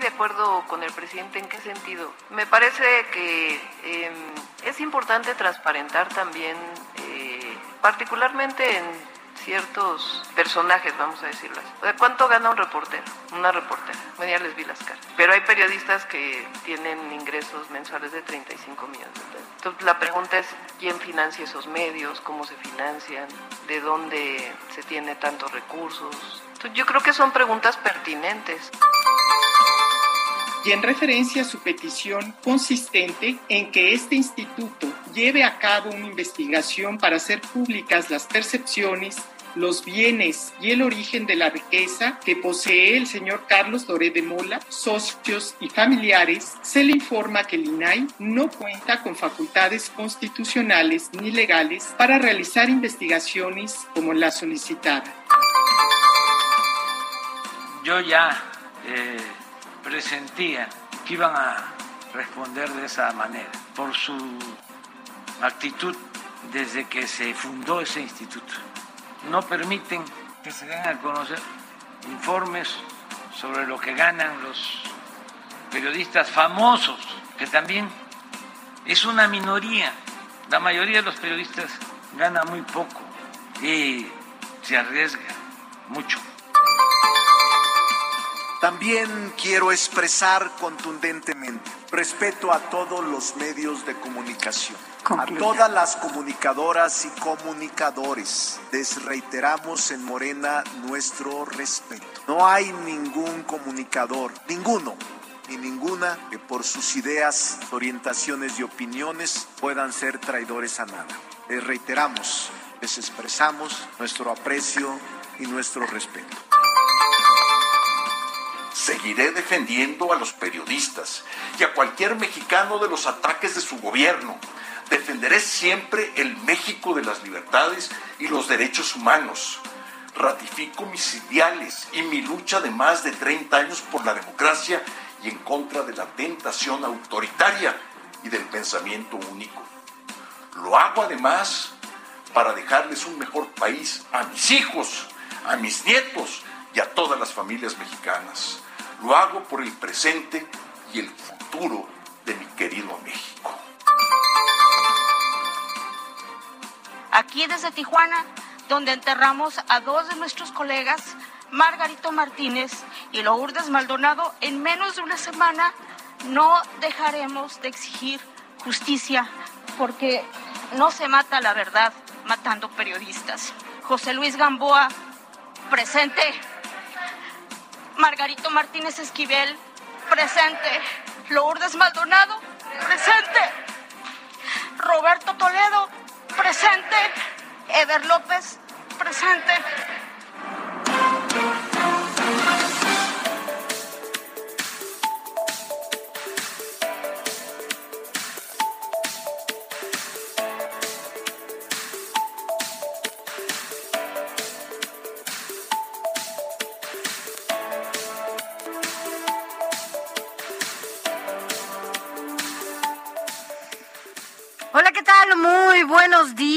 De acuerdo con el presidente en qué sentido. Me parece que eh, es importante transparentar también, eh, particularmente en ciertos personajes, vamos a decirlo así. ¿Cuánto gana un reportero? Una reportera. Bueno, ya les vi las caras. Pero hay periodistas que tienen ingresos mensuales de 35 millones de pesos. Entonces la pregunta es quién financia esos medios, cómo se financian, de dónde se tiene tantos recursos. Yo creo que son preguntas pertinentes y en referencia a su petición consistente en que este instituto lleve a cabo una investigación para hacer públicas las percepciones, los bienes y el origen de la riqueza que posee el señor Carlos Doré de Mola, socios y familiares, se le informa que el INAI no cuenta con facultades constitucionales ni legales para realizar investigaciones como la solicitada. Yo ya eh, presentía que iban a responder de esa manera por su actitud desde que se fundó ese instituto. No permiten que se den a conocer informes sobre lo que ganan los periodistas famosos, que también es una minoría. La mayoría de los periodistas gana muy poco y se arriesga mucho. También quiero expresar contundentemente respeto a todos los medios de comunicación, a todas las comunicadoras y comunicadores. Les reiteramos en Morena nuestro respeto. No hay ningún comunicador, ninguno, ni ninguna que por sus ideas, orientaciones y opiniones puedan ser traidores a nada. Les reiteramos, les expresamos nuestro aprecio y nuestro respeto. Seguiré defendiendo a los periodistas y a cualquier mexicano de los ataques de su gobierno. Defenderé siempre el México de las libertades y los derechos humanos. Ratifico mis ideales y mi lucha de más de 30 años por la democracia y en contra de la tentación autoritaria y del pensamiento único. Lo hago además para dejarles un mejor país a mis hijos, a mis nietos y a todas las familias mexicanas. Lo hago por el presente y el futuro de mi querido México. Aquí desde Tijuana, donde enterramos a dos de nuestros colegas, Margarito Martínez y Lourdes Maldonado, en menos de una semana no dejaremos de exigir justicia porque no se mata la verdad matando periodistas. José Luis Gamboa, presente. Margarito Martínez Esquivel, presente. Lourdes Maldonado, presente. Roberto Toledo, presente. Ever López, presente.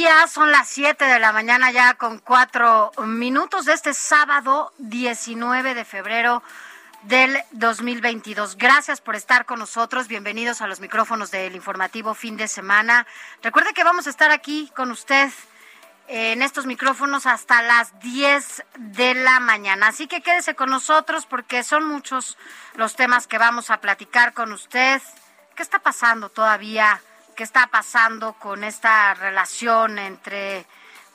Días. Son las 7 de la mañana ya con cuatro minutos de este sábado 19 de febrero del 2022. Gracias por estar con nosotros. Bienvenidos a los micrófonos del informativo fin de semana. Recuerde que vamos a estar aquí con usted en estos micrófonos hasta las 10 de la mañana. Así que quédese con nosotros porque son muchos los temas que vamos a platicar con usted. ¿Qué está pasando todavía? ¿Qué está pasando con esta relación entre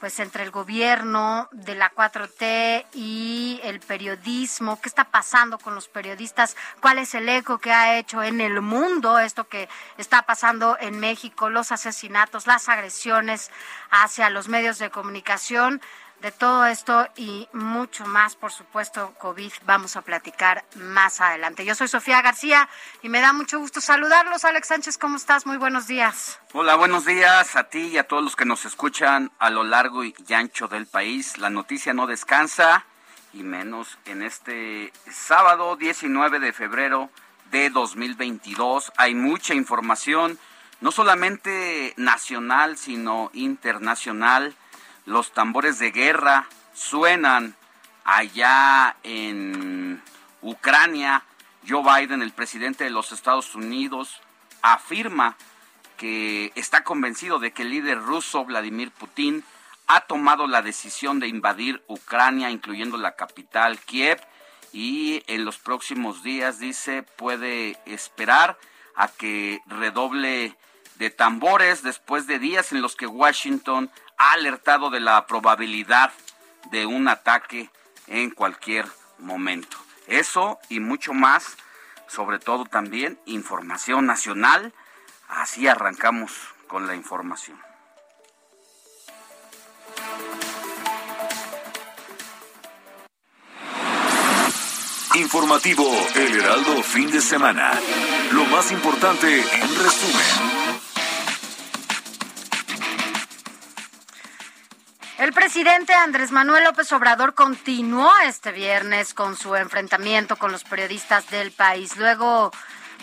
pues entre el gobierno de la 4T y el periodismo, qué está pasando con los periodistas, cuál es el eco que ha hecho en el mundo esto que está pasando en México, los asesinatos, las agresiones hacia los medios de comunicación. De todo esto y mucho más, por supuesto, COVID, vamos a platicar más adelante. Yo soy Sofía García y me da mucho gusto saludarlos. Alex Sánchez, ¿cómo estás? Muy buenos días. Hola, buenos días a ti y a todos los que nos escuchan a lo largo y ancho del país. La noticia no descansa y menos en este sábado 19 de febrero de 2022. Hay mucha información, no solamente nacional, sino internacional los tambores de guerra suenan allá en Ucrania. Joe Biden, el presidente de los Estados Unidos, afirma que está convencido de que el líder ruso Vladimir Putin ha tomado la decisión de invadir Ucrania, incluyendo la capital Kiev, y en los próximos días, dice, puede esperar a que redoble de tambores después de días en los que Washington ha alertado de la probabilidad de un ataque en cualquier momento. Eso y mucho más, sobre todo también información nacional. Así arrancamos con la información. Informativo El Heraldo Fin de Semana. Lo más importante en resumen. El presidente Andrés Manuel López Obrador continuó este viernes con su enfrentamiento con los periodistas del país. Luego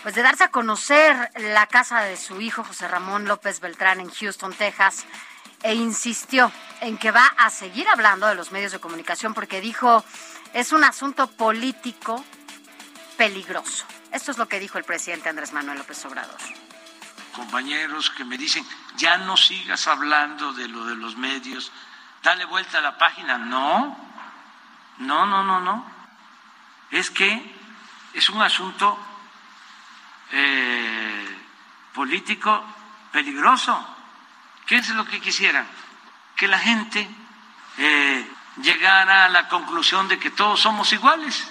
pues de darse a conocer la casa de su hijo José Ramón López Beltrán en Houston, Texas, e insistió en que va a seguir hablando de los medios de comunicación porque dijo es un asunto político peligroso. Esto es lo que dijo el presidente Andrés Manuel López Obrador. Compañeros que me dicen, ya no sigas hablando de lo de los medios, dale vuelta a la página. No, no, no, no, no. Es que es un asunto eh, político peligroso. ¿Qué es lo que quisieran? Que la gente eh, llegara a la conclusión de que todos somos iguales.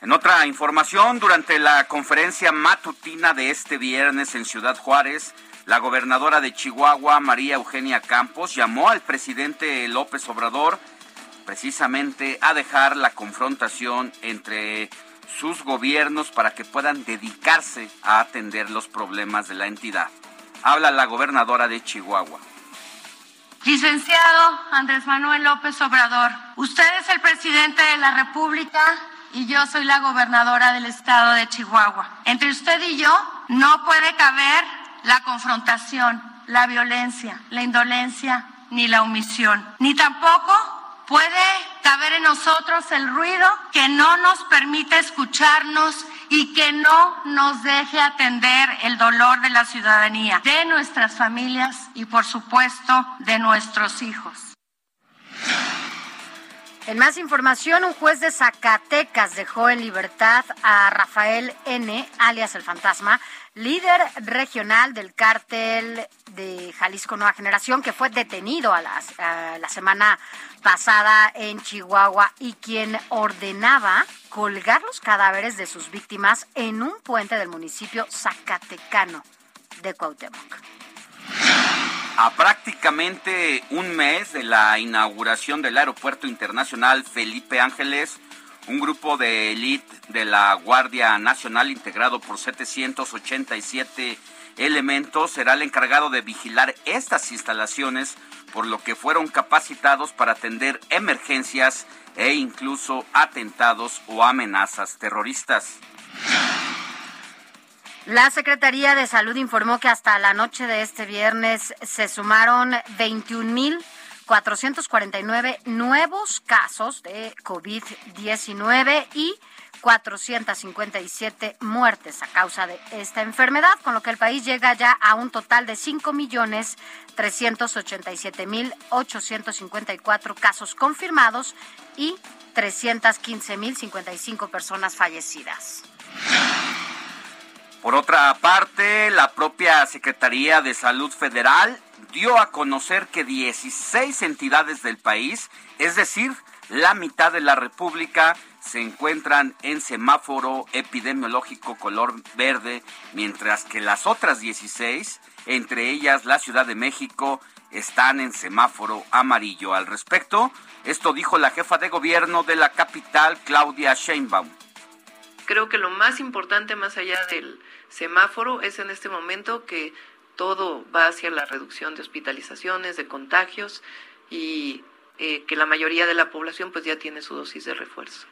En otra información, durante la conferencia matutina de este viernes en Ciudad Juárez, la gobernadora de Chihuahua, María Eugenia Campos, llamó al presidente López Obrador precisamente a dejar la confrontación entre sus gobiernos para que puedan dedicarse a atender los problemas de la entidad. Habla la gobernadora de Chihuahua. Licenciado Andrés Manuel López Obrador, usted es el presidente de la República y yo soy la gobernadora del estado de Chihuahua. Entre usted y yo no puede caber la confrontación, la violencia, la indolencia ni la omisión. Ni tampoco puede caber en nosotros el ruido que no nos permite escucharnos y que no nos deje atender el dolor de la ciudadanía, de nuestras familias y por supuesto de nuestros hijos. En más información, un juez de Zacatecas dejó en libertad a Rafael N., alias el fantasma, líder regional del cártel de Jalisco Nueva Generación, que fue detenido a, la semana pasada en Chihuahua y quien ordenaba colgar los cadáveres de sus víctimas en un puente del municipio zacatecano de Cuauhtémoc. A prácticamente un mes de la inauguración del Aeropuerto Internacional Felipe Ángeles, un grupo de élite de la Guardia Nacional integrado por 787 elementos será el encargado de vigilar estas instalaciones, por lo que fueron capacitados para atender emergencias e incluso atentados o amenazas terroristas. La Secretaría de Salud informó que hasta la noche de este viernes se sumaron 21 mil 449 nuevos casos de COVID-19 y 457 muertes a causa de esta enfermedad, con lo que el país llega ya a un total de 5.387.854 casos confirmados y 315.055 personas fallecidas. Por otra parte, la propia Secretaría de Salud Federal dio a conocer que 16 entidades del país, es decir, la mitad de la República, se encuentran en semáforo epidemiológico color verde, mientras que las otras 16, entre ellas la Ciudad de México, están en semáforo amarillo. Al respecto, esto dijo la jefa de gobierno de la capital, Claudia Sheinbaum. Creo que lo más importante más allá del semáforo es en este momento que todo va hacia la reducción de hospitalizaciones, de contagios y eh, que la mayoría de la población pues ya tiene su dosis de refuerzo.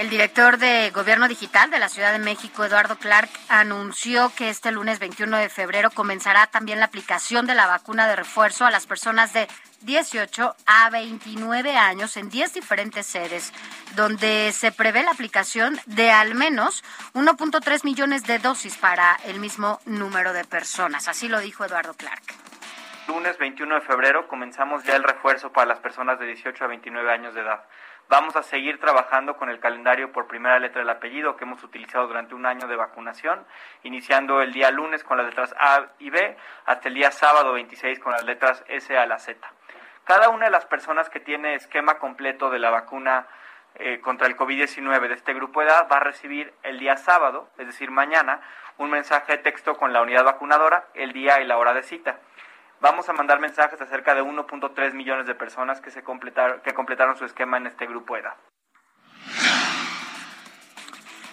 El director de Gobierno Digital de la Ciudad de México, Eduardo Clark, anunció que este lunes 21 de febrero comenzará también la aplicación de la vacuna de refuerzo a las personas de 18 a 29 años en 10 diferentes sedes, donde se prevé la aplicación de al menos 1.3 millones de dosis para el mismo número de personas. Así lo dijo Eduardo Clark. Lunes 21 de febrero comenzamos ya el refuerzo para las personas de 18 a 29 años de edad. Vamos a seguir trabajando con el calendario por primera letra del apellido que hemos utilizado durante un año de vacunación, iniciando el día lunes con las letras A y B, hasta el día sábado 26 con las letras S a la Z. Cada una de las personas que tiene esquema completo de la vacuna eh, contra el COVID-19 de este grupo de edad va a recibir el día sábado, es decir, mañana, un mensaje de texto con la unidad vacunadora, el día y la hora de cita vamos a mandar mensajes a cerca de 1.3 millones de personas que, se completaron, que completaron su esquema en este grupo de edad.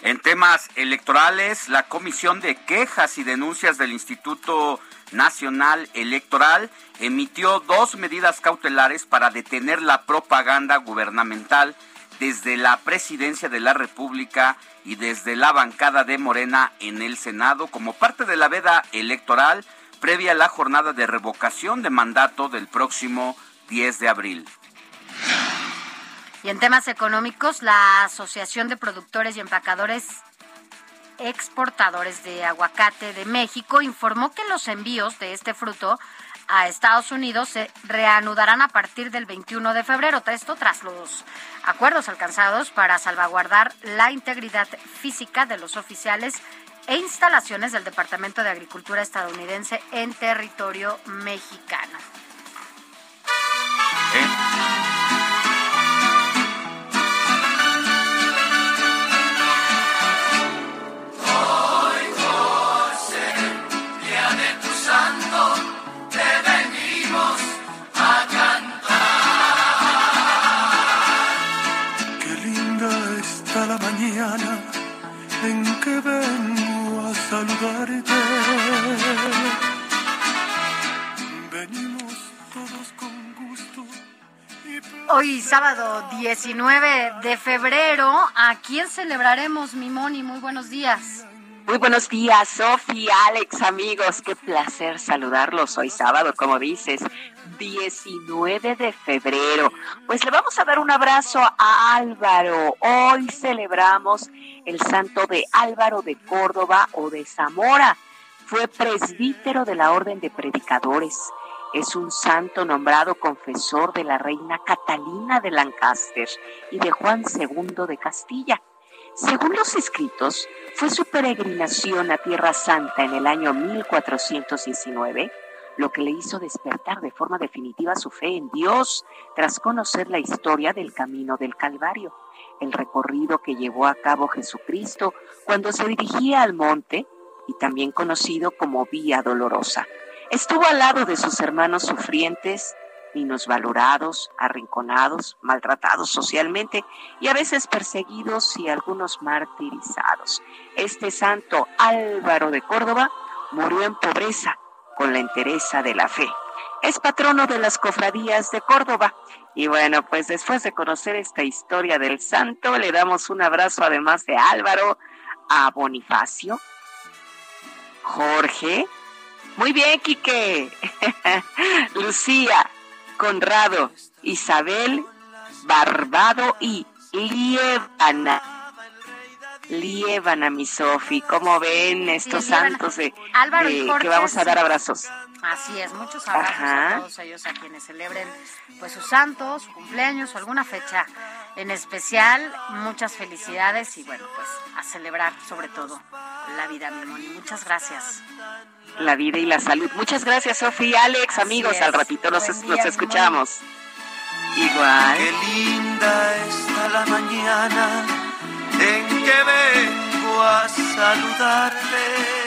En temas electorales, la Comisión de Quejas y Denuncias del Instituto Nacional Electoral emitió dos medidas cautelares para detener la propaganda gubernamental desde la presidencia de la República y desde la bancada de Morena en el Senado como parte de la veda electoral previa a la jornada de revocación de mandato del próximo 10 de abril. Y en temas económicos, la Asociación de Productores y Empacadores Exportadores de Aguacate de México informó que los envíos de este fruto a Estados Unidos se reanudarán a partir del 21 de febrero. Esto tras los acuerdos alcanzados para salvaguardar la integridad física de los oficiales e instalaciones del Departamento de Agricultura estadounidense en territorio mexicano. Hoy saludarte. Venimos todos con gusto. Hoy sábado 19 de febrero, ¿a quién celebraremos, Mimoni? Muy buenos días. Muy buenos días, Sofía, Alex, amigos. Qué placer saludarlos hoy sábado, como dices, 19 de febrero. Pues le vamos a dar un abrazo a Álvaro. Hoy celebramos el santo de Álvaro de Córdoba o de Zamora. Fue presbítero de la Orden de Predicadores. Es un santo nombrado confesor de la reina Catalina de Lancaster y de Juan II de Castilla. Según los escritos, fue su peregrinación a Tierra Santa en el año 1419 lo que le hizo despertar de forma definitiva su fe en Dios tras conocer la historia del camino del Calvario, el recorrido que llevó a cabo Jesucristo cuando se dirigía al monte y también conocido como Vía Dolorosa. Estuvo al lado de sus hermanos sufrientes, valorados, arrinconados, maltratados socialmente y a veces perseguidos y algunos martirizados. Este santo Álvaro de Córdoba murió en pobreza con la entereza de la fe. Es patrono de las cofradías de Córdoba. Y bueno, pues después de conocer esta historia del santo, le damos un abrazo además de Álvaro, a Bonifacio, Jorge, Muy bien, Quique. Lucía, Conrado, Isabel, Barbado y Lievana. Lievana, mi Sofi. ¿Cómo ven estos santos de, que vamos a dar abrazos? Así es, muchos abrazos a todos ellos a quienes celebren pues sus santos, su cumpleaños o alguna fecha en especial. Muchas felicidades y bueno, pues a celebrar sobre todo la vida, mi Moni. Muchas gracias. La vida y la salud. Muchas gracias, Sofía, Alex, amigos. Al ratito nos, nos escuchamos. Igual. Qué linda está la mañana en que vengo a saludarte.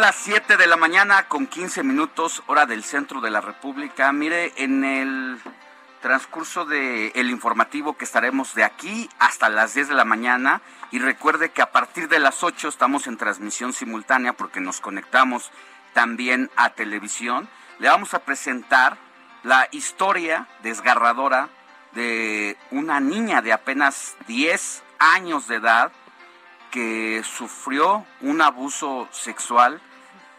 Las 7 de la mañana con 15 minutos, hora del centro de la República. Mire, en el transcurso del el informativo que estaremos de aquí hasta las 10 de la mañana y recuerde que a partir de las 8 estamos en transmisión simultánea porque nos conectamos también a televisión. Le vamos a presentar la historia desgarradora de una niña de apenas 10 años de edad que sufrió un abuso sexual,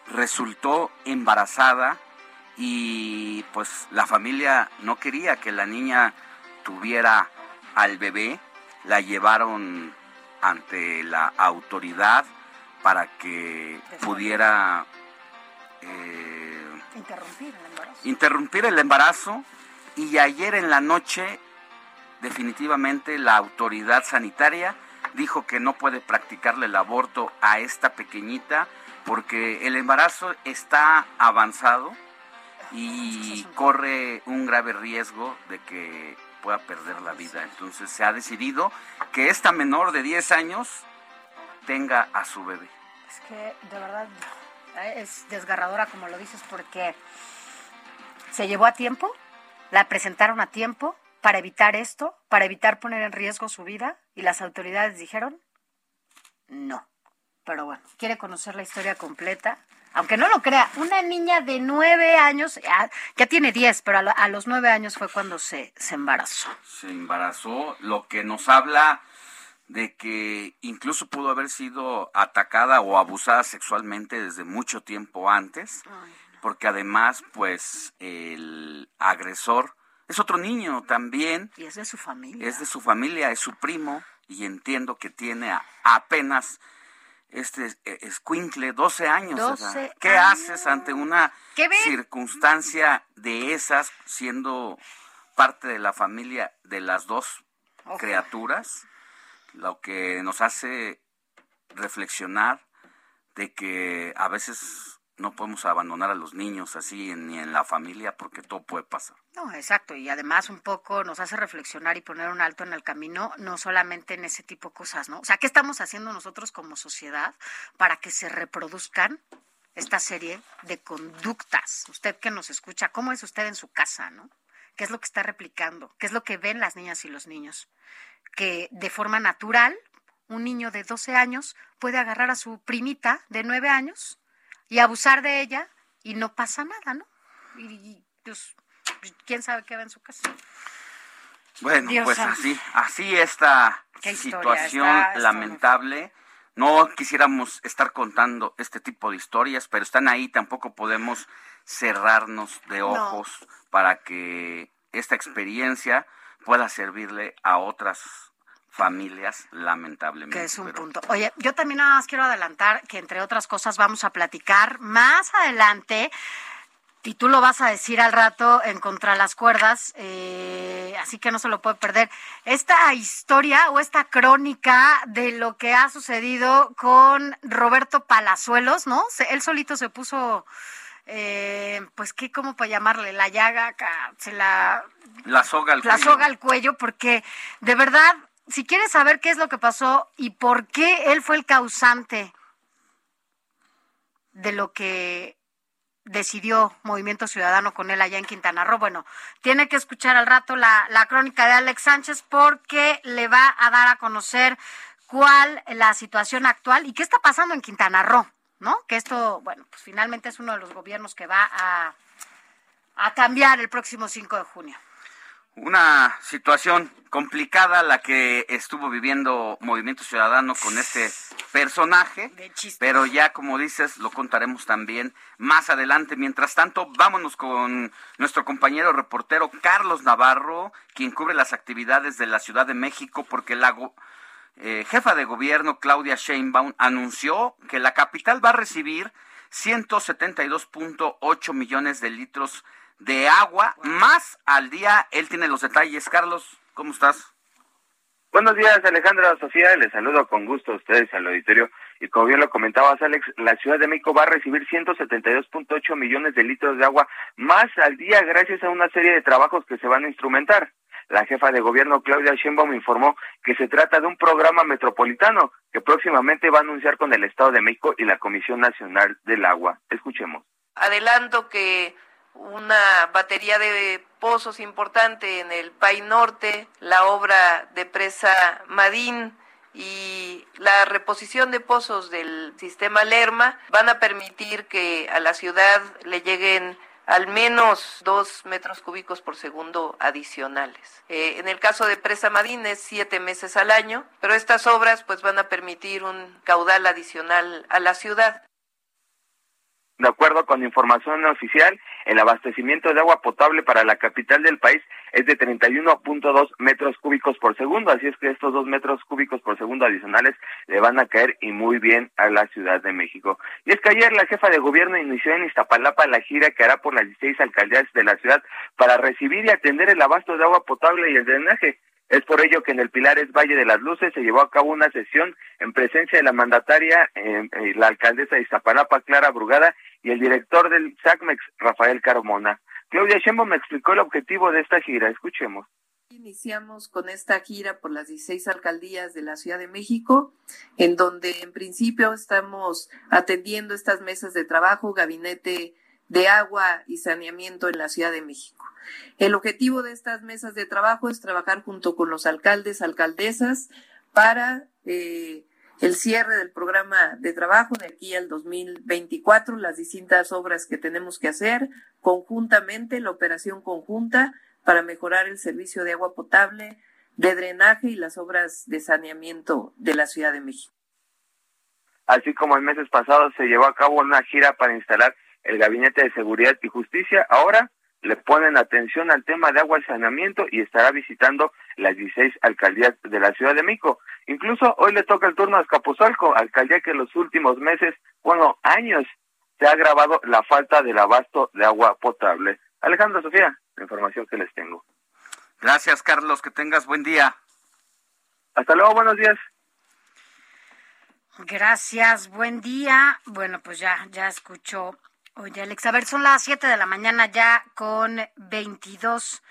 resultó embarazada y pues la familia no quería que la niña tuviera al bebé, la llevaron ante la autoridad para que pudiera eh, interrumpir el embarazo. Interrumpir el embarazo. Y ayer en la noche definitivamente la autoridad sanitaria dijo que no puede practicarle el aborto a esta pequeñita porque el embarazo está avanzado y corre un grave riesgo de que pueda perder la vida. Entonces se ha decidido que esta menor de 10 años tenga a su bebé. Es que de verdad es desgarradora como lo dices porque se llevó a tiempo, la presentaron a tiempo, para evitar esto, para evitar poner en riesgo su vida? Y las autoridades dijeron, no. Pero bueno, quiere conocer la historia completa. Aunque no lo crea, una niña de nueve años, ya, tiene diez, pero a, los nueve años fue cuando se, se embarazó. Se embarazó, lo que nos habla de que incluso pudo haber sido atacada o abusada sexualmente desde mucho tiempo antes, porque además, pues, el agresor es otro niño también. Y es de su familia. Es de su familia, es su primo y entiendo que tiene apenas este escuincle, 12 años. 12 ¿Qué haces ante una circunstancia de esas siendo parte de la familia de las dos criaturas? Lo que nos hace reflexionar de que a veces no podemos abandonar a los niños así ni en la familia porque todo puede pasar. No, exacto, y además un poco nos hace reflexionar y poner un alto en el camino, no solamente en ese tipo de cosas, ¿no? O sea, ¿qué estamos haciendo nosotros como sociedad para que se reproduzcan esta serie de conductas? Usted que nos escucha, ¿cómo es usted en su casa, ¿no? ¿Qué es lo que está replicando? ¿Qué es lo que ven las niñas y los niños? Que de forma natural, un niño de 12 años puede agarrar a su primita de 9 años y abusar de ella y no pasa nada, ¿no? Y, pues, quién sabe qué va en su casa. Bueno, pues así, así esta situación lamentable. No quisiéramos estar contando este tipo de historias, pero están ahí, tampoco podemos cerrarnos de ojos para que esta experiencia pueda servirle a otras familias, lamentablemente. Que es un punto. Oye, yo también nada más quiero adelantar que entre otras cosas vamos a platicar más adelante. Y tú lo vas a decir al rato en Contra las Cuerdas, eh, así que no se lo puede perder. Esta historia o esta crónica de lo que ha sucedido con Roberto Palazuelos, ¿no? él solito se puso eh, pues qué, cómo para llamarle, la llaga, se la... La soga al la soga al cuello, porque de verdad, si quieres saber qué es lo que pasó y por qué él fue el causante de lo que decidió Movimiento Ciudadano con él allá en Quintana Roo. Bueno, tiene que escuchar al rato la, la crónica de Alex Sánchez porque le va a dar a conocer cuál la situación actual y qué está pasando en Quintana Roo, ¿no? Que esto, bueno, pues finalmente es uno de los gobiernos que va a, a cambiar el próximo 5 de junio. Una situación complicada la que estuvo viviendo Movimiento Ciudadano con este personaje, pero ya como dices, lo contaremos también más adelante. Mientras tanto, vámonos con nuestro compañero reportero Carlos Navarro, quien cubre las actividades de la Ciudad de México, porque la eh, jefa de gobierno Claudia Sheinbaum anunció que la capital va a recibir 172.8 millones de litros de agua más al día. Él tiene los detalles. Carlos, ¿cómo estás? Buenos días, Alejandra Sofía. Les saludo con gusto a ustedes al auditorio. Y como bien lo comentabas, Alex, la Ciudad de México va a recibir 172.8 millones de litros de agua más al día gracias a una serie de trabajos que se van a instrumentar. La jefa de gobierno, Claudia Sheinbaum, informó que se trata de un programa metropolitano que próximamente va a anunciar con el Estado de México y la Comisión Nacional del Agua. Escuchemos. Adelanto que una batería de pozos importante en el Pai Norte, la obra de presa Madín y la reposición de pozos del sistema Lerma van a permitir que a la ciudad le lleguen al menos dos metros cúbicos por segundo adicionales. Eh, en el caso de Presa Madín es siete meses al año, pero estas obras pues van a permitir un caudal adicional a la ciudad. De acuerdo con información oficial, el abastecimiento de agua potable para la capital del país es de 31.2 metros cúbicos por segundo, así es que estos dos metros cúbicos por segundo adicionales le van a caer y muy bien a la Ciudad de México. Y es que ayer la jefa de gobierno inició en Iztapalapa la gira que hará por las 16 alcaldías de la ciudad para recibir y atender el abasto de agua potable y el drenaje. Es por ello que en el Pilares Valle de las Luces se llevó a cabo una sesión en presencia de la mandataria, eh, eh, la alcaldesa de Iztapalapa, Clara Brugada, y el director del SACMEX, Rafael Carmona. Claudia Sheinbaum me explicó el objetivo de esta gira. Escuchemos. Iniciamos con esta gira por las 16 alcaldías de la Ciudad de México, en donde en principio estamos atendiendo estas mesas de trabajo, gabinete de agua y saneamiento en la Ciudad de México. El objetivo de estas mesas de trabajo es trabajar junto con los alcaldes, alcaldesas, para eh, el cierre del programa de trabajo de aquí al 2024, las distintas obras que tenemos que hacer conjuntamente, la operación conjunta para mejorar el servicio de agua potable, de drenaje y las obras de saneamiento de la Ciudad de México. Así como en meses pasados se llevó a cabo una gira para instalar el Gabinete de Seguridad y Justicia, ahora le ponen atención al tema de agua y saneamiento y estará visitando las 16 alcaldías de la Ciudad de México. Incluso hoy le toca el turno a Escapuzalco, alcaldía que en los últimos meses, bueno, años, se ha agravado la falta del abasto de agua potable. Alejandro Sofía, la información que les tengo. Gracias, Carlos, que tengas buen día. Hasta luego, buenos días. Gracias, buen día. Bueno, pues ya, ya escuchó Oye, Alex, a ver, son las 7 de la mañana ya con 22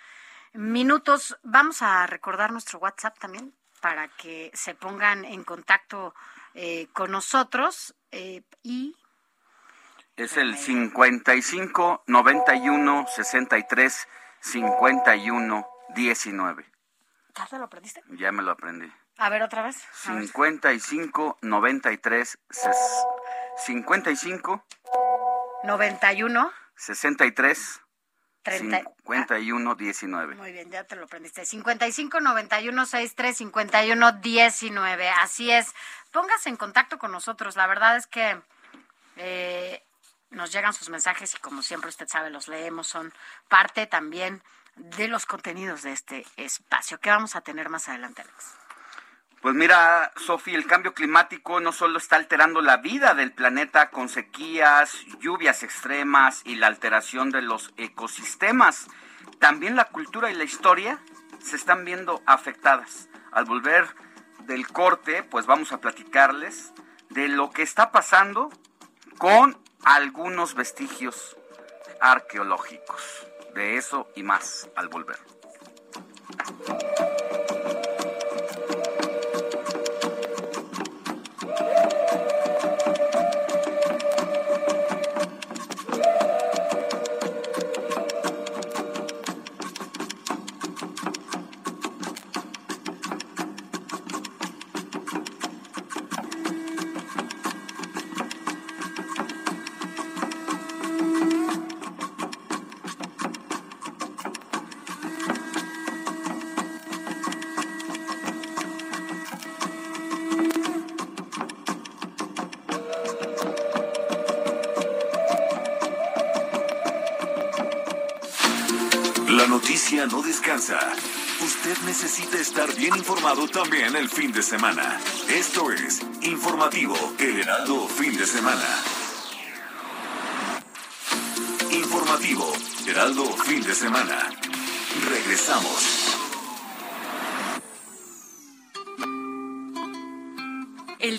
minutos. Vamos a recordar nuestro WhatsApp también para que se pongan en contacto eh, con nosotros eh, y es el 55 91 63 51 19. ¿Ya te lo aprendiste? Ya me lo aprendí. A ver otra vez. 55 93 55 91 63 51 19. Muy bien, ya te lo aprendiste. 55 91 63 51 19. Así es. Póngase en contacto con nosotros. La verdad es que eh, nos llegan sus mensajes y como siempre usted sabe, los leemos. Son parte también de los contenidos de este espacio. ¿Qué vamos a tener más adelante, Alex? Pues mira, Sofi, el cambio climático no solo está alterando la vida del planeta con sequías, lluvias extremas y la alteración de los ecosistemas, también la cultura y la historia se están viendo afectadas. Al volver del corte, pues vamos a platicarles de lo que está pasando con algunos vestigios arqueológicos. De eso y más al volver. También el fin de semana. Esto es Informativo El Heraldo Fin de Semana. Informativo Heraldo Fin de Semana. Regresamos.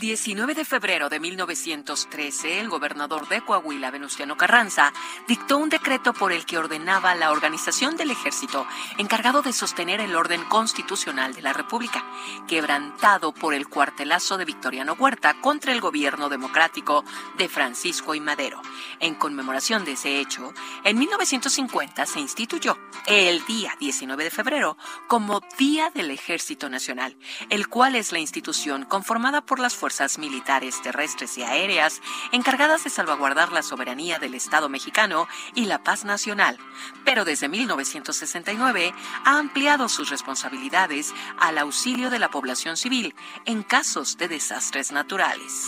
El 19 de febrero de 1913, el gobernador de Coahuila, Venustiano Carranza, dictó un decreto por el que ordenaba la organización del ejército encargado de sostener el orden constitucional de la República, quebrantado por el cuartelazo de Victoriano Huerta contra el gobierno democrático de Francisco y Madero. En conmemoración de ese hecho, en 1950 se instituyó el día 19 de febrero como Día del Ejército Nacional, el cual es la institución conformada por las fuerzas militares terrestres y aéreas encargadas de salvaguardar la soberanía del Estado mexicano y la paz nacional, pero desde 1969 ha ampliado sus responsabilidades al auxilio de la población civil en casos de desastres naturales.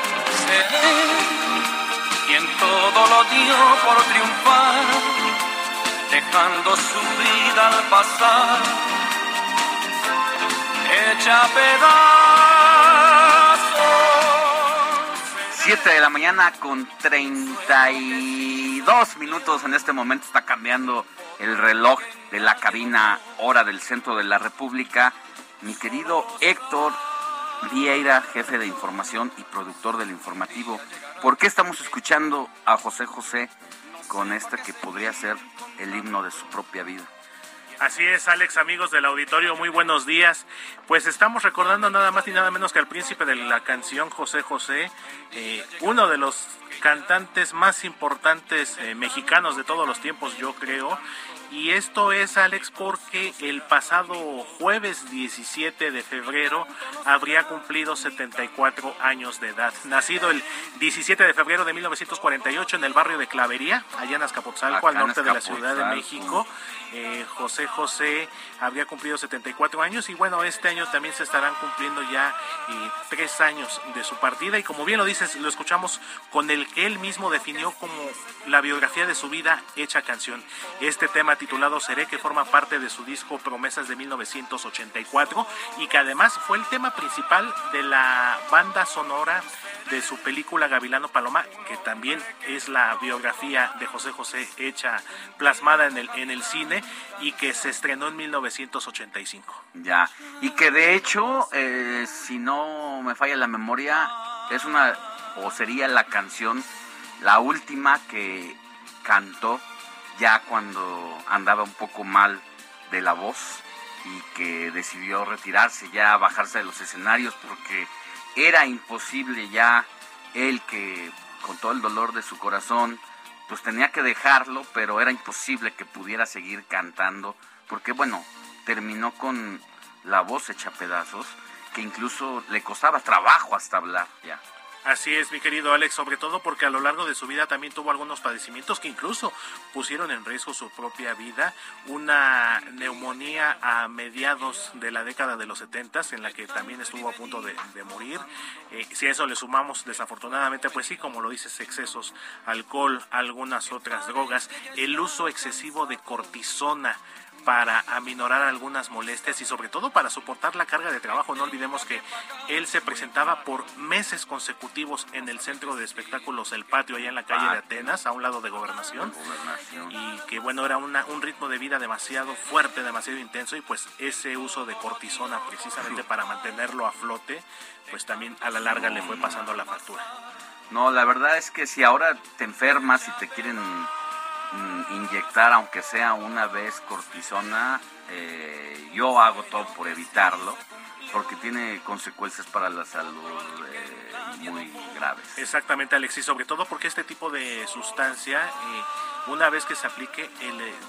y en todo lo dio por triunfar, dejando su vida al pasar, hecha pedazos. Siete de la mañana con 32 minutos. En este momento está cambiando el reloj de la cabina hora del centro de la República. Mi querido Héctor Vieira, jefe de información y productor del informativo. ¿Por qué estamos escuchando a José José con este que podría ser el himno de su propia vida? Así es, Alex, amigos del auditorio, muy buenos días. Pues estamos recordando nada más y nada menos que al príncipe de la canción José José, eh, uno de los cantantes más importantes eh, mexicanos de todos los tiempos, yo creo, y esto es, Alex, porque el pasado jueves 17 de febrero habría cumplido 74 años de edad. Nacido el 17 de febrero de 1948 en el barrio de Clavería, allá en Azcapotzalco, al norte de la Ciudad de México. Eh, José José habría cumplido 74 años y bueno, este año también se estarán cumpliendo ya eh, tres años de su partida y como bien lo dices, lo escuchamos con el que él mismo definió como la biografía de su vida hecha canción. Este tema titulado Seré, que forma parte de su disco Promesas de 1984 y que además fue el tema principal de la banda sonora de su película Gavilano Paloma, que también es la biografía de José José hecha, plasmada en el, en el cine y que se estrenó en 1985. Ya, y que de hecho, eh, si no me falla la memoria, es una, o sería la canción, la última que cantó ya cuando andaba un poco mal de la voz y que decidió retirarse ya, bajarse de los escenarios porque era imposible ya él que con todo el dolor de su corazón pues tenía que dejarlo, pero era imposible que pudiera seguir cantando porque bueno, terminó con la voz hecha pedazos que incluso le costaba trabajo hasta hablar ya. Así es, mi querido Alex, sobre todo porque a lo largo de su vida también tuvo algunos padecimientos que incluso pusieron en riesgo su propia vida. Una neumonía a mediados de la década de los 70 en la que también estuvo a punto de, morir. Eh, si a eso le sumamos, desafortunadamente, pues sí, como lo dices, excesos, alcohol, algunas otras drogas, el uso excesivo de cortisona para aminorar algunas molestias y sobre todo para soportar la carga de trabajo. No olvidemos que él se presentaba por meses consecutivos en el centro de espectáculos El Patio, allá en la calle de Atenas, a un lado de gobernación. Y que bueno, era una, un ritmo de vida demasiado fuerte, demasiado intenso y pues ese uso de cortisona precisamente para mantenerlo a flote, pues también a la larga le fue pasando la factura. No, la verdad es que si ahora te enfermas y te quieren inyectar, aunque sea una vez cortisona, eh, yo hago todo por evitarlo, porque tiene consecuencias para la salud eh, muy graves. Exactamente, Alexis, sobre todo porque este tipo de sustancia, eh, una vez que se aplique,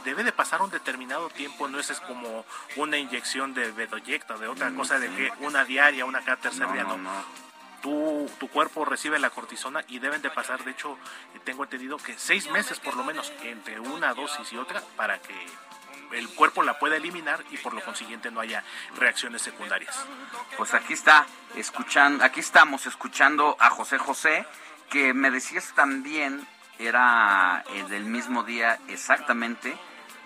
debe de pasar un determinado tiempo, no es, como una inyección de bedoyecta, de otra mm, cosa, de que una diaria, una cada tercer día, no, no tu, tu cuerpo recibe la cortisona y deben de pasar, de hecho, tengo entendido que seis meses por lo menos entre una dosis y otra para que el cuerpo la pueda eliminar y por lo consiguiente no haya reacciones secundarias. Pues aquí está, escuchando, aquí estamos escuchando a José José, que me decías también era el del mismo día exactamente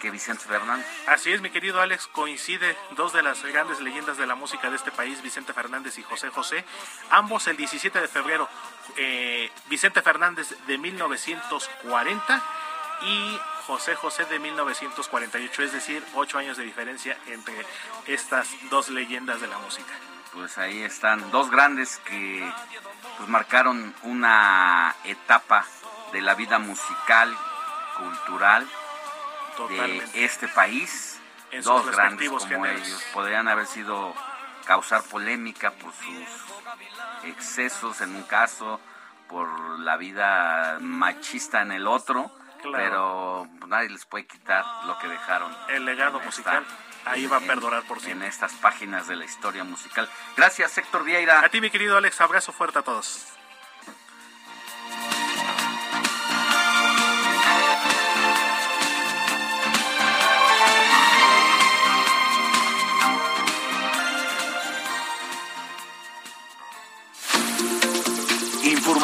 que Vicente Fernández. Así es, mi querido Alex, coincide dos de las grandes leyendas de la música de este país, Vicente Fernández y José José, ambos el 17 de febrero, eh, Vicente Fernández de 1940 y José José de 1948, es decir, ocho años de diferencia entre estas dos leyendas de la música. Pues ahí están dos grandes que pues, marcaron una etapa de la vida musical, cultural de este país. dos grandes como ellos podrían haber sido causar polémica por sus excesos en un caso, por la vida machista en el otro, pero nadie les puede quitar lo que dejaron. El legado musical. ahí va a perdurar por siempre. En estas páginas de la historia musical. Gracias, Héctor Vieira. A ti, mi querido Alex, abrazo fuerte a todos.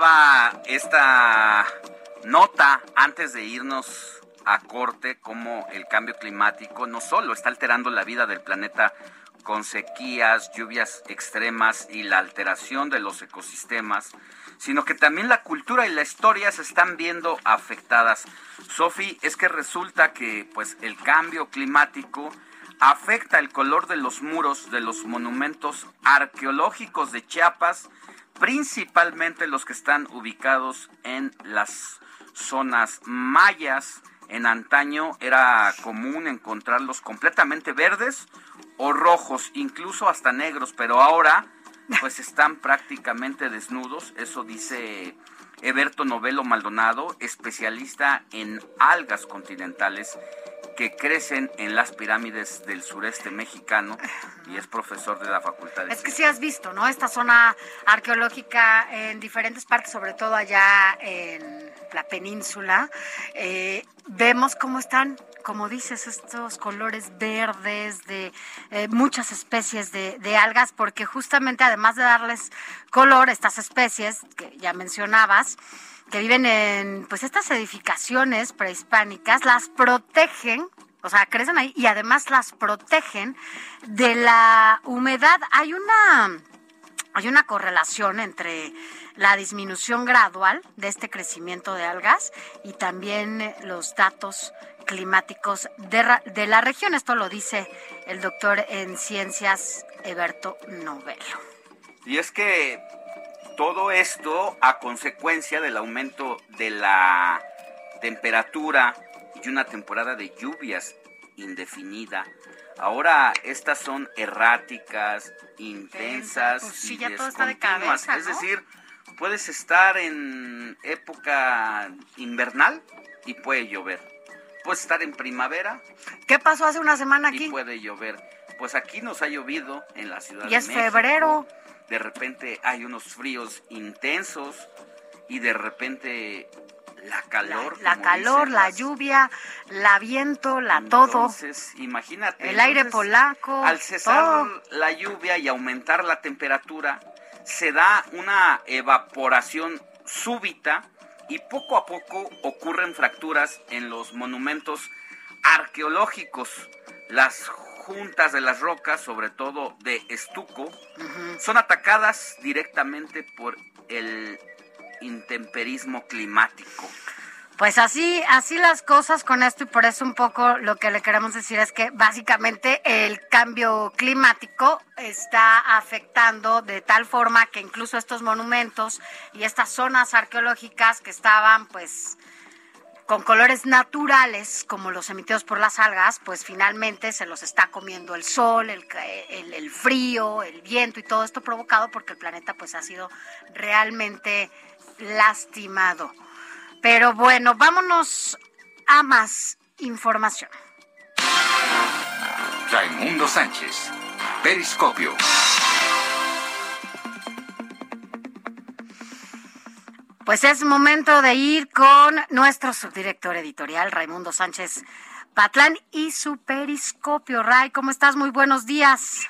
Cantaba esta nota antes de irnos a corte como el cambio climático no solo está alterando la vida del planeta con sequías, lluvias extremas y la alteración de los ecosistemas, sino que también la cultura y la historia se están viendo afectadas. Sofi, es que resulta que pues el cambio climático afecta el color de los muros de los monumentos arqueológicos de Chiapas principalmente los que están ubicados en las zonas mayas. En antaño era común encontrarlos completamente verdes o rojos, incluso hasta negros, pero ahora pues están prácticamente desnudos, eso dice Eberto Novelo Maldonado, especialista en algas continentales que crecen en las pirámides del sureste mexicano y es profesor de la Facultad de Es que sí has visto, ¿no? Esta zona arqueológica en diferentes partes, sobre todo allá en la península, eh, vemos cómo están como dices, estos colores verdes de eh, muchas especies de, de, algas, porque justamente además de darles color, estas especies que ya mencionabas, que viven en pues estas edificaciones prehispánicas, las protegen o sea, crecen ahí y además las protegen de la humedad. Hay una, hay una correlación entre la disminución gradual de este crecimiento de algas y también los datos climáticos de, de la región. Esto lo dice el doctor en ciencias Eberto Novelo. Y es que todo esto a consecuencia del aumento de la temperatura y una temporada de lluvias indefinida. Ahora estas son erráticas, intensas pues y ya todo está de cabeza, Es decir, puedes estar en época invernal y puede llover. Puedes estar en primavera. ¿Qué pasó hace una semana aquí? Y puede llover. Pues aquí nos ha llovido en la ciudad y es febrero. De repente hay unos fríos intensos y de repente la calor. La, calor, la lluvia, la viento, la todo. Entonces, imagínate. El aire polaco. Al cesar la lluvia y aumentar la temperatura, se da una evaporación súbita y poco a poco ocurren fracturas en los monumentos arqueológicos. Las juntas de las rocas, sobre todo de estuco, son atacadas directamente por el intemperismo climático. Pues así, así las cosas con esto y por eso un poco lo que le queremos decir es que básicamente el cambio climático está afectando de tal forma que incluso estos monumentos y estas zonas arqueológicas que estaban pues con colores naturales como los emitidos por las algas, pues finalmente se los está comiendo el sol, el, frío, el viento y todo esto provocado porque el planeta pues ha sido realmente lastimado. Pero bueno, vámonos a más información. Raimundo Sánchez, Periscopio. Pues es momento de ir con nuestro subdirector editorial, Raimundo Sánchez Patlán, y su Periscopio. Ray, ¿cómo estás? Muy buenos días.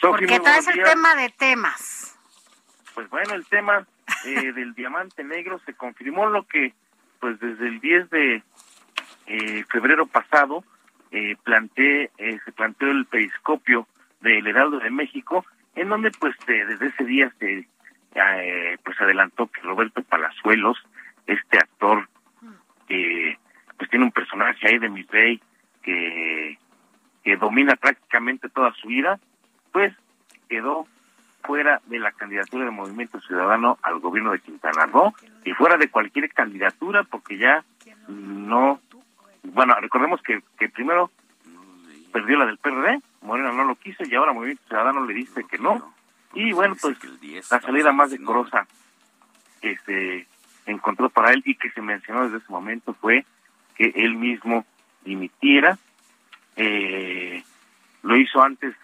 Porque traes el tema de temas. Pues bueno, el tema eh, del diamante negro se confirmó lo que pues desde el 10 de eh, febrero pasado eh, planteé, eh, se planteó el periscopio del Heraldo de México en donde pues desde ese día se pues adelantó que Roberto Palazuelos este actor que pues tiene un personaje ahí de mi rey que que domina prácticamente toda su vida pues quedó fuera de la candidatura del Movimiento Ciudadano al gobierno de Quintana Roo y fuera de cualquier candidatura porque ya no, bueno, recordemos que, que primero perdió la del PRD, Morena no lo quiso y ahora Movimiento Ciudadano le dice que no. Y bueno, pues la salida más decorosa que se encontró para él y que se mencionó desde ese momento fue que él mismo dimitiera. Eh, lo hizo antes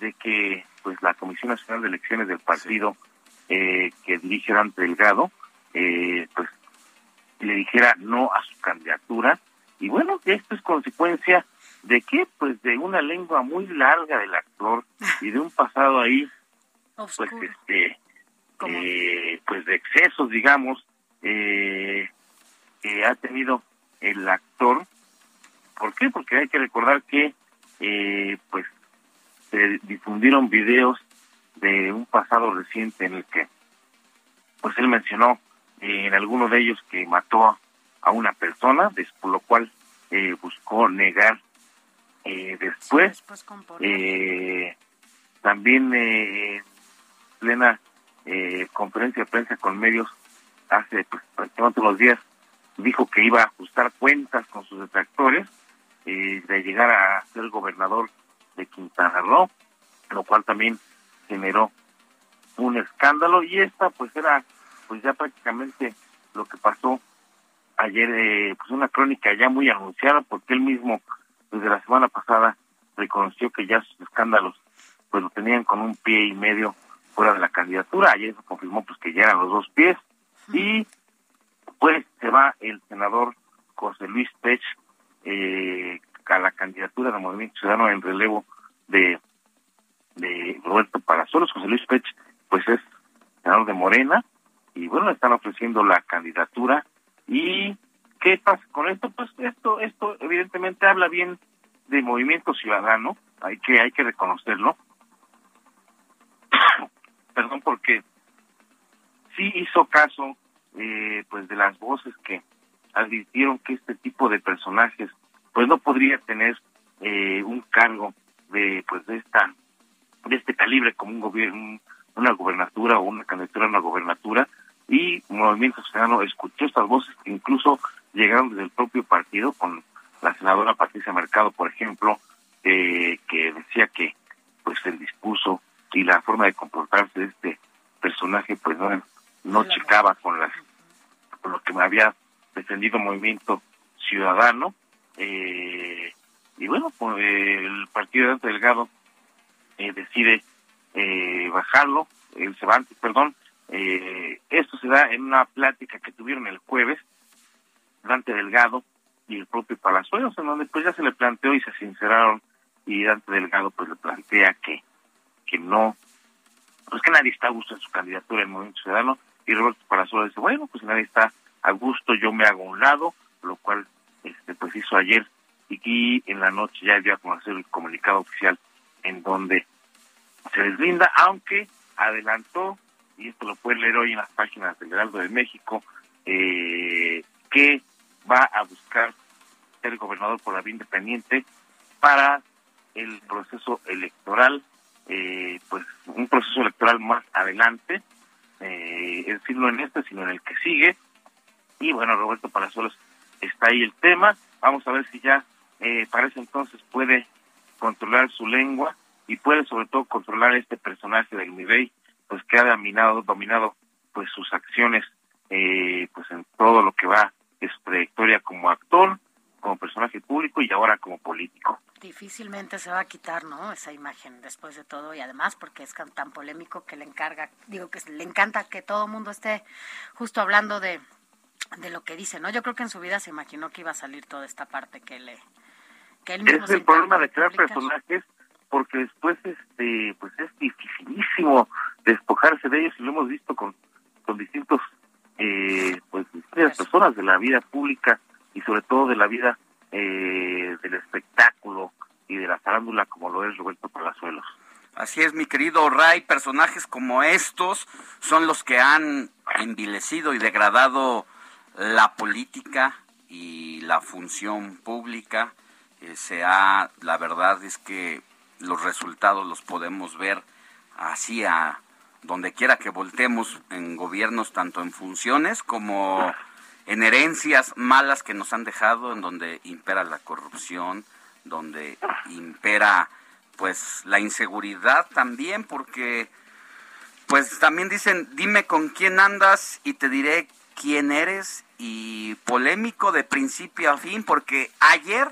de que pues la Comisión Nacional de Elecciones del partido eh, que dirige Dante Delgado, eh, pues le dijera no a su candidatura. Y bueno, esto es consecuencia de qué? Pues de una lengua muy larga del actor y de un pasado ahí, pues este, eh, pues de excesos, digamos, eh, que ha tenido el actor. ¿Por qué? Porque hay que recordar que, eh, pues, se difundieron videos de un pasado reciente en el que pues él mencionó eh, en alguno de ellos que mató a una persona, por lo cual eh, buscó negar eh, después. eh, también en plena conferencia de prensa con medios hace pues, prácticamente unos días dijo que iba a ajustar cuentas con sus detractores de llegar a ser gobernador de Quintana Roo, lo cual también generó un escándalo y esta pues era pues ya prácticamente lo que pasó ayer, eh, pues una crónica ya muy anunciada porque él mismo desde la semana pasada reconoció que ya sus escándalos pues lo tenían con un pie y medio fuera de la candidatura, ayer se confirmó pues que ya eran los dos pies y pues se va el senador José Luis Pech eh, a la candidatura del Movimiento Ciudadano en relevo de, de Roberto Parasolos. José Luis Pech, pues es senador de Morena, y bueno, le están ofreciendo la candidatura. ¿Y qué pasa con esto? Pues esto, esto evidentemente habla bien de Movimiento Ciudadano, hay que, hay que reconocerlo. Perdón, porque sí hizo caso eh, pues de las voces que advirtieron que este tipo de personajes pues no podría tener eh, un cargo de pues de esta de este calibre como un gobierno una gobernatura o una candidatura a una gobernatura. Y Movimiento Ciudadano escuchó estas voces que incluso llegaron desde el propio partido con la senadora Patricia Mercado, por ejemplo, eh, que decía que pues el discurso y la forma de comportarse de este personaje pues no, no checaba con las con lo que me había defendido Movimiento Ciudadano eh, y bueno pues el partido de Dante Delgado eh, decide eh, bajarlo el Cervantes perdón eh, esto se da en una plática que tuvieron el jueves Dante Delgado y el propio Palazuelos en donde pues ya se le planteó y se sinceraron y Dante Delgado pues le plantea que que no. Pues que nadie está a gusto en su candidatura en el Movimiento Ciudadano y Roberto Palazuelos dice bueno pues nadie está a gusto yo me hago a un lado lo cual este pues hizo ayer y aquí en la noche ya dio a conocer el comunicado oficial en donde se deslinda aunque adelantó y esto lo pueden leer hoy en las páginas del Heraldo de México eh, que va a buscar ser gobernador por la vía independiente para el proceso electoral, eh, pues un proceso electoral más adelante, eh, es decir, no en este, sino en el que sigue. Y bueno, Roberto Palazuelos está ahí el tema. Vamos a ver si ya eh, para ese entonces puede controlar su lengua y puede sobre todo controlar este personaje del Mirey, pues que ha dominado, dominado pues sus acciones eh, pues en todo lo que va de su trayectoria como actor, como personaje público y ahora como político. Difícilmente se va a quitar, ¿no? Esa imagen después de todo y además porque es tan polémico que le encarga, digo que le encanta que todo el mundo esté justo hablando de, de lo que dice, ¿no? Yo creo que en su vida se imaginó que iba a salir toda esta parte que le que él mismo es el problema de crear personajes porque después este pues es dificilísimo despojarse de ellos y lo hemos visto con con distintos eh, pues distintas personas de la vida pública y sobre todo de la vida eh, del espectáculo y de la farándula como lo es Roberto Palazuelos. Así es, mi querido Ray, personajes como estos son los que han envilecido y degradado la política y la función pública. Eh, se ha, la verdad es que los resultados los podemos ver así a donde quiera que voltemos en gobiernos, tanto en funciones como en herencias malas que nos han dejado, en donde impera la corrupción, donde impera pues la inseguridad también, porque pues también dicen, dime con quién andas y te diré quién eres, y polémico de principio a fin, porque ayer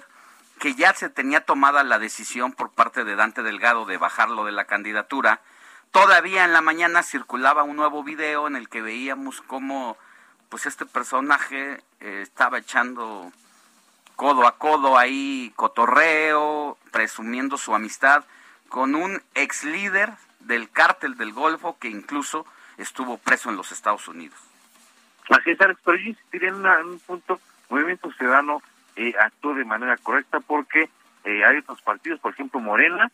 que ya se tenía tomada la decisión por parte de Dante Delgado de bajarlo de la candidatura, todavía en la mañana circulaba un nuevo video en el que veíamos cómo pues este personaje eh, estaba echando codo a codo ahí cotorreo, presumiendo su amistad con un ex líder del cártel del Golfo que incluso estuvo preso en los Estados Unidos. Así es, Alex, pero yo insistiría en, un punto, Movimiento Ciudadano eh, actuó de manera correcta porque eh, hay otros partidos, por ejemplo Morena,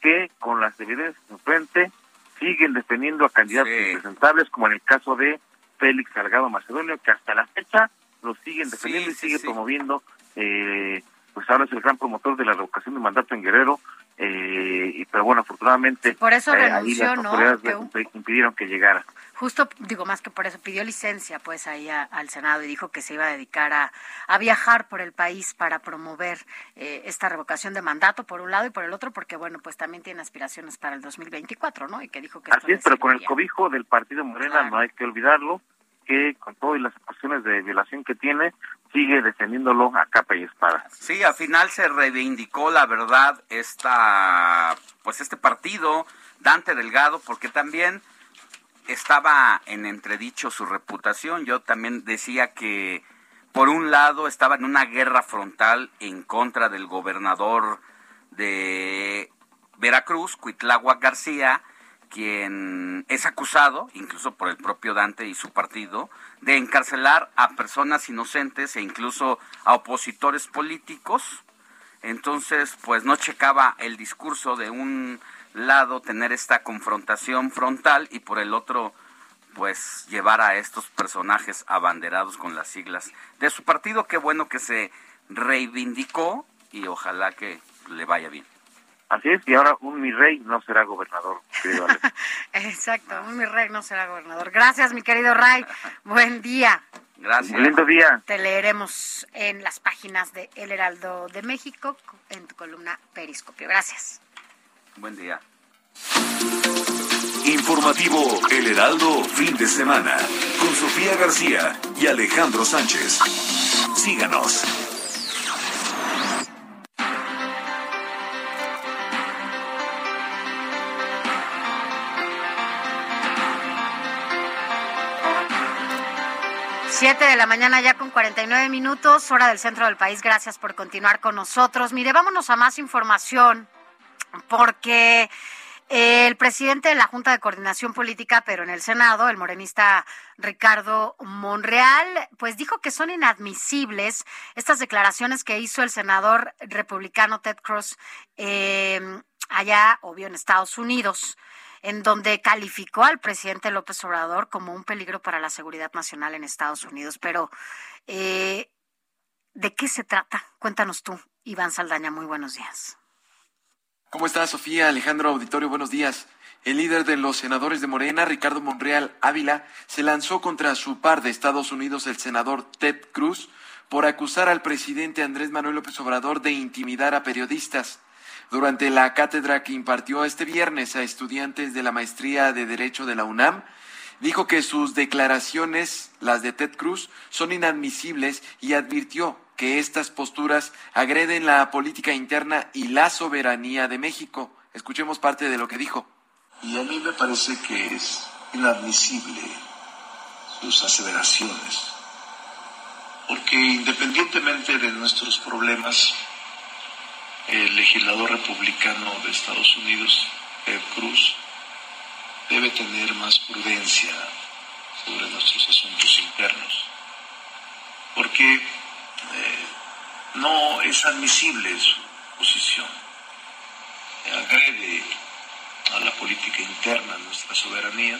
que con las evidencias en frente siguen defendiendo a candidatos impresentables, como en el caso de Félix Salgado Macedonio, que hasta la fecha lo siguen defendiendo y sigue promoviendo, eh, pues ahora es el gran promotor de la revocación de mandato en Guerrero, eh, y, pero bueno, afortunadamente por eso eh, renunció, ahí las ¿no? impidieron que llegara. Justo, digo más que por eso, pidió licencia pues ahí a- al Senado y dijo que se iba a dedicar a, a viajar por el país para promover eh, esta revocación de mandato por un lado y por el otro porque bueno, pues también tiene aspiraciones para el 2024, ¿no? Y que dijo que esto Así es, pero con el cobijo del partido Morena no hay que olvidarlo, que con todas las acusaciones de violación que tiene, sigue defendiéndolo a capa y espada. Sí, al final se reivindicó la verdad esta pues este partido Dante Delgado porque también estaba en entredicho su reputación. Yo también decía que por un lado estaba en una guerra frontal en contra del gobernador de Veracruz, Cuitláhuac García, quien es acusado, incluso por el propio Dante y su partido, de encarcelar a personas inocentes e incluso a opositores políticos. Entonces, pues no checaba el discurso de un lado tener esta confrontación frontal y por el otro, pues llevar a estos personajes abanderados con las siglas de su partido. Qué bueno que se reivindicó y ojalá que le vaya bien. Así es, y ahora un mi rey no será gobernador. querido Alex. Exacto, mi rey no será gobernador. Gracias, mi querido Ray. Buen día. Gracias. lindo día. Te leeremos en las páginas de El Heraldo de México en tu columna Periscopio. Gracias. Buen día. Informativo El Heraldo fin de semana con Sofía García y Alejandro Sánchez. Síganos. Siete de la mañana ya con 49 minutos, hora del centro del país. Gracias por continuar con nosotros. Mire, vámonos a más información porque el presidente de la Junta de Coordinación Política, pero en el Senado, el morenista Ricardo Monreal, pues dijo que son inadmisibles estas declaraciones que hizo el senador republicano Ted Cruz eh, allá, obvio, en Estados Unidos en donde calificó al presidente López Obrador como un peligro para la seguridad nacional en Estados Unidos. Pero, eh, ¿de qué se trata? Cuéntanos tú, Iván Saldaña. Muy buenos días. ¿Cómo estás, Sofía? Alejandro Auditorio, buenos días. El líder de los senadores de Morena, Ricardo Monreal Ávila, se lanzó contra su par de Estados Unidos, el senador Ted Cruz, por acusar al presidente Andrés Manuel López Obrador de intimidar a periodistas durante la cátedra que impartió este viernes a estudiantes de la maestría de Derecho de la UNAM, dijo que sus declaraciones, las de Ted Cruz, son inadmisibles y advirtió que estas posturas agreden la política interna y la soberanía de México. Escuchemos parte de lo que dijo. Y a mí me parece que es inadmisible sus aseveraciones, porque independientemente de nuestros problemas, el legislador republicano de Estados Unidos, Ted Cruz, debe tener más prudencia sobre nuestros asuntos internos, porque eh, no es admisible su posición, agrede a la política interna, nuestra soberanía.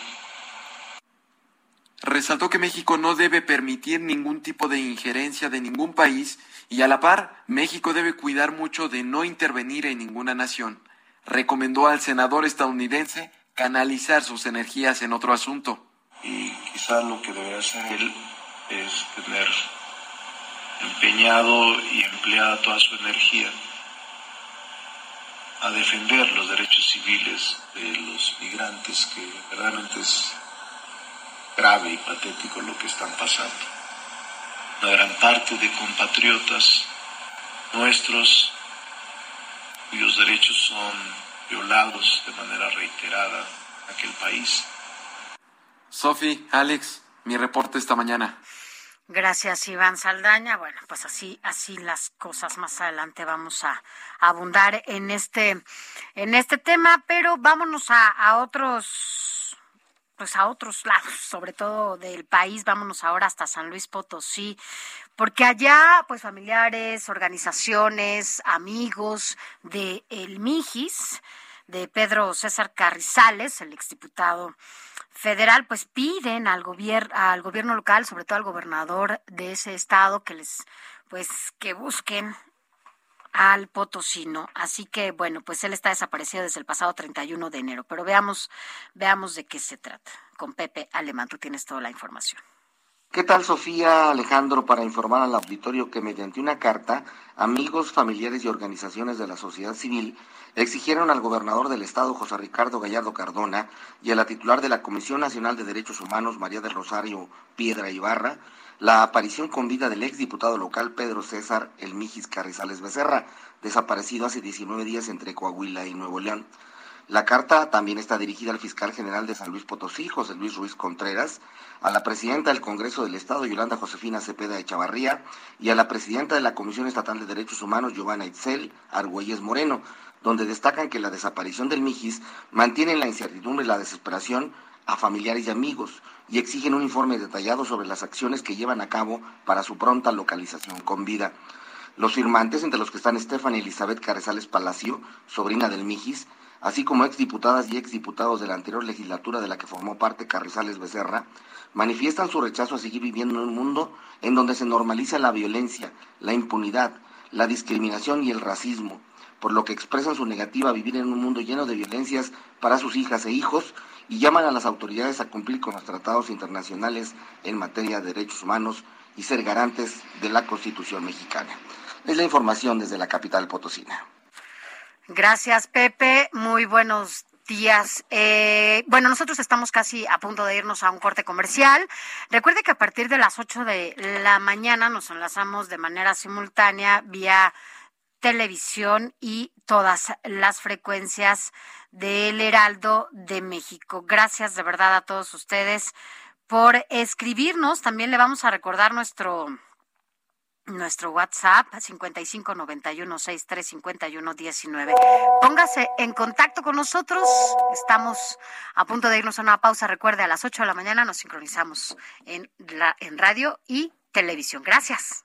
Resaltó que México no debe permitir ningún tipo de injerencia de ningún país y a la par, México debe cuidar mucho de no intervenir en ninguna nación. Recomendó al senador estadounidense canalizar sus energías en otro asunto. Y quizás lo que debe hacer él es tener empeñado y empleada toda su energía a defender los derechos civiles de los migrantes, que verdaderamente es grave y patético lo que están pasando una gran parte de compatriotas nuestros cuyos derechos son violados de manera reiterada en aquel país. Sofi, Alex, mi reporte esta mañana. Gracias, Iván Saldaña. Bueno, pues así, así las cosas. Más adelante vamos a, abundar en este, en este tema, pero vámonos a, a otros pues a otros lados, sobre todo del país. Vámonos ahora hasta San Luis Potosí, porque allá, pues familiares, organizaciones, amigos de el Mijis, de Pedro César Carrizales, el exdiputado federal, pues piden al gobierno, al gobierno local, sobre todo al gobernador de ese estado, que les, pues, que busquen al potosino. Así que, bueno, pues él está desaparecido desde el pasado 31 de enero. Pero veamos, veamos de qué se trata. Con Pepe Alemán, tú tienes toda la información. ¿Qué tal, Sofía Alejandro, para informar al auditorio que mediante una carta, amigos, familiares y organizaciones de la sociedad civil exigieron al gobernador del estado, José Ricardo Gallardo Cardona, y a la titular de la Comisión Nacional de Derechos Humanos, María del Rosario Piedra Ibarra, la aparición con vida del exdiputado local Pedro César El Mijis Carrizales Becerra, desaparecido hace 19 días entre Coahuila y Nuevo León. La carta también está dirigida al fiscal general de San Luis Potosí, José Luis Ruiz Contreras, a la presidenta del Congreso del Estado, Yolanda Josefina Cepeda Echavarría, y a la presidenta de la Comisión Estatal de Derechos Humanos, Giovanna Itzel Argüelles Moreno, donde destacan que la desaparición del Mijis mantiene la incertidumbre y la desesperación a familiares y amigos y exigen un informe detallado sobre las acciones que llevan a cabo para su pronta localización con vida. Los firmantes, entre los que están Stephanie Elizabeth Carrizales Palacio, sobrina del Mijis, así como exdiputadas y exdiputados de la anterior legislatura de la que formó parte Carrizales Becerra, manifiestan su rechazo a seguir viviendo en un mundo en donde se normaliza la violencia, la impunidad, la discriminación y el racismo, por lo que expresan su negativa a vivir en un mundo lleno de violencias para sus hijas e hijos y llaman a las autoridades a cumplir con los tratados internacionales en materia de derechos humanos y ser garantes de la Constitución mexicana. Es la información desde la capital potosina. Gracias, Pepe. Muy buenos días. Eh, bueno, nosotros estamos casi a punto de irnos a un corte comercial. Recuerde que a partir de las 8 de la mañana nos enlazamos de manera simultánea vía televisión y todas las frecuencias del Heraldo de México. Gracias de verdad a todos ustedes por escribirnos. También le vamos a recordar nuestro nuestro WhatsApp 5591635119. Póngase en contacto con nosotros. Estamos a punto de irnos a una pausa. Recuerde, a las 8 de la mañana nos sincronizamos en, la, en radio y televisión. Gracias.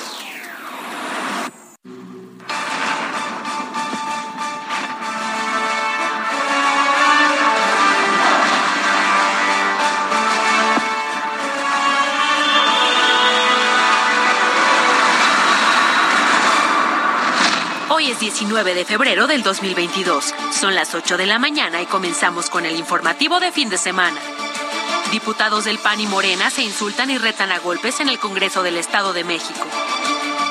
19 de febrero del 2022. Son las 8 de la mañana y comenzamos con el informativo de fin de semana. Diputados del PAN y Morena se insultan y retan a golpes en el Congreso del Estado de México.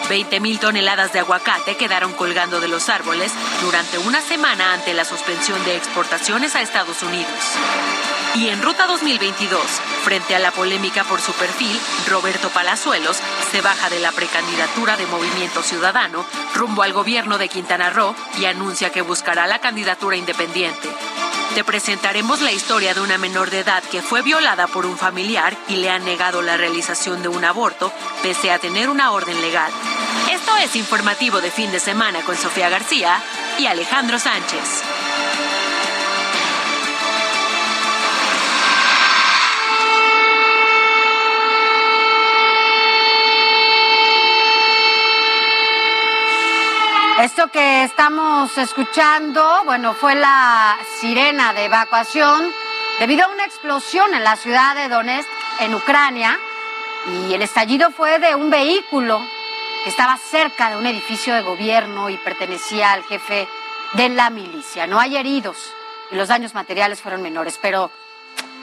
20 mil toneladas de aguacate quedaron colgando de los árboles durante una semana ante la suspensión de exportaciones a Estados Unidos. Y en Ruta 2022, frente a la polémica por su perfil, Roberto Palazuelos se baja de la precandidatura de Movimiento Ciudadano rumbo al gobierno de Quintana Roo y anuncia que buscará la candidatura independiente. Te presentaremos la historia de una menor de edad que fue violada por un familiar y le han negado la realización de un aborto pese a tener una orden legal. Esto es informativo de fin de semana con Sofía García y Alejandro Sánchez. Esto que estamos escuchando, bueno, fue la sirena de evacuación debido a una explosión en la ciudad de Donetsk, en Ucrania, y el estallido fue de un vehículo que estaba cerca de un edificio de gobierno y pertenecía al jefe de la milicia. No hay heridos y los daños materiales fueron menores, pero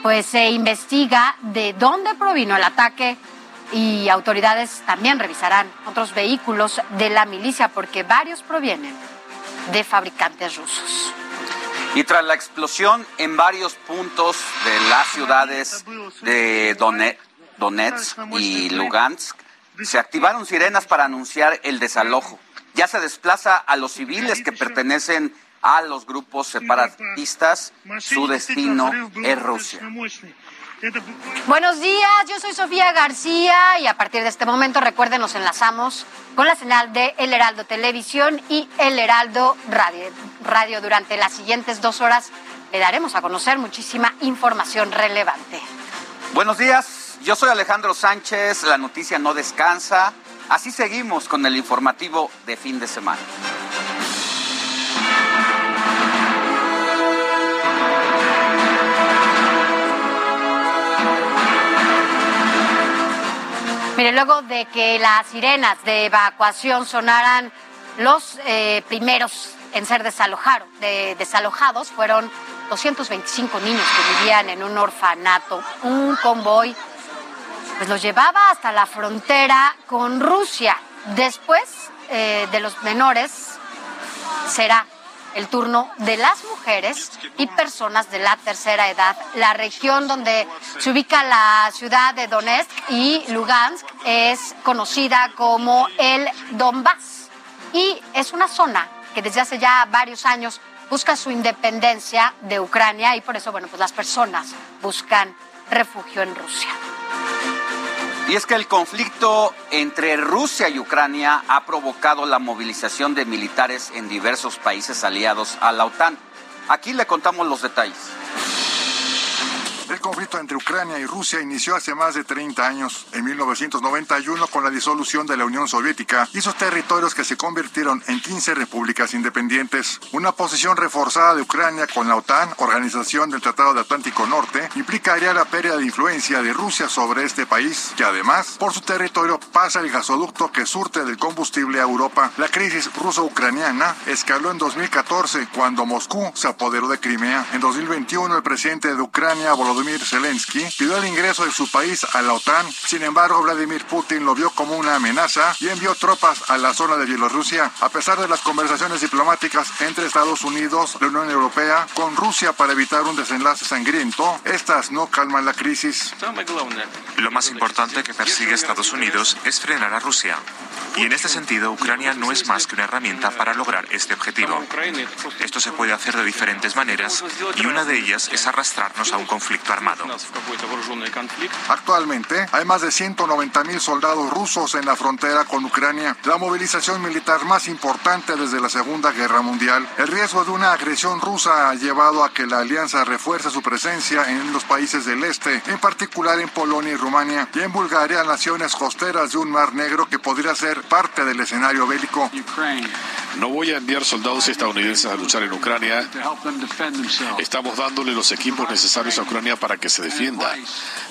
pues se investiga de dónde provino el ataque y autoridades también revisarán otros vehículos de la milicia porque varios provienen de fabricantes rusos. Y tras la explosión en varios puntos de las ciudades de Donetsk y Lugansk, se activaron sirenas para anunciar el desalojo. Ya se desplaza a los civiles que pertenecen a los grupos separatistas. Su destino es Rusia. Buenos días, yo soy Sofía García y a partir de este momento recuerden nos enlazamos con la señal de El Heraldo Televisión y El Heraldo Radio. Radio durante las siguientes dos horas le daremos a conocer muchísima información relevante. Buenos días, yo soy Alejandro Sánchez, la noticia no descansa. Así seguimos con el informativo de fin de semana. Mire, luego de que las sirenas de evacuación sonaran, los eh, primeros en ser desalojados fueron 225 niños que vivían en un orfanato. Un convoy pues los llevaba hasta la frontera con Rusia. Después eh, de los menores será el turno de las mujeres y personas de la tercera edad. La región donde se ubica la ciudad de Donetsk y Lugansk es conocida como el Donbass y es una zona que desde hace ya varios años busca su independencia de Ucrania y por eso, bueno, pues las personas buscan refugio en Rusia. Y es que el conflicto entre Rusia y Ucrania ha provocado la movilización de militares en diversos países aliados a la OTAN. Aquí le contamos los detalles. El conflicto entre Ucrania y Rusia inició hace más de 30 años, en 1991 con la disolución de la Unión Soviética y sus territorios que se convirtieron en 15 repúblicas independientes. Una posición reforzada de Ucrania con la OTAN, Organización del Tratado de Atlántico Norte, implicaría la pérdida de influencia de Rusia sobre este país, que además, por su territorio pasa el gasoducto que surte del combustible a Europa. La crisis ruso-ucraniana escaló en 2014 cuando Moscú se apoderó de Crimea. En 2021 el presidente de Ucrania, Volodymyr Zelensky, pidió el ingreso de su país a la OTAN. Sin embargo, Vladimir Putin lo vio como una amenaza y envió tropas a la zona de Bielorrusia. A pesar de las conversaciones diplomáticas entre Estados Unidos, la Unión Europea, con Rusia para evitar un desenlace sangriento, estas no calman la crisis. Lo más importante que persigue Estados Unidos es frenar a Rusia. Y en este sentido, Ucrania no es más que una herramienta para lograr este objetivo. Esto se puede hacer de diferentes maneras y una de ellas es arrastrarnos a un conflicto armado. Actualmente hay más de 190 mil soldados rusos en la frontera con Ucrania, la movilización militar más importante desde la Segunda Guerra Mundial. El riesgo de una agresión rusa ha llevado a que la alianza refuerce su presencia en los países del este, en particular en Polonia y Rumania, y en Bulgaria, naciones costeras de un mar negro que podría ser parte del escenario bélico. No voy a enviar soldados estadounidenses a luchar en Ucrania. Estamos dándole los equipos necesarios a Ucrania para que se defienda.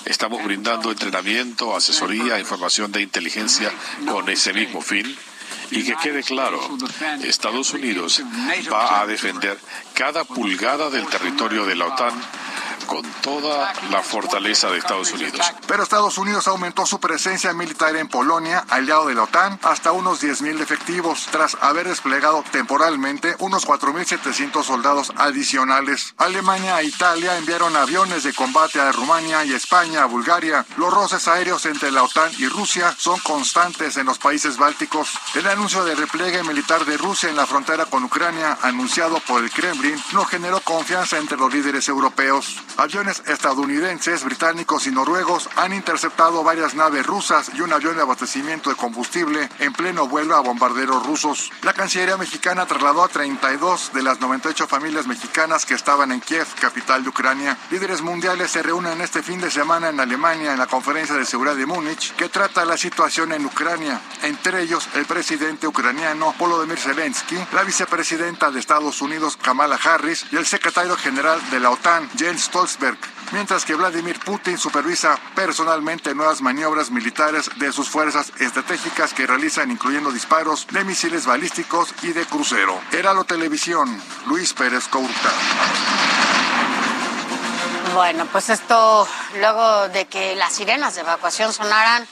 Estamos brindando entrenamiento, asesoría, información de inteligencia con ese mismo fin. Y que quede claro, Estados Unidos va a defender cada pulgada del territorio de la OTAN con toda la fortaleza de Estados Unidos. Pero Estados Unidos aumentó su presencia militar en Polonia, aliado de la OTAN, hasta unos 10.000 efectivos, tras haber desplegado temporalmente unos 4.700 soldados adicionales. Alemania e Italia enviaron aviones de combate a Rumania y España, a Bulgaria. Los roces aéreos entre la OTAN y Rusia son constantes en los países bálticos. El anuncio de repliegue militar de Rusia en la frontera con Ucrania, anunciado por el Kremlin, no generó confianza entre los líderes europeos. Aviones estadounidenses, británicos y noruegos han interceptado varias naves rusas y un avión de abastecimiento de combustible en pleno vuelo a bombarderos rusos. La Cancillería mexicana trasladó a 32 de las 98 familias mexicanas que estaban en Kiev, capital de Ucrania. Líderes mundiales se reúnen este fin de semana en Alemania en la Conferencia de Seguridad de Múnich que trata la situación en Ucrania, entre ellos el presidente ucraniano Volodymyr Zelensky, la vicepresidenta de Estados Unidos Kamala Harris y el secretario general de la OTAN Jens Stoltenberg mientras que Vladimir Putin supervisa personalmente nuevas maniobras militares de sus fuerzas estratégicas que realizan incluyendo disparos de misiles balísticos y de crucero. Heralo Televisión, Luis Pérez Couta. Bueno, pues esto, luego de que las sirenas de evacuación sonaran,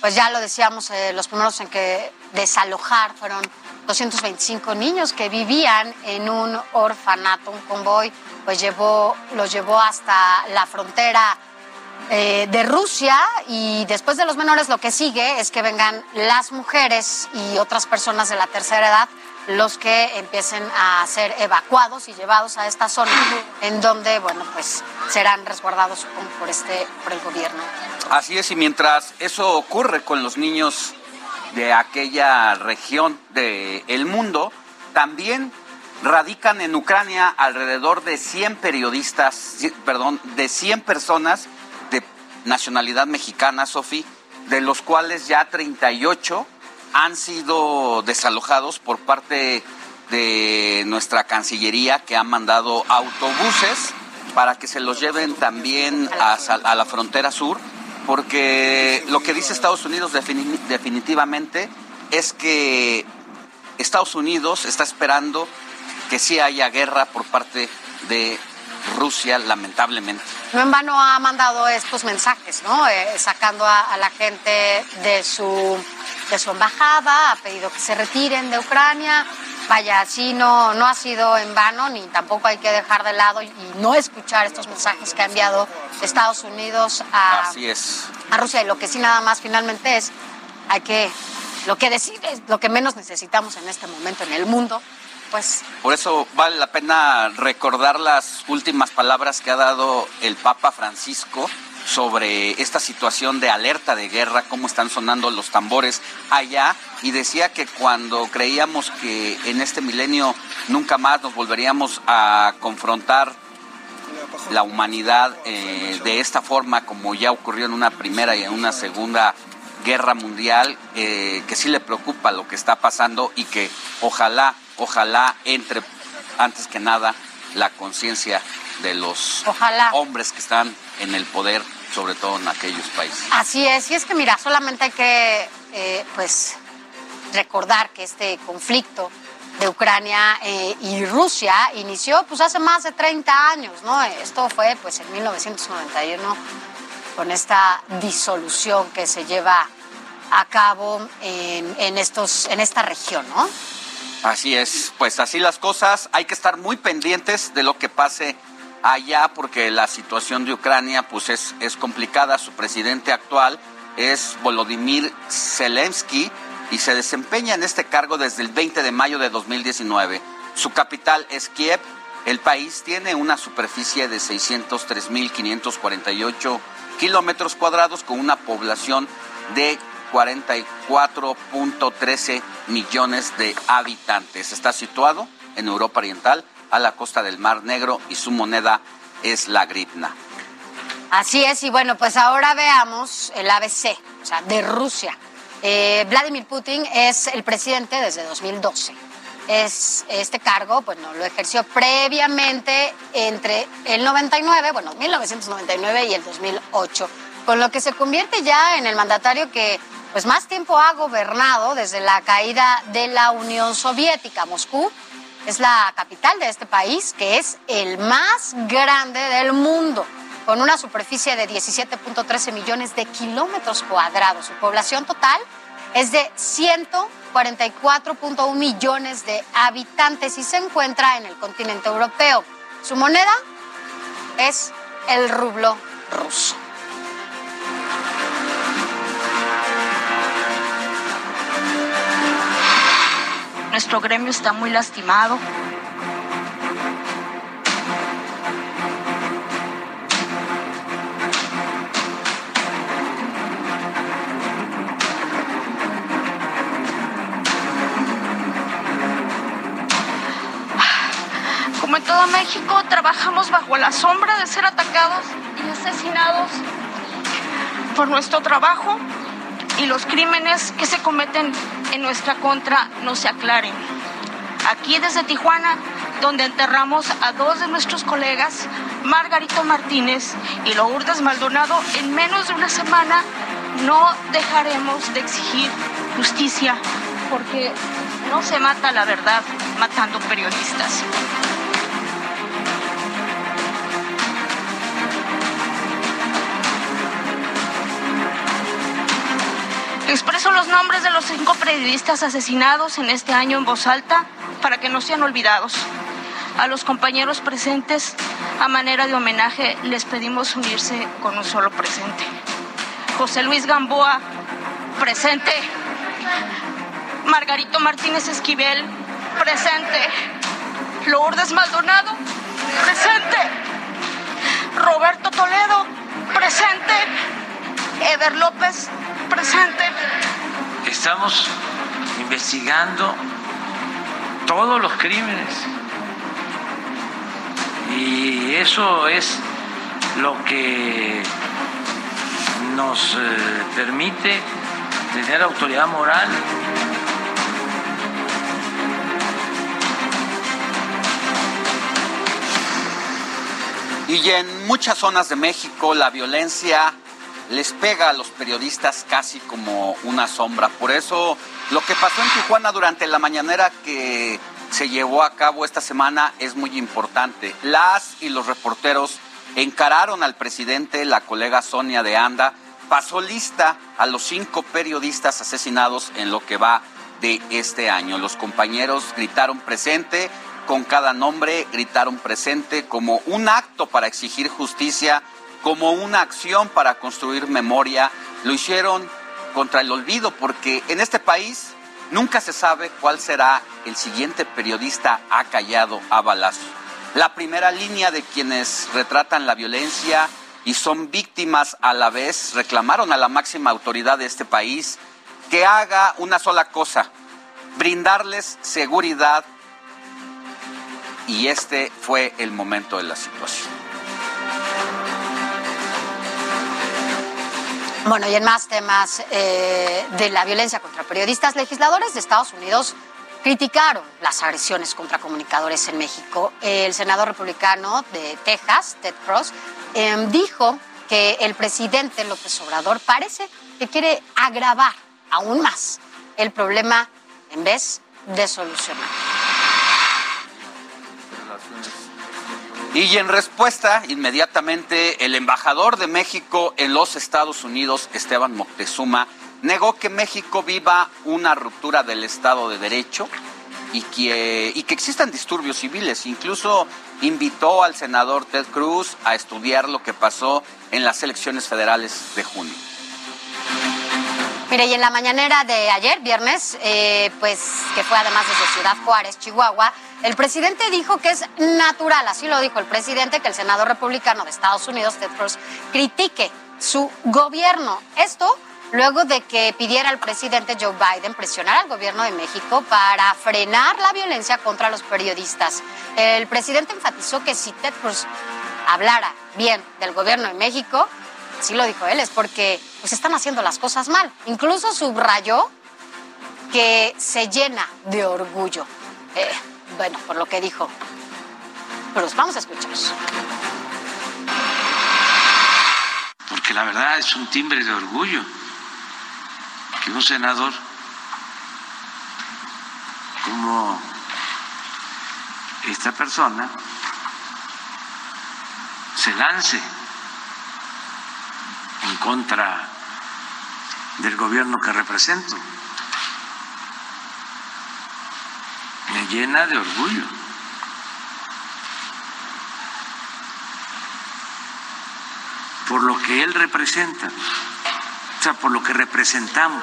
pues ya lo decíamos, eh, los primeros en que desalojar fueron 225 niños que vivían en un orfanato, un convoy pues llevó, los llevó hasta la frontera eh, de Rusia y después de los menores lo que sigue es que vengan las mujeres y otras personas de la tercera edad los que empiecen a ser evacuados y llevados a esta zona en donde bueno pues serán resguardados por este por el gobierno. Así es y mientras eso ocurre con los niños de aquella región del mundo también radican en Ucrania alrededor de 100 periodistas, perdón, de 100 personas de nacionalidad mexicana, Sofi, de los cuales ya 38 han sido desalojados por parte de nuestra Cancillería que ha mandado autobuses para que se los lleven también a, a la frontera sur, porque lo que dice Estados Unidos definitivamente es que Estados Unidos está esperando que sí haya guerra por parte de Rusia, lamentablemente. No en vano ha mandado estos mensajes, ¿no? Eh, sacando a, la gente de su, de su embajada, ha pedido que se retiren de Ucrania. Vaya, así no, no ha sido en vano, ni tampoco hay que dejar de lado y, no escuchar estos mensajes que ha enviado Estados Unidos a, a Rusia. Y lo que sí nada más finalmente es, hay que, lo que decir es lo que menos necesitamos en este momento en el mundo pues. Por eso vale la pena recordar las últimas palabras que ha dado el Papa Francisco sobre esta situación de alerta de guerra, cómo están sonando los tambores allá, y decía que cuando creíamos que en este milenio nunca más nos volveríamos a confrontar la humanidad eh, de esta forma, como ya ocurrió en una primera y en una segunda guerra mundial, eh, que sí le preocupa lo que está pasando y que ojalá, ojalá entre antes que nada la conciencia de los hombres que están en el poder, sobre todo en aquellos países. Así es, y es que mira, solamente hay que eh, pues recordar que este conflicto de Ucrania eh, y Rusia inició pues hace más de 30 años, ¿no? Esto fue pues en 1991 con esta disolución que se lleva a cabo en, en, estos, en esta región, ¿no? Así es, pues así las cosas, hay que estar muy pendientes de lo que pase allá porque la situación de Ucrania pues es, es complicada, su presidente actual es Volodymyr Zelensky, y se desempeña en este cargo desde el 20 de mayo de 2019. Su capital es Kiev. El país tiene una superficie de 603.548 kilómetros cuadrados con una población de 44.13 millones de habitantes. Está situado en Europa Oriental, a la costa del Mar Negro y su moneda es la gripna. Así es, y bueno, pues ahora veamos el ABC, o sea, de Rusia. Eh, Vladimir Putin es el presidente desde 2012. Es, este cargo, pues no, lo ejerció previamente entre el 99, bueno, 1999 y el 2008, con lo que se convierte ya en el mandatario que pues más tiempo ha gobernado desde la caída de la Unión Soviética. Moscú es la capital de este país, que es el más grande del mundo con una superficie de 17.13 millones de kilómetros cuadrados. Su población total es de 144.1 millones de habitantes y se encuentra en el continente europeo. Su moneda es el rublo ruso. Nuestro gremio está muy lastimado. todo México trabajamos bajo la sombra de ser atacados y asesinados por nuestro trabajo y los crímenes que se cometen en nuestra contra no se aclaren. Aquí desde Tijuana, donde enterramos a dos de nuestros colegas, Margarito Martínez y Lourdes Maldonado, en menos de una semana no dejaremos de exigir justicia porque no se mata la verdad matando periodistas. Expreso los nombres de los cinco periodistas asesinados en este año en voz alta para que no sean olvidados. A los compañeros presentes, a manera de homenaje, les pedimos unirse con un solo presente. José Luis Gamboa, presente. Margarito Martínez Esquivel, presente. Lourdes Maldonado, presente. Roberto Toledo, presente. Ever López, presente. Estamos investigando todos los crímenes y eso es lo que nos eh, permite tener autoridad moral. Y en muchas zonas de México la violencia les pega a los periodistas casi como una sombra. Por eso lo que pasó en Tijuana durante la mañanera que se llevó a cabo esta semana es muy importante. Las y los reporteros encararon al presidente, la colega Sonia de Anda, pasó lista a los cinco periodistas asesinados en lo que va de este año. Los compañeros gritaron presente, con cada nombre gritaron presente como un acto para exigir justicia como una acción para construir memoria, lo hicieron contra el olvido, porque en este país nunca se sabe cuál será el siguiente periodista acallado a balazo. La primera línea de quienes retratan la violencia y son víctimas a la vez reclamaron a la máxima autoridad de este país que haga una sola cosa, brindarles seguridad y este fue el momento de la situación. Bueno, y en más temas eh, de la violencia contra periodistas, legisladores de Estados Unidos criticaron las agresiones contra comunicadores en México. El senador republicano de Texas, Ted Cruz, em, dijo que el presidente López Obrador parece que quiere agravar aún más el problema en vez de solucionar. Y en respuesta, inmediatamente, el embajador de México en los Estados Unidos, Esteban Moctezuma, negó que México viva una ruptura del Estado de Derecho y que, y que existan disturbios civiles. Incluso invitó al senador Ted Cruz a estudiar lo que pasó en las elecciones federales de junio. Mire, y en la mañanera de ayer, viernes, eh, pues que fue además desde Ciudad Juárez, Chihuahua, el presidente dijo que es natural, así lo dijo el presidente, que el senador republicano de Estados Unidos, Ted Cruz, critique su gobierno. Esto luego de que pidiera al presidente Joe Biden presionar al gobierno de México para frenar la violencia contra los periodistas. El presidente enfatizó que si Ted Cruz hablara bien del gobierno de México, sí lo dijo él, es porque pues están haciendo las cosas mal. Incluso subrayó que se llena de orgullo. Eh, bueno, por lo que dijo. Pero vamos a escuchar. Porque la verdad es un timbre de orgullo que un senador como esta persona se lance en contra del gobierno que represento. Me llena de orgullo. Por lo que él representa, o sea, por lo que representamos.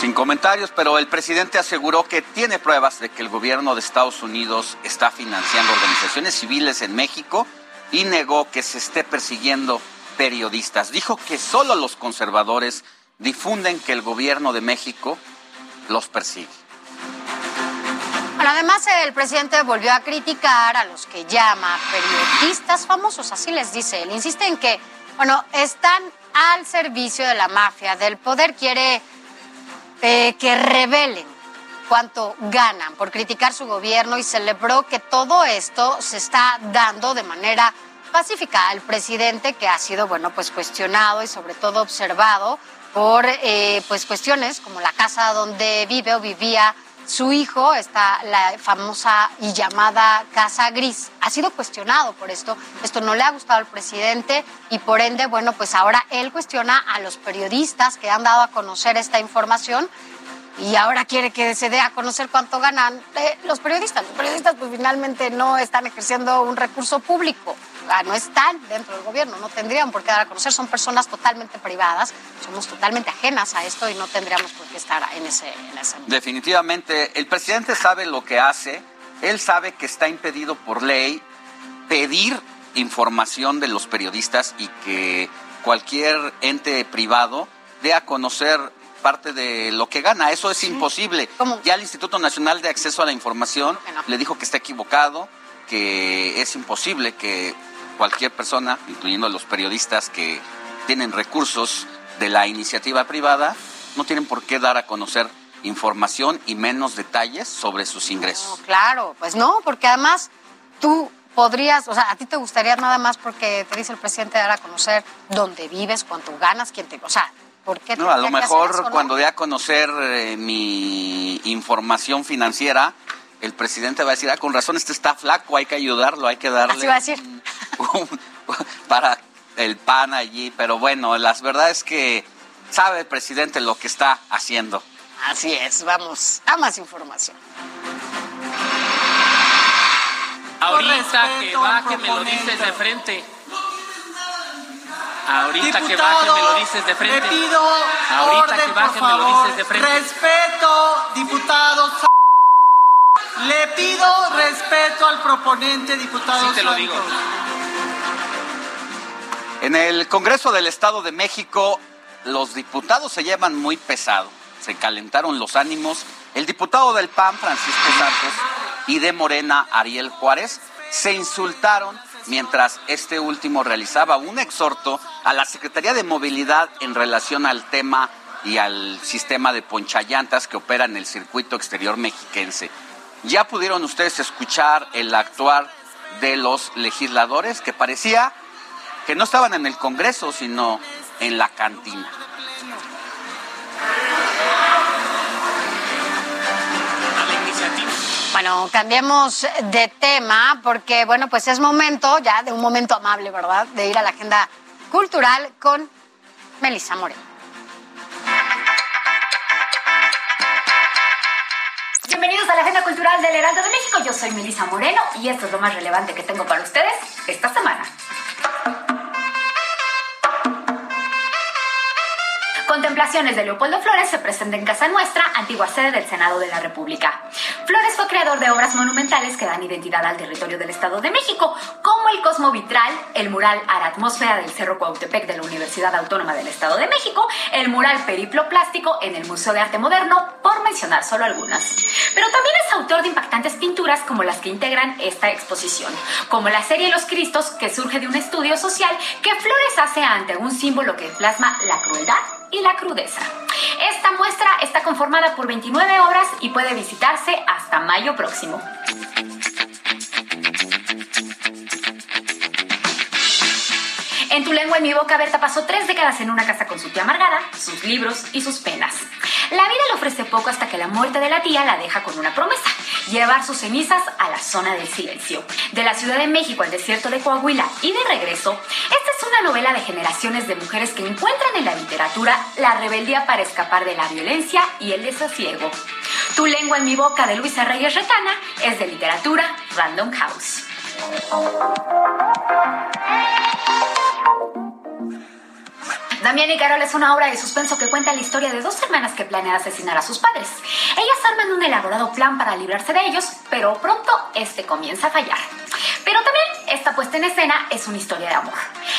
Sin comentarios, pero el presidente aseguró que tiene pruebas de que el gobierno de Estados Unidos está financiando organizaciones civiles en México y negó que se esté persiguiendo periodistas. Dijo que solo los conservadores difunden que el gobierno de México los persigue. Bueno, además el presidente volvió a criticar a los que llama periodistas famosos, así les dice. Él insiste en que, bueno, están al servicio de la mafia, del poder, quiere eh, que revelen cuánto ganan por criticar su gobierno y celebró que todo esto se está dando de manera pacífica al presidente que ha sido bueno pues cuestionado y sobre todo observado por eh, pues cuestiones como la casa donde vive o vivía su hijo, está la famosa y llamada Casa Gris. Ha sido cuestionado por esto. Esto no le ha gustado al presidente y por ende, bueno, pues ahora él cuestiona a los periodistas que han dado a conocer esta información y ahora quiere que se dé a conocer cuánto ganan eh, los periodistas. Los periodistas pues finalmente no están ejerciendo un recurso público, no están dentro del gobierno, no tendrían por qué dar a conocer, son personas totalmente privadas, somos totalmente ajenas a esto y no tendríamos por qué estar en ese... En Definitivamente, el presidente sabe lo que hace, él sabe que está impedido por ley pedir información de los periodistas y que cualquier ente privado dé a conocer parte de lo que gana. Eso es imposible. Ya el Instituto Nacional de Acceso a la Información le dijo que está equivocado, que es imposible que cualquier persona, incluyendo los periodistas que tienen recursos de la iniciativa privada, no tienen por qué dar a conocer información y menos detalles sobre sus ingresos. claro, pues no, porque además tú podrías, o sea, a ti te gustaría nada más porque te dice el presidente dar a conocer dónde vives, cuánto ganas, quién te, o sea, ¿por qué? No, a lo mejor cuando dé a conocer eh, mi información financiera, el presidente va a decir, ah, con razón, este está flaco, hay que ayudarlo, hay que darle... Así va a decir. para el pan allí, pero bueno, la verdad es que sabe el presidente lo que está haciendo. Así es, vamos a más información. Ahorita que baje me lo dices de frente. Ahorita que baje me lo dices de frente. Le pido Ahorita que baje me lo dices de frente. Respeto, diputado. Le pido respeto al proponente, diputado. Sí te lo digo. En el Congreso del Estado de México, los diputados se llevan muy pesado. Se calentaron los ánimos. El diputado del PAN, Francisco Santos, y de Morena, Ariel Juárez, se insultaron mientras este último realizaba un exhorto a la Secretaría de Movilidad en relación al tema y al sistema de ponchallantas que opera en el circuito exterior mexiquense. Ya pudieron ustedes escuchar el actuar de los legisladores que parecía que no estaban en el Congreso, sino en la cantina. Bueno, cambiemos de tema porque, bueno, pues es momento ya de un momento amable, ¿verdad? De ir a la agenda cultural con Melissa Moreno. Bienvenidos a la Agenda Cultural del Heraldo de México. Yo soy Melissa Moreno y esto es lo más relevante que tengo para ustedes esta semana. Contemplaciones de Leopoldo Flores se presenta en Casa Nuestra, antigua sede del Senado de la República. Flores fue creador de obras monumentales que dan identidad al territorio del Estado de México, como el Cosmo Vitral, el mural a la atmósfera del Cerro Cuautepec de la Universidad Autónoma del Estado de México, el mural Periplo Plástico en el Museo de Arte Moderno, por mencionar solo algunas. Pero también es autor de impactantes pinturas como las que integran esta exposición, como la serie Los Cristos, que surge de un estudio social que Flores hace ante un símbolo que plasma la crueldad y la crudeza. Esta muestra está conformada por 29 obras y puede visitarse hasta mayo próximo. En tu lengua, en mi boca, Berta pasó tres décadas en una casa con su tía amargada, sus libros y sus penas. La vida le ofrece poco hasta que la muerte de la tía la deja con una promesa, llevar sus cenizas a la zona del silencio. De la Ciudad de México al desierto de Coahuila y de regreso, esta es una novela de generaciones de mujeres que encuentran en la literatura la rebeldía para escapar de la violencia y el desasiego. Tu lengua en mi boca de Luisa Reyes Retana es de literatura Random House. Damián y Carol es una obra de suspenso que cuenta la historia de dos hermanas que planean asesinar a sus padres. Ellas arman un elaborado plan para librarse de ellos, pero pronto este comienza a fallar. Pero también esta puesta en escena es una historia de amor.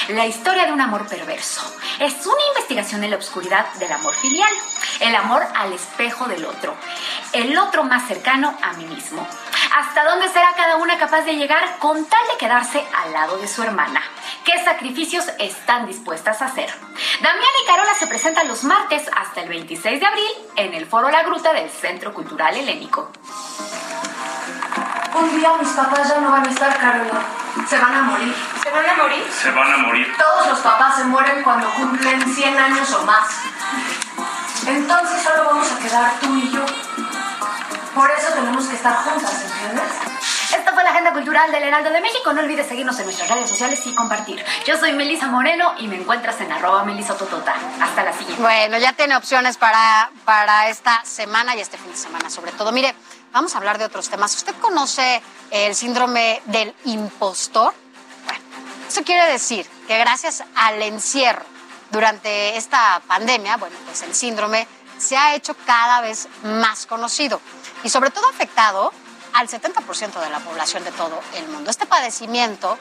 La historia de un amor perverso. Es una investigación en la oscuridad del amor filial. El amor al espejo del otro. El otro más cercano a mí mismo. ¿Hasta dónde será cada una capaz de llegar con tal de quedarse al lado de su hermana? ¿Qué sacrificios están dispuestas a hacer? Damián y Carola se presentan los martes hasta el 26 de abril en el Foro La Gruta del Centro Cultural Helénico. Un día mis papás ya no van a estar, Carola. Se van a morir. ¿Se van a morir? Se van a morir. Todos los papás se mueren cuando cumplen 100 años o más. Entonces solo vamos a quedar tú y yo. Por eso tenemos que estar juntas, ¿entiendes? Esta fue la Agenda Cultural del Heraldo de México. No olvides seguirnos en nuestras redes sociales y compartir. Yo soy Melisa Moreno y me encuentras en arroba melisototota. Hasta la siguiente. Bueno, ya tiene opciones para, para esta semana y este fin de semana, sobre todo. Mire, vamos a hablar de otros temas. ¿Usted conoce el síndrome del impostor? Bueno, eso quiere decir que gracias al encierro durante esta pandemia, bueno, pues el síndrome se ha hecho cada vez más conocido y sobre todo afectado al 70% de la población de todo el mundo. Este padecimiento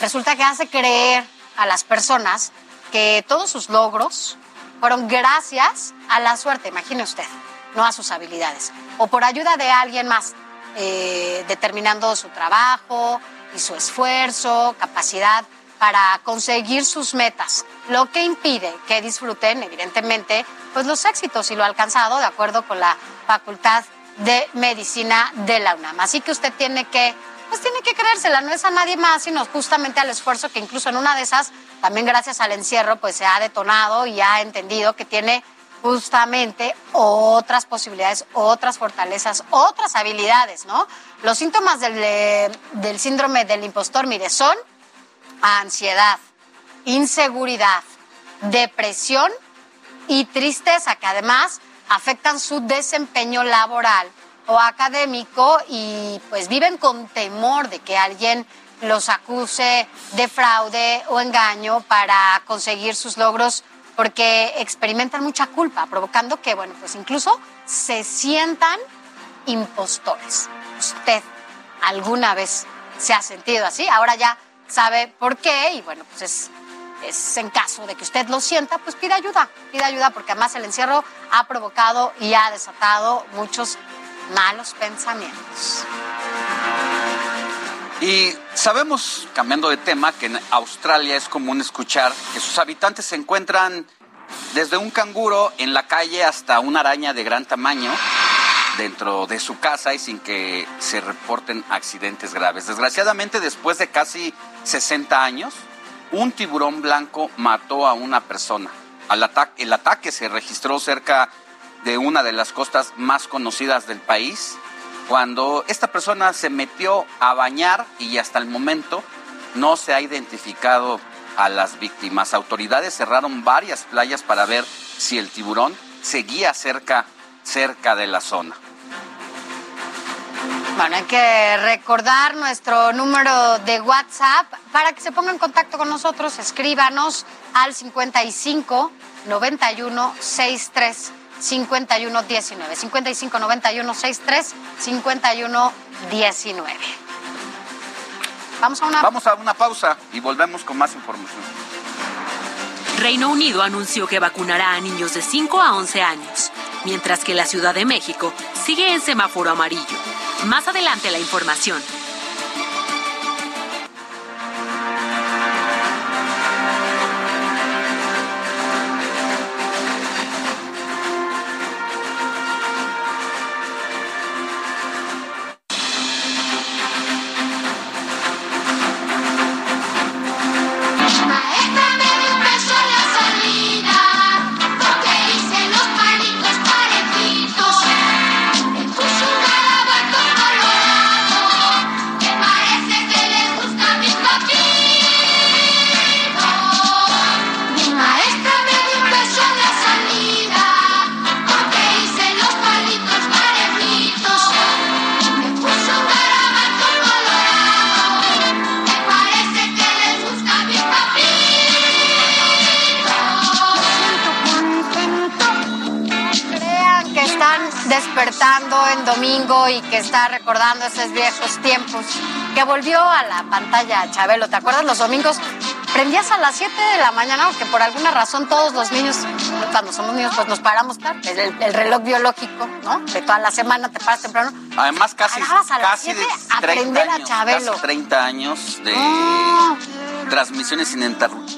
resulta que hace creer a las personas que todos sus logros fueron gracias a la suerte, imagine usted, no a sus habilidades, o por ayuda de alguien más, eh, determinando su trabajo y su esfuerzo, capacidad para conseguir sus metas, lo que impide que disfruten, evidentemente, pues los éxitos y lo alcanzado de acuerdo con la Facultad de Medicina de la UNAM. Así que usted tiene que, pues tiene que creérsela, no es a nadie más, sino justamente al esfuerzo que incluso en una de esas, también gracias al encierro, pues se ha detonado y ha entendido que tiene justamente otras posibilidades, otras fortalezas, otras habilidades, ¿no? Los síntomas del, eh, del síndrome del impostor, mire, son ansiedad, inseguridad, depresión y tristeza, que además afectan su desempeño laboral o académico y pues viven con temor de que alguien los acuse de fraude o engaño para conseguir sus logros porque experimentan mucha culpa, provocando que, bueno, pues incluso se sientan impostores. ¿Usted alguna vez se ha sentido así? Ahora ya sabe por qué y bueno, pues es, es en caso de que usted lo sienta, pues pida ayuda, pida ayuda porque además el encierro ha provocado y ha desatado muchos malos pensamientos. Y sabemos, cambiando de tema, que en Australia es común escuchar que sus habitantes se encuentran desde un canguro en la calle hasta una araña de gran tamaño dentro de su casa y sin que se reporten accidentes graves. Desgraciadamente, después de casi 60 años, un tiburón blanco mató a una persona. el ataque se registró cerca de una de las costas más conocidas del país cuando esta persona se metió a bañar y hasta el momento no se ha identificado a las víctimas. Autoridades cerraron varias playas para ver si el tiburón seguía cerca, cerca de la zona. Bueno, hay que recordar nuestro número de WhatsApp para que se ponga en contacto con nosotros. Escríbanos al 55 91 63 5119. 55 91 63 5119. Vamos a una Vamos a una pausa y volvemos con más información. Reino Unido anunció que vacunará a niños de 5 a 11 años, mientras que la Ciudad de México sigue en semáforo amarillo. Más adelante la información. Y que está recordando esos viejos tiempos, que volvió a la pantalla Chabelo. ¿Te acuerdas los domingos? Prendías a las 7 de la mañana, porque por alguna razón todos los niños, cuando somos niños, pues nos paramos tarde. El, el reloj biológico, ¿no? De toda la semana te paras temprano. Además, casi, casi de 30 años, a Chabelo. Casi 30 años de transmisiones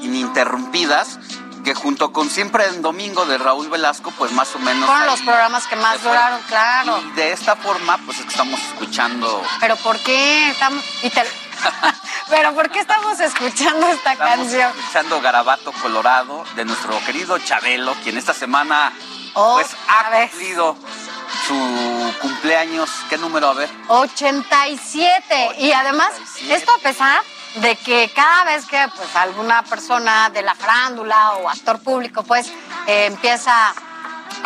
ininterrumpidas que junto con Siempre en Domingo de Raúl Velasco, pues más o menos... Fueron los programas que más duraron, claro. Y de esta forma, pues es que estamos escuchando... ¿Pero por qué? Estamos... ¿Pero por qué estamos escuchando esta canción? escuchando Garabato Colorado de nuestro querido Chabelo, quien esta semana pues ha cumplido su cumpleaños. ¿Qué número? A ver. 87. Y además, esto a pesar de que cada vez que pues alguna persona de la frándula o actor público pues eh, empieza,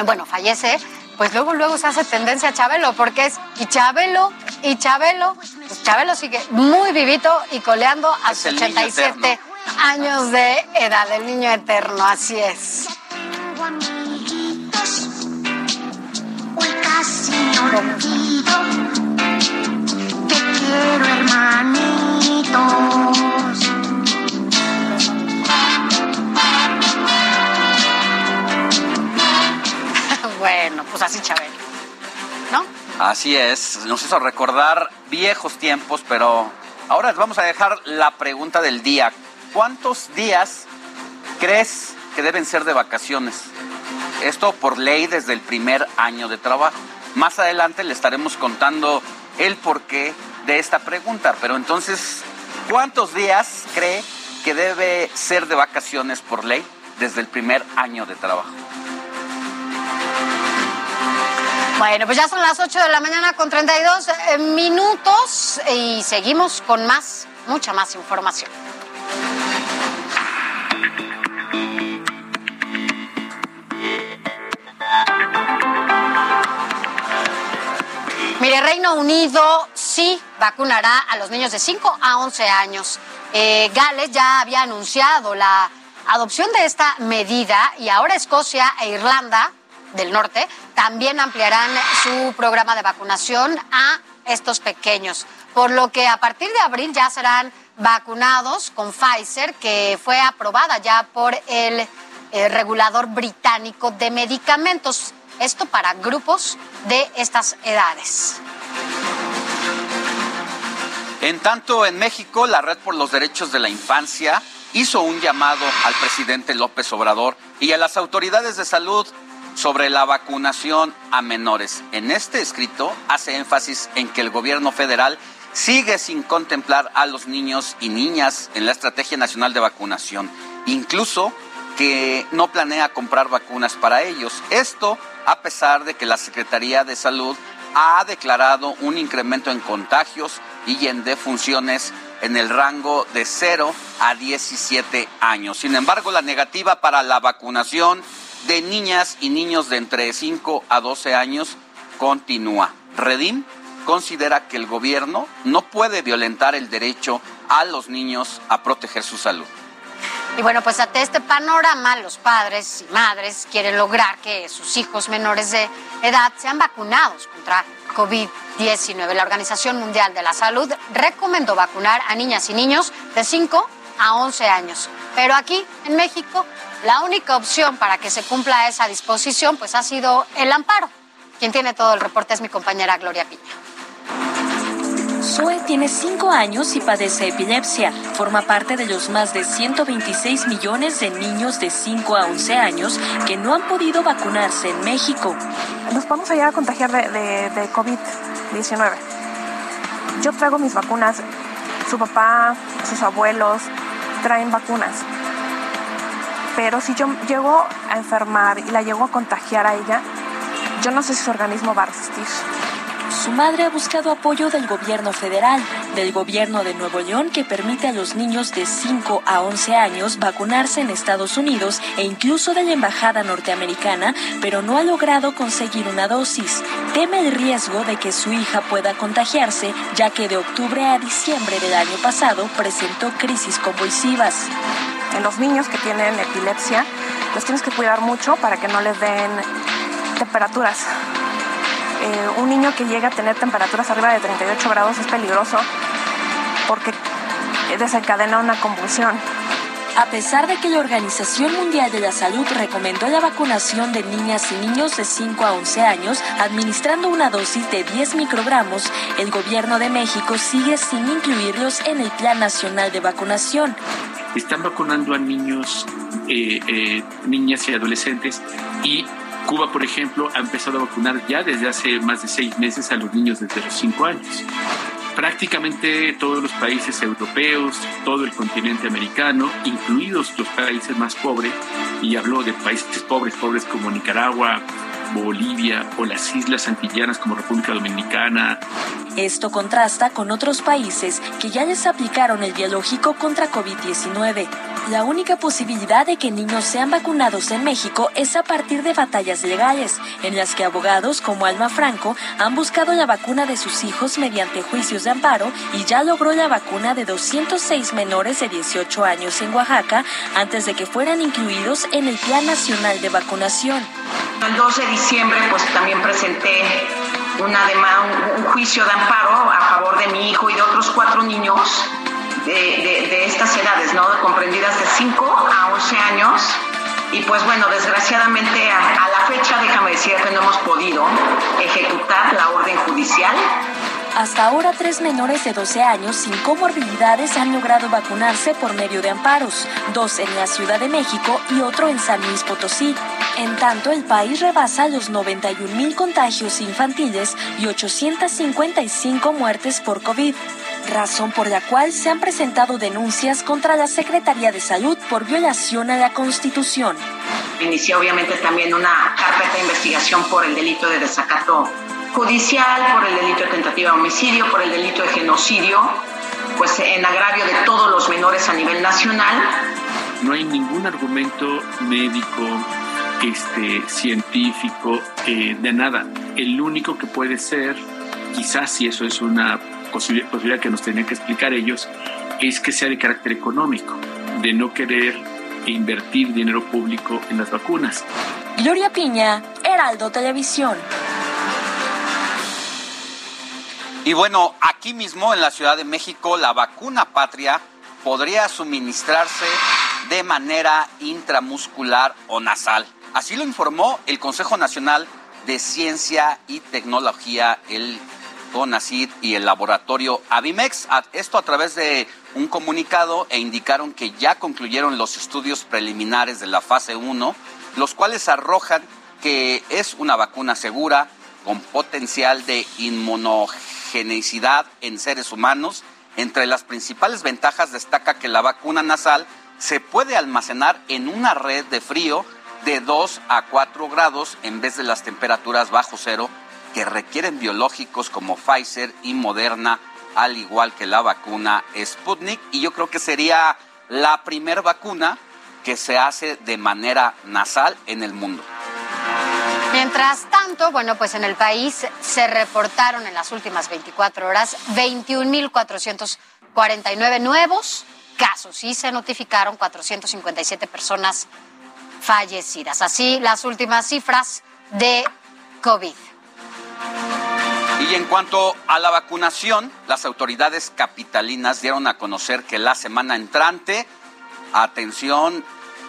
bueno, fallece, pues luego luego se hace tendencia a Chabelo, porque es y Chabelo, y Chabelo, pues Chabelo sigue muy vivito y coleando a sus 87 años de edad, el niño eterno, así es. Te quiero, hermanito. Bueno, pues así Chabelo, ¿no? Así es, nos hizo recordar viejos tiempos, pero ahora vamos a dejar la pregunta del día. ¿Cuántos días crees que deben ser de vacaciones? Esto por ley desde el primer año de trabajo. Más adelante le estaremos contando el porqué de esta pregunta, pero entonces, ¿cuántos días cree que debe ser de vacaciones por ley desde el primer año de trabajo? Bueno, pues ya son las 8 de la mañana con 32 eh, minutos y seguimos con más, mucha más información. Mire, Reino Unido sí vacunará a los niños de 5 a 11 años. Eh, Gales ya había anunciado la adopción de esta medida y ahora Escocia e Irlanda del Norte también ampliarán su programa de vacunación a estos pequeños, por lo que a partir de abril ya serán vacunados con Pfizer, que fue aprobada ya por el, eh, regulador británico de medicamentos. Esto para grupos de estas edades. En tanto, en México, la Red por los Derechos de la Infancia hizo un llamado al presidente López Obrador y a las autoridades de salud sobre la vacunación a menores. En este escrito hace énfasis en que el gobierno federal sigue sin contemplar a los niños y niñas en la Estrategia Nacional de Vacunación, incluso que no planea comprar vacunas para ellos. Esto a pesar de que la Secretaría de Salud ha declarado un incremento en contagios y en defunciones en el rango de 0 a 17 años. Sin embargo, la negativa para la vacunación de niñas y niños de entre 5 a 12 años continúa. Redim considera que el gobierno no puede violentar el derecho a los niños a proteger su salud. Y bueno, pues ante este panorama, los padres y madres quieren lograr que sus hijos menores de edad sean vacunados contra COVID-19. La Organización Mundial de la Salud recomendó vacunar a niñas y niños de 5 a 11 años. Pero aquí, en México, la única opción para que se cumpla esa disposición pues ha sido el amparo. Quien tiene todo el reporte es mi compañera Gloria Piña. Zoe tiene 5 años y padece epilepsia. Forma parte de los más de 126 millones de niños de 5 a 11 años que no han podido vacunarse en México. Nos vamos a llegar a contagiar de, de COVID-19. Yo traigo mis vacunas. Su papá, sus abuelos traen vacunas. Pero si yo llego a enfermar y la llego a contagiar a ella, yo no sé si su organismo va a resistir. Su madre ha buscado apoyo del gobierno federal, del gobierno de Nuevo León que permite a los niños de 5 a 11 años vacunarse en Estados Unidos e incluso de la embajada norteamericana, pero no ha logrado conseguir una dosis. Teme el riesgo de que su hija pueda contagiarse, ya que de octubre a diciembre del año pasado presentó crisis convulsivas. En los niños que tienen epilepsia, los tienes que cuidar mucho para que no les den temperaturas eh, un niño que llega a tener temperaturas arriba de 38 grados es peligroso porque desencadena una convulsión. A pesar de que la Organización Mundial de la Salud recomendó la vacunación de niñas y niños de 5 a 11 años, administrando una dosis de 10 microgramos, el gobierno de México sigue sin incluirlos en el Plan Nacional de Vacunación. Están vacunando a niños, eh, eh, niñas y adolescentes y Cuba, por ejemplo, ha empezado a vacunar ya desde hace más de seis meses a los niños desde los cinco años. Prácticamente todos los países europeos, todo el continente americano, incluidos los países más pobres, y hablo de países pobres, pobres como Nicaragua, Bolivia o las islas antillanas como República Dominicana. Esto contrasta con otros países que ya les aplicaron el biológico contra COVID-19. La única posibilidad de que niños sean vacunados en México es a partir de batallas legales, en las que abogados como Alma Franco han buscado la vacuna de sus hijos mediante juicios de amparo y ya logró la vacuna de 206 menores de 18 años en Oaxaca antes de que fueran incluidos en el Plan Nacional de Vacunación. El 12 de diciembre pues también presenté una un, juicio de amparo a favor de mi hijo y de otros cuatro niños de, estas edades, ¿no? Comprendidas de 5 a 11 años. Y pues bueno, desgraciadamente a, a la fecha, déjame decir que no hemos podido ejecutar la orden judicial hasta ahora, tres menores de 12 años sin comorbilidades han logrado vacunarse por medio de amparos, dos en la Ciudad de México y otro en San Luis Potosí. En tanto, el país rebasa los 91 mil contagios infantiles y 855 muertes por COVID razón por la cual se han presentado denuncias contra la Secretaría de Salud por violación a la Constitución. Inició obviamente también una carpeta de investigación por el delito de desacato judicial, por el delito de tentativa de homicidio, por el delito de genocidio, pues en agravio de todos los menores a nivel nacional. No hay ningún argumento médico, este, científico, eh, de nada. El único que puede ser, quizás si eso es una posibilidad que nos tenían que explicar ellos, es que sea de carácter económico, de no querer invertir dinero público en las vacunas. Gloria Piña, Heraldo Televisión. Y bueno, aquí mismo en la Ciudad de México, la vacuna patria podría suministrarse de manera intramuscular o nasal. Así lo informó el Consejo Nacional de Ciencia y Tecnología, el CONACID y el laboratorio Avimex. Esto a través de un comunicado e indicaron que ya concluyeron los estudios preliminares de la fase 1, los cuales arrojan que es una vacuna segura con potencial de inmunogenicidad en seres humanos. Entre las principales ventajas destaca que la vacuna nasal se puede almacenar en una red de frío de 2 a 4 grados en vez de las temperaturas bajo cero que requieren biológicos como Pfizer y Moderna, al igual que la vacuna Sputnik. Y yo creo que sería la primera vacuna que se hace de manera nasal en el mundo. Mientras tanto, bueno, pues en el país se reportaron en las últimas 24 horas 21.449 nuevos casos y se notificaron 457 personas fallecidas. Así las últimas cifras de COVID. Y en cuanto a la vacunación, las autoridades capitalinas dieron a conocer que la semana entrante, atención,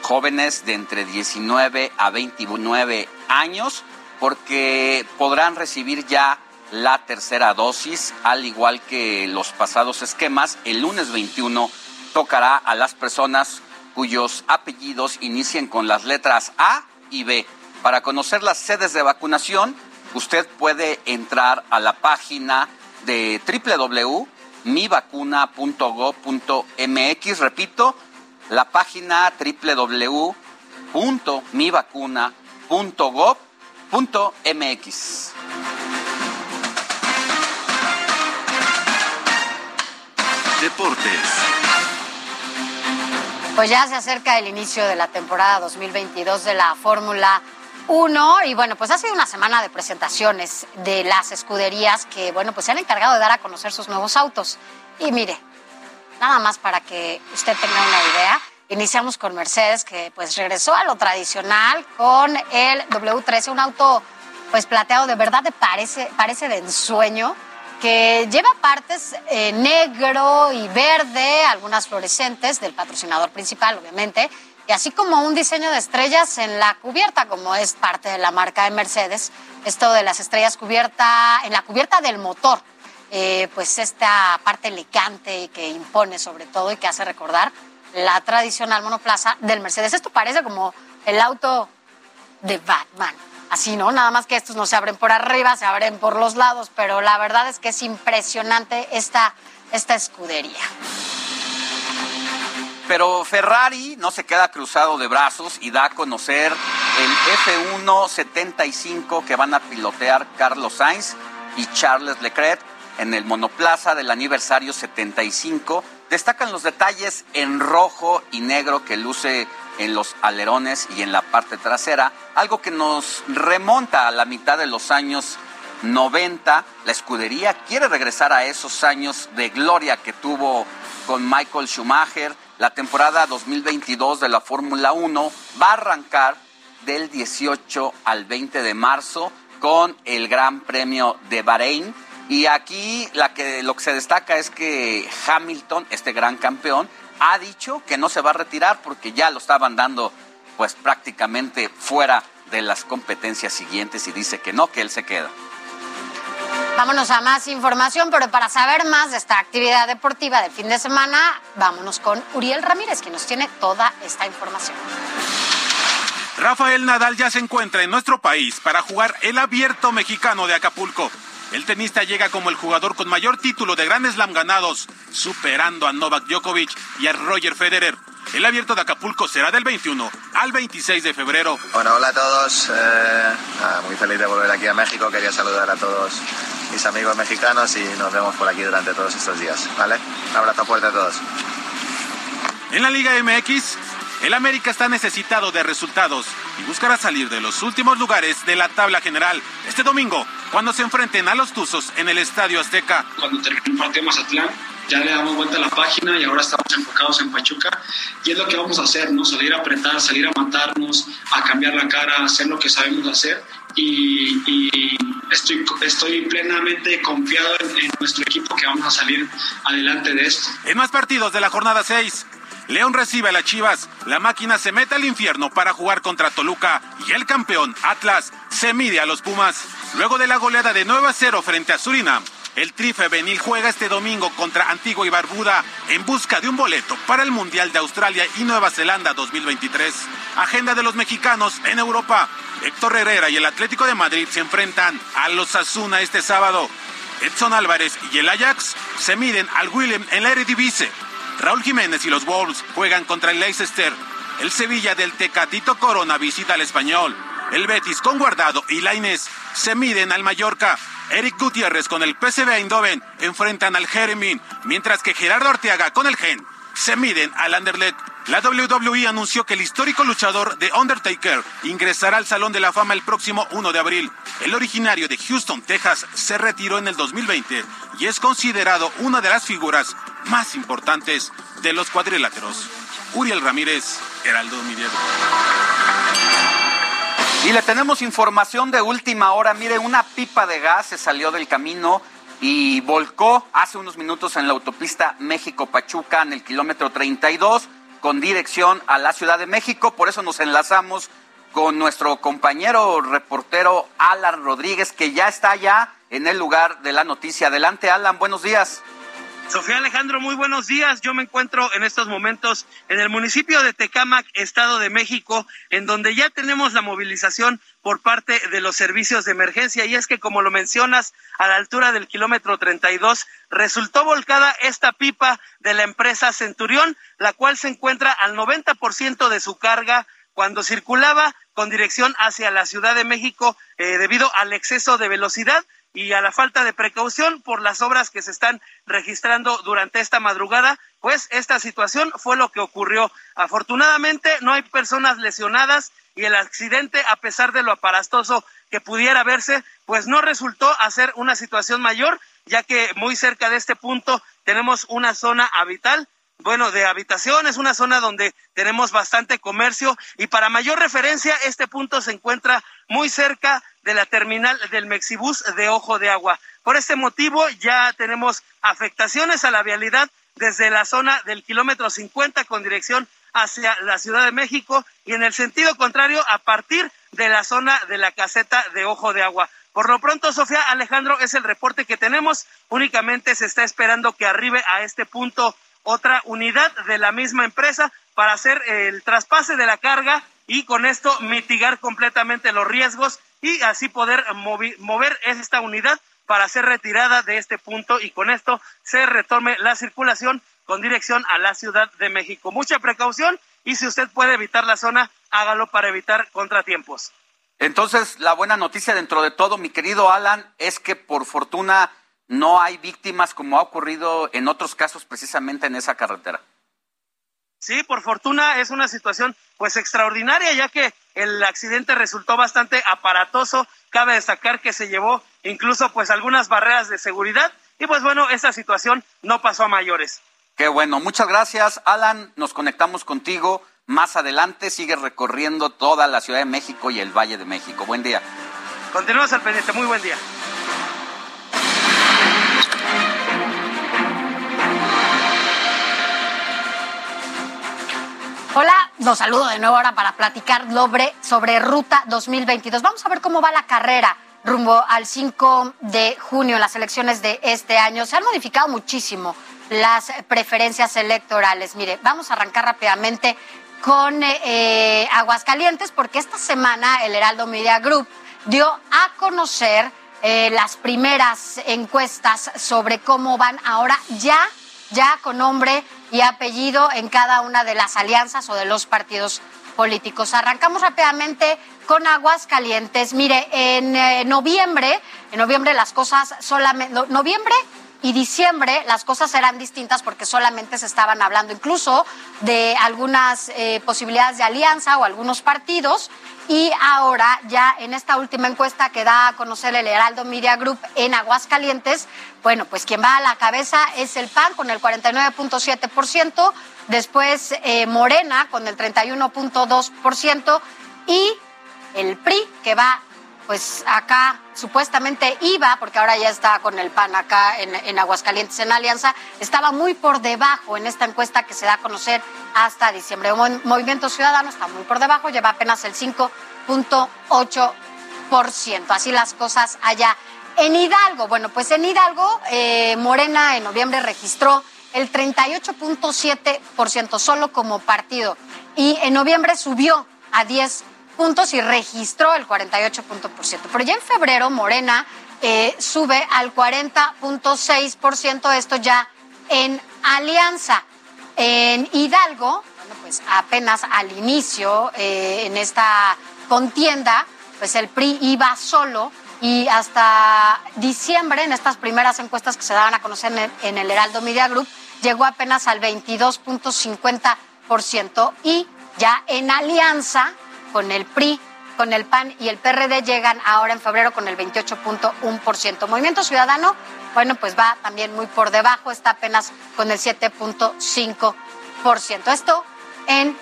jóvenes de entre 19 a 29 años, porque podrán recibir ya la tercera dosis, al igual que los pasados esquemas. El lunes 21 tocará a las personas cuyos apellidos inicien con las letras A y B. Para conocer las sedes de vacunación, usted puede entrar a la página de www.mivacuna.gov.mx. Repito, la página www.mivacuna.gov.mx. Deportes. Pues ya se acerca el inicio de la temporada 2022 de la Fórmula 1 y bueno, pues ha sido una semana de presentaciones de las escuderías que bueno, pues se han encargado de dar a conocer sus nuevos autos. Y mire, nada más para que usted tenga una idea, iniciamos con Mercedes que pues regresó a lo tradicional con el W13, un auto pues plateado de verdad parece, parece de ensueño que lleva partes eh, negro y verde, algunas fluorescentes del patrocinador principal, obviamente, y así como un diseño de estrellas en la cubierta, como es parte de la marca de Mercedes, esto de las estrellas cubierta, en la cubierta del motor, eh, pues esta parte elegante que impone sobre todo y que hace recordar la tradicional monoplaza del Mercedes. Esto parece como el auto de Batman así, ¿no? Nada más que estos no se abren por arriba, se abren por los lados, pero la verdad es que es impresionante esta, esta escudería. Pero Ferrari no se queda cruzado de brazos y da a conocer el F175 que van a pilotear Carlos Sainz y Charles Leclerc en el monoplaza del aniversario 75. Destacan los detalles en rojo y negro que luce en los alerones y en la parte trasera, algo que nos remonta a la mitad de los años 90. La escudería quiere regresar a esos años de gloria que tuvo con Michael Schumacher. La temporada 2022 de la Fórmula 1 va a arrancar del 18 al 20 de marzo con el Gran Premio de Bahrein. Y aquí la que, lo que se destaca es que Hamilton, este gran campeón, ha dicho que no se va a retirar porque ya lo estaban dando pues prácticamente fuera de las competencias siguientes y dice que no, que él se queda. Vámonos a más información, pero para saber más de esta actividad deportiva del fin de semana, vámonos con Uriel Ramírez, que nos tiene toda esta información. Rafael Nadal ya se encuentra en nuestro país para jugar el abierto mexicano de Acapulco. El tenista llega como el jugador con mayor título de Grand Slam ganados, superando a Novak Djokovic y a Roger Federer. El abierto de Acapulco será del 21 al 26 de febrero. Bueno, hola a todos. Eh, muy feliz de volver aquí a México. Quería saludar a todos mis amigos mexicanos y nos vemos por aquí durante todos estos días. ¿Vale? Un abrazo fuerte a todos. En la Liga MX, el América está necesitado de resultados y buscará salir de los últimos lugares de la tabla general este domingo cuando se enfrenten a los Tuzos en el Estadio Azteca. Cuando termine el partido Mazatlán, ya le damos vuelta a la página y ahora estamos enfocados en Pachuca y es lo que vamos a hacer, ¿no? Salir a apretar, salir a matarnos, a cambiar la cara, hacer lo que sabemos hacer y, estoy, estoy plenamente confiado en, en nuestro equipo que vamos a salir adelante de esto. En más partidos de la jornada 6. León recibe a las Chivas, la máquina se mete al infierno para jugar contra Toluca y el campeón Atlas se mide a los Pumas. Luego de la goleada de 9 a 0 frente a Surinam, El Tri Femenil juega este domingo contra Antigua y Barbuda en busca de un boleto para el Mundial de Australia y Nueva Zelanda 2023. Agenda de los mexicanos en Europa. Héctor Herrera y el Atlético de Madrid se enfrentan a los Asuna este sábado. Edson Álvarez y el Ajax se miden al Willem en la Eredivisie. Raúl Jiménez y los Wolves juegan contra el Leicester. El Sevilla del Tecatito Corona visita al Español. El Betis con Guardado y Laines se miden al Mallorca. Eric Gutiérrez con el PSV Eindhoven enfrentan al Jeremín, mientras que Gerardo Arteaga con el Gen se miden al Anderlecht. La WWE anunció que el histórico luchador de Undertaker ingresará al Salón de la Fama el próximo 1 de abril. El originario de Houston, Texas, se retiró en el 2020 y es considerado una de las figuras más importantes de los cuadriláteros. Uriel Ramírez, Heraldo Midiero. Y le tenemos información de última hora. Mire, una pipa de gas se salió del camino y volcó hace unos minutos en la autopista México-Pachuca en el kilómetro 32 con dirección a la Ciudad de México. Por eso nos enlazamos con nuestro compañero reportero Alan Rodríguez, que ya está allá en el lugar de la noticia. Adelante, Alan, buenos días. Sofía Alejandro, muy buenos días. Yo me encuentro en estos momentos en el municipio de Tecámac, Estado de México, en donde ya tenemos la movilización por parte de los servicios de emergencia. Y es que, como lo mencionas, a la altura del kilómetro 32, resultó volcada esta pipa de la empresa Centurión, la cual se encuentra al 90% de su carga cuando circulaba con dirección hacia la Ciudad de México eh, debido al exceso de velocidad y a la falta de precaución por las obras que se están registrando durante esta madrugada, pues esta situación fue lo que ocurrió. Afortunadamente no hay personas lesionadas y el accidente, a pesar de lo aparastoso que pudiera verse, pues no resultó a ser una situación mayor, ya que muy cerca de este punto tenemos una zona habital bueno, de habitación, es una zona donde tenemos bastante comercio y para mayor referencia, este punto se encuentra muy cerca de la terminal del Mexibus de Ojo de Agua. Por este motivo ya tenemos afectaciones a la vialidad desde la zona del kilómetro 50 con dirección hacia la Ciudad de México y en el sentido contrario a partir de la zona de la caseta de Ojo de Agua. Por lo pronto, Sofía Alejandro, es el reporte que tenemos. Únicamente se está esperando que arribe a este punto otra unidad de la misma empresa para hacer el traspase de la carga y con esto mitigar completamente los riesgos y así poder mover esta unidad para ser retirada de este punto y con esto se retome la circulación con dirección a la Ciudad de México. Mucha precaución y si usted puede evitar la zona, hágalo para evitar contratiempos. Entonces, la buena noticia dentro de todo, mi querido Alan, es que por fortuna no hay víctimas como ha ocurrido en otros casos precisamente en esa carretera. Sí, por fortuna es una situación pues extraordinaria ya que el accidente resultó bastante aparatoso. Cabe destacar que se llevó incluso pues algunas barreras de seguridad y pues bueno, esa situación no pasó a mayores. Qué bueno, muchas gracias Alan, nos conectamos contigo más adelante, sigue recorriendo toda la Ciudad de México y el Valle de México. Buen día. Continuamos al pendiente, muy buen día. Hola, los saludo de nuevo ahora para platicar sobre, sobre Ruta 2022. Vamos a ver cómo va la carrera rumbo al 5 de junio en las elecciones de este año. Se han modificado muchísimo las preferencias electorales. Mire, vamos a arrancar rápidamente con eh, Aguascalientes porque esta semana el Heraldo Media Group dio a conocer eh, las primeras encuestas sobre cómo van ahora ya, ya con nombre y apellido en cada una de las alianzas o de los partidos políticos. Arrancamos rápidamente con Aguas Calientes. Mire, en eh, noviembre, en noviembre las cosas solamente, noviembre y diciembre las cosas eran distintas porque solamente se estaban hablando incluso de algunas eh, posibilidades de alianza o algunos partidos. Y ahora ya en esta última encuesta que da a conocer el Heraldo Media Group en Aguascalientes, bueno, pues quien va a la cabeza es el PAN con el 49.7%, después eh, Morena con el 31.2% y el PRI que va pues acá supuestamente iba, porque ahora ya está con el PAN acá en, Aguascalientes en Alianza, estaba muy por debajo en esta encuesta que se da a conocer hasta diciembre. El Movimiento Ciudadano está muy por debajo, lleva apenas el 5.8%. Así las cosas allá En Hidalgo, bueno, pues en Hidalgo, eh, Morena en noviembre registró el 38.7% solo como partido y en noviembre subió a 10 puntos y registró el 48%. Pero ya en febrero Morena eh, sube al 40.6%, esto ya en alianza. En Hidalgo, bueno, pues apenas al inicio eh, en esta contienda, pues el PRI iba solo y hasta diciembre, en estas primeras encuestas que se daban a conocer en el, Heraldo Media Group, llegó apenas al 22.50% y ya en alianza con el PRI, con el PAN y el PRD llegan ahora en febrero con el 28.1%. Movimiento Ciudadano, bueno, pues va también muy por debajo, está apenas con el 7.5%. Esto en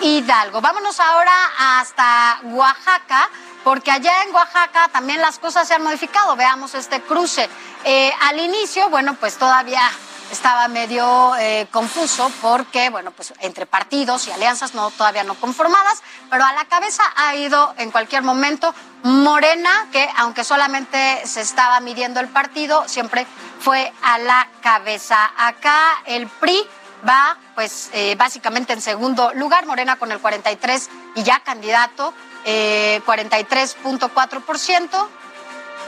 Hidalgo. Vámonos ahora hasta Oaxaca porque allá en Oaxaca también las cosas se han modificado. Veamos este cruce. Eh, al inicio, bueno, pues todavía estaba medio eh, confuso porque, bueno, pues entre partidos y alianzas no todavía no conformadas, pero a la cabeza ha ido en cualquier momento Morena, que aunque solamente se estaba midiendo el partido, siempre fue a la cabeza. Acá el PRI va, pues, eh, básicamente en segundo lugar, Morena con el 43 y ya candidato eh, 43.4%,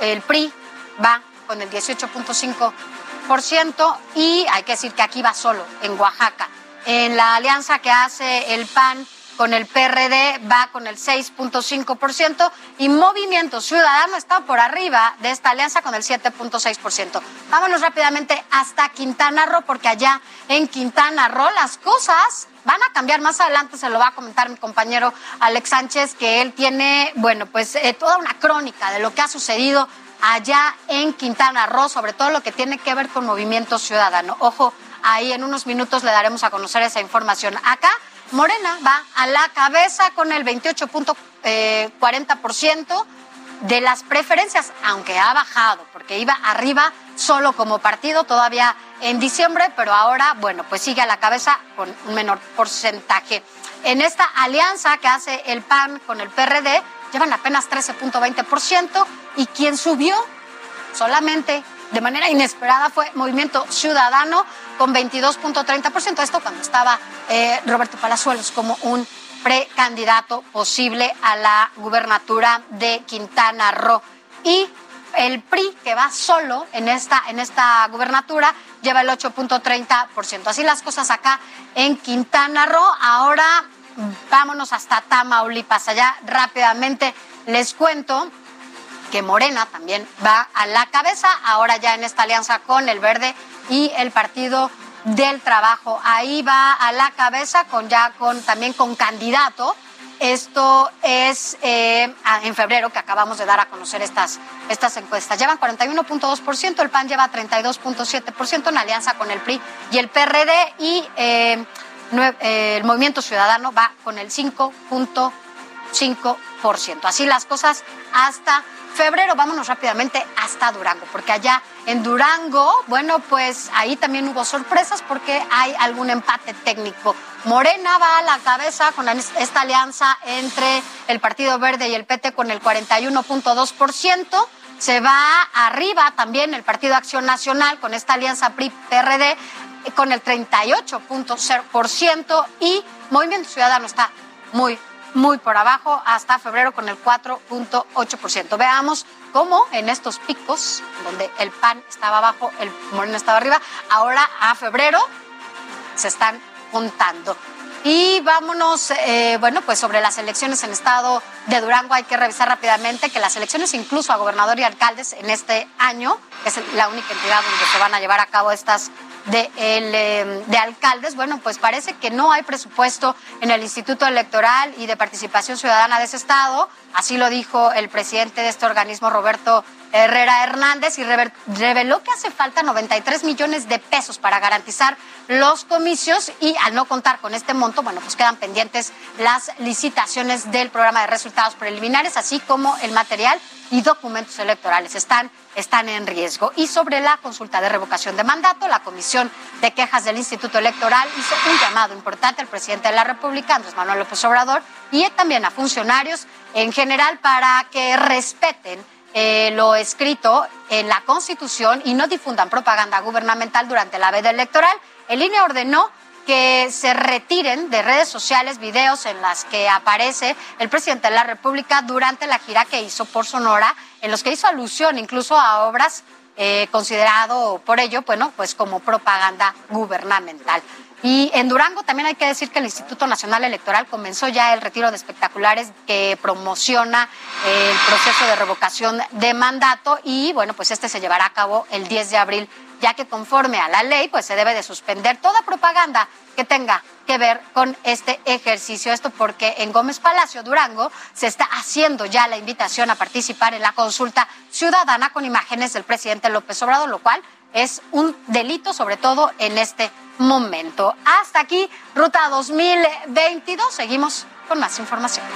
el PRI va con el 18.5% y hay que decir que aquí va solo, en Oaxaca. En la alianza que hace el PAN con el PRD va con el 6.5% y Movimiento Ciudadano está por arriba de esta alianza con el 7.6%. Vámonos rápidamente hasta Quintana Roo porque allá en Quintana Roo las cosas van a cambiar más adelante, se lo va a comentar mi compañero Alex Sánchez, que él tiene, bueno, pues eh, toda una crónica de lo que ha sucedido allá en Quintana Roo, sobre todo lo que tiene que ver con movimiento ciudadano. Ojo, ahí en unos minutos le daremos a conocer esa información. Acá Morena va a la cabeza con el 28.40% eh, de las preferencias, aunque ha bajado, porque iba arriba solo como partido todavía en diciembre, pero ahora, bueno, pues sigue a la cabeza con un menor porcentaje. En esta alianza que hace el PAN con el PRD, llevan apenas 13.20% y quien subió solamente de manera inesperada fue Movimiento Ciudadano con 22.30%. Esto cuando estaba eh, Roberto Palazuelos como un precandidato posible a la gubernatura de Quintana Roo. Y el PRI, que va solo en esta, en esta gubernatura, lleva el 8.30%. Así las cosas acá en Quintana Roo. Ahora vámonos hasta Tamaulipas. Allá rápidamente les cuento que Morena también va a la cabeza, ahora ya en esta alianza con el Verde y el Partido del Trabajo. Ahí va a la cabeza con ya con también con candidato. Esto es eh, en febrero que acabamos de dar a conocer estas, estas encuestas. Llevan 41.2%, el PAN lleva 32.7% en alianza con el PRI y el PRD y eh, eh, el Movimiento Ciudadano va con el 5.5%. Así las cosas hasta febrero. Vámonos rápidamente hasta Durango, porque allá en Durango, bueno, pues ahí también hubo sorpresas porque hay algún empate técnico. Morena va a la cabeza con esta alianza entre el Partido Verde y el PT con el 41.2%. Se va arriba también el Partido Acción Nacional con esta alianza PRI-PRD con el 38.0% y Movimiento Ciudadano está muy, muy por abajo hasta febrero con el 4.8%. Veamos cómo en estos picos, donde el PAN estaba abajo, el Moreno estaba arriba, ahora a febrero se están juntando. Y vámonos, eh, bueno, pues sobre las elecciones en estado de Durango hay que revisar rápidamente que las elecciones incluso a gobernador y alcaldes en este año, es la única entidad donde se van a llevar a cabo estas de, el, em, de alcaldes, bueno, pues parece que no hay presupuesto en el Instituto Electoral y de Participación Ciudadana de ese estado. Así lo dijo el presidente de este organismo, Roberto Herrera Hernández, y reveló que hace falta 93 millones de pesos para garantizar los comicios y al no contar con este monto, bueno, pues quedan pendientes las licitaciones del programa de resultados preliminares, así como el material y documentos electorales están, están en riesgo. Y sobre la consulta de revocación de mandato, la Comisión de Quejas del Instituto Electoral hizo un llamado importante al presidente de la República, Andrés Manuel López Obrador, y también a funcionarios en general para que respeten eh, lo escrito en la Constitución y no difundan propaganda gubernamental durante la veda electoral. El INE ordenó que se retiren de redes sociales videos en las que aparece el presidente de la República durante la gira que hizo por Sonora, en los que hizo alusión incluso a obras eh, considerado por ello, bueno, pues como propaganda gubernamental. Y en Durango también hay que decir que el Instituto Nacional Electoral comenzó ya el retiro de espectaculares que promociona el proceso de revocación de mandato y bueno, pues este se llevará a cabo el 10 de abril, ya que conforme a la ley, pues se debe de suspender toda propaganda que tenga que ver con este ejercicio. Esto porque en Gómez Palacio, Durango, se está haciendo ya la invitación a participar en la consulta ciudadana con imágenes del presidente López Obrador, lo cual es un delito, sobre todo en este momento. Hasta aquí, Ruta 2022. Seguimos con más información.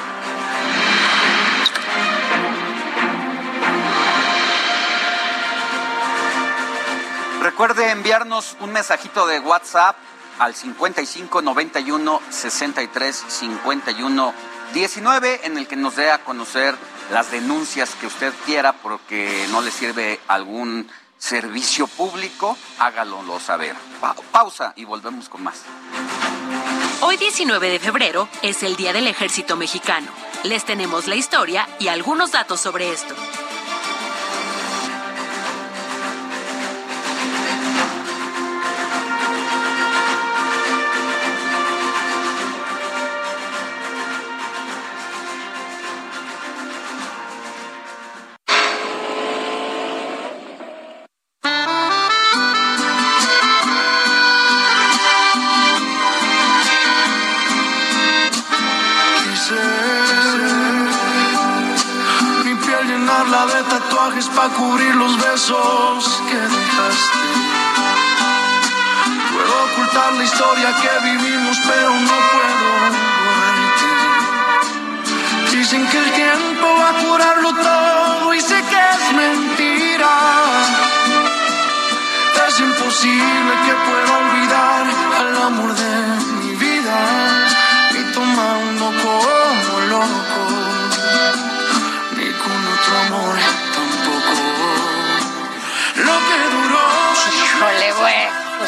Recuerde enviarnos un mensajito de WhatsApp al 55 91 63 51 19 en el que nos dé a conocer las denuncias que usted quiera porque no le sirve algún servicio público, hágalo saber. pausa y volvemos con más. Hoy 19 de febrero es el Día del Ejército Mexicano. Les tenemos la historia y algunos datos sobre esto.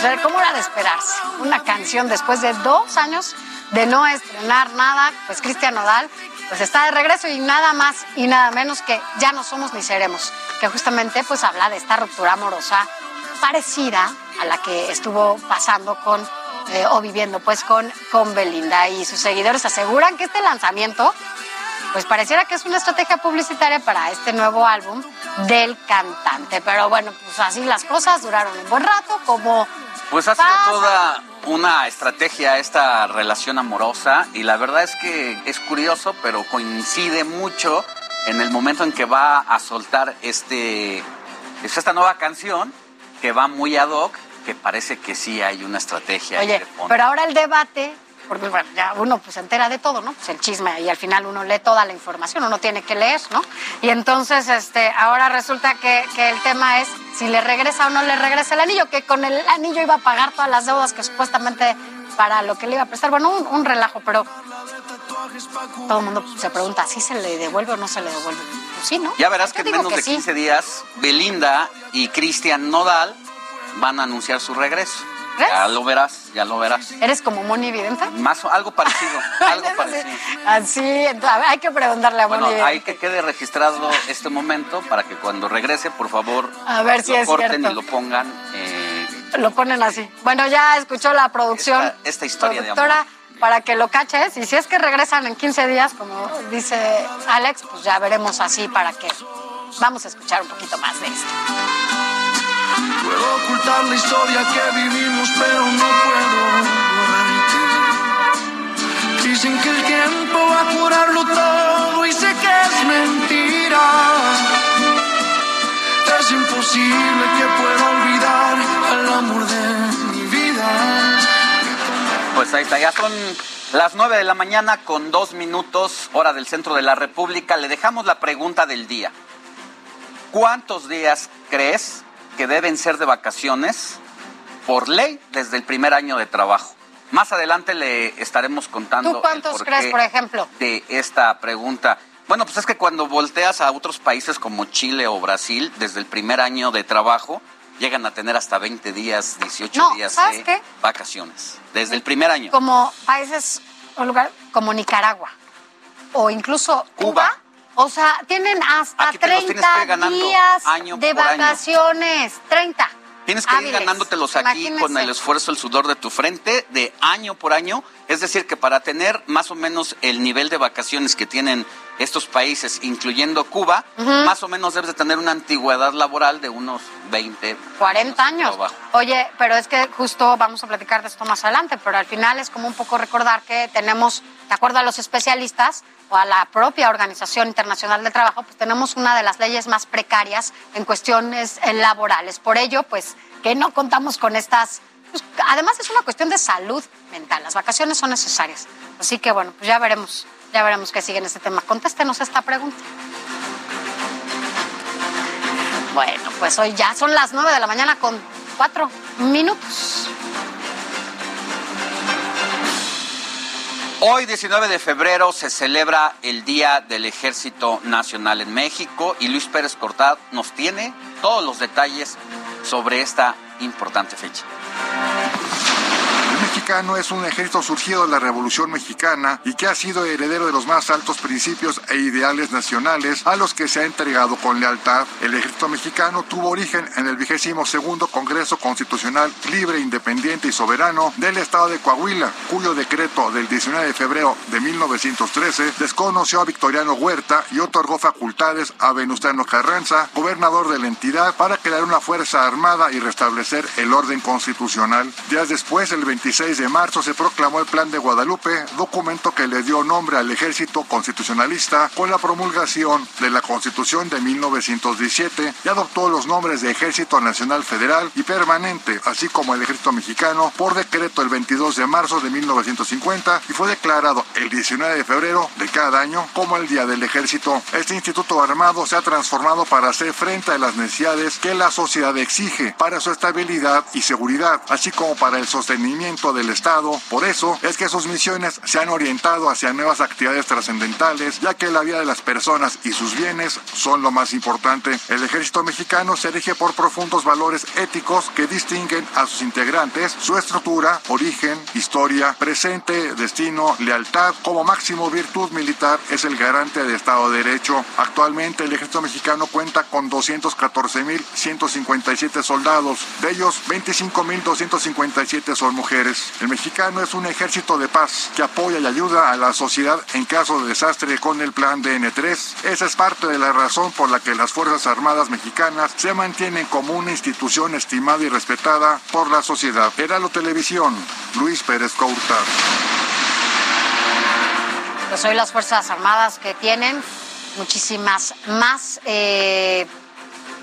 Güey. O sea, ¿cómo era de esperarse? Una canción después de dos años de no estrenar nada, pues Cristian Nodal pues está de regreso y nada más y nada menos que ya no somos ni seremos, que justamente pues habla de esta ruptura amorosa parecida a la que estuvo pasando con eh, o viviendo pues con, con Belinda y sus seguidores aseguran que este lanzamiento pues pareciera que es una estrategia publicitaria para este nuevo álbum del cantante. Pero bueno, pues así las cosas duraron un buen rato, como... Pues ha sido toda una estrategia esta relación amorosa y la verdad es que es curioso, pero coincide mucho en el momento en que va a soltar este, pues esta nueva canción que va muy ad hoc, que parece que sí hay una estrategia. Oye, pero ahora el debate porque bueno, ya uno pues se entera de todo, ¿no? Pues el chisme y al final uno lee toda la información, uno tiene que leer, ¿no? Y entonces este, ahora resulta que, el tema es si le regresa o no le regresa el anillo, que con el anillo iba a pagar todas las deudas que supuestamente para lo que le iba a prestar, bueno, un, relajo, pero todo el mundo se pregunta, ¿si se le devuelve o no se le devuelve? Pues sí, ¿no? Ya verás que en menos de 15 días Belinda y Cristian Nodal van a anunciar su regreso. Ya lo verás, ya lo verás. ¿Eres como Moni Vidente? Más, algo parecido, algo parecido. Así, hay que preguntarle a Moni Bueno, hay que quede registrado este momento para que cuando regrese, por favor, a ver si lo es corten y lo pongan. Eh, lo ponen así. Bueno, ya escuchó la producción. Esta, historia de amor. Para que lo caches, y si es que regresan en 15 días, como dice Alex, pues ya veremos así para que vamos a escuchar un poquito más de esto. Puedo ocultar la historia que vivimos, pero no puedo borrarte. Dicen que el tiempo va a curarlo todo y sé que es mentira. Es imposible que pueda olvidar al amor de mi vida. Pues ahí está, ya son las nueve de la mañana con dos minutos, hora del centro de la República. Le dejamos la pregunta del día. ¿Cuántos días crees que deben ser de vacaciones por ley desde el primer año de trabajo. Más adelante le estaremos contando. ¿Tú cuántos crees, por ejemplo? De esta pregunta. Bueno, pues es que cuando volteas a otros países como Chile o Brasil, desde el primer año de trabajo, llegan a tener hasta 20 días, 18 días de vacaciones. Desde el primer año. Como países o lugar como Nicaragua o incluso Cuba. O sea, tienen hasta 30 días de vacaciones. 30. Tienes que ir ganándotelos aquí con el esfuerzo, el sudor de tu frente, de año por año. Es decir, que para tener más o menos el nivel de vacaciones que tienen estos países, incluyendo Cuba, más o menos debes de tener una antigüedad laboral de unos 20, 40 años. Oye, pero es que justo vamos a platicar de esto más adelante, pero al final es como un poco recordar que tenemos, de acuerdo a los especialistas, o a la propia Organización Internacional del Trabajo, pues tenemos una de las leyes más precarias en cuestiones laborales. Por ello, pues que no contamos con estas... Pues, además es una cuestión de salud mental. Las vacaciones son necesarias. Así que bueno, pues ya veremos, ya veremos qué sigue en este tema. Contéstenos esta pregunta. Bueno, pues hoy ya son las nueve de la mañana con cuatro minutos. Hoy, 19 de febrero, se celebra el Día del Ejército Nacional en México y Luis Pérez Cortad nos tiene todos los detalles sobre esta importante fecha mexicano es un ejército surgido de la Revolución Mexicana y que ha sido heredero de los más altos principios e ideales nacionales a los que se ha entregado con lealtad. El ejército mexicano tuvo origen en el vigésimo segundo Congreso Constitucional Libre, Independiente y Soberano del Estado de Coahuila, cuyo decreto del 19 de febrero de 1913 desconoció a Victoriano Huerta y otorgó facultades a Venustiano Carranza, gobernador de la entidad, para crear una fuerza armada y restablecer el orden constitucional. Días después, el 20 26 de marzo se proclamó el Plan de Guadalupe, documento que le dio nombre al ejército constitucionalista con la promulgación de la Constitución de 1917 y adoptó los nombres de Ejército Nacional Federal y Permanente, así como el Ejército Mexicano, por decreto el 22 de marzo de 1950 y fue declarado el 19 de febrero de cada año como el Día del Ejército. Este instituto armado se ha transformado para hacer frente a las necesidades que la sociedad exige para su estabilidad y seguridad, así como para el sostenimiento del Estado. Por eso es que sus misiones se han orientado hacia nuevas actividades trascendentales, ya que la vida de las personas y sus bienes son lo más importante. El ejército mexicano se erige por profundos valores éticos que distinguen a sus integrantes, su estructura, origen, historia, presente, destino, lealtad. Como máximo virtud militar es el garante de Estado de Derecho. Actualmente el ejército mexicano cuenta con 214.157 soldados, de ellos 25.257 son mujeres. El mexicano es un ejército de paz que apoya y ayuda a la sociedad en caso de desastre con el plan DN3. Esa es parte de la razón por la que las Fuerzas Armadas mexicanas se mantienen como una institución estimada y respetada por la sociedad. Heralo Televisión, Luis Pérez Couta. Pues hoy las Fuerzas Armadas que tienen muchísimas más eh,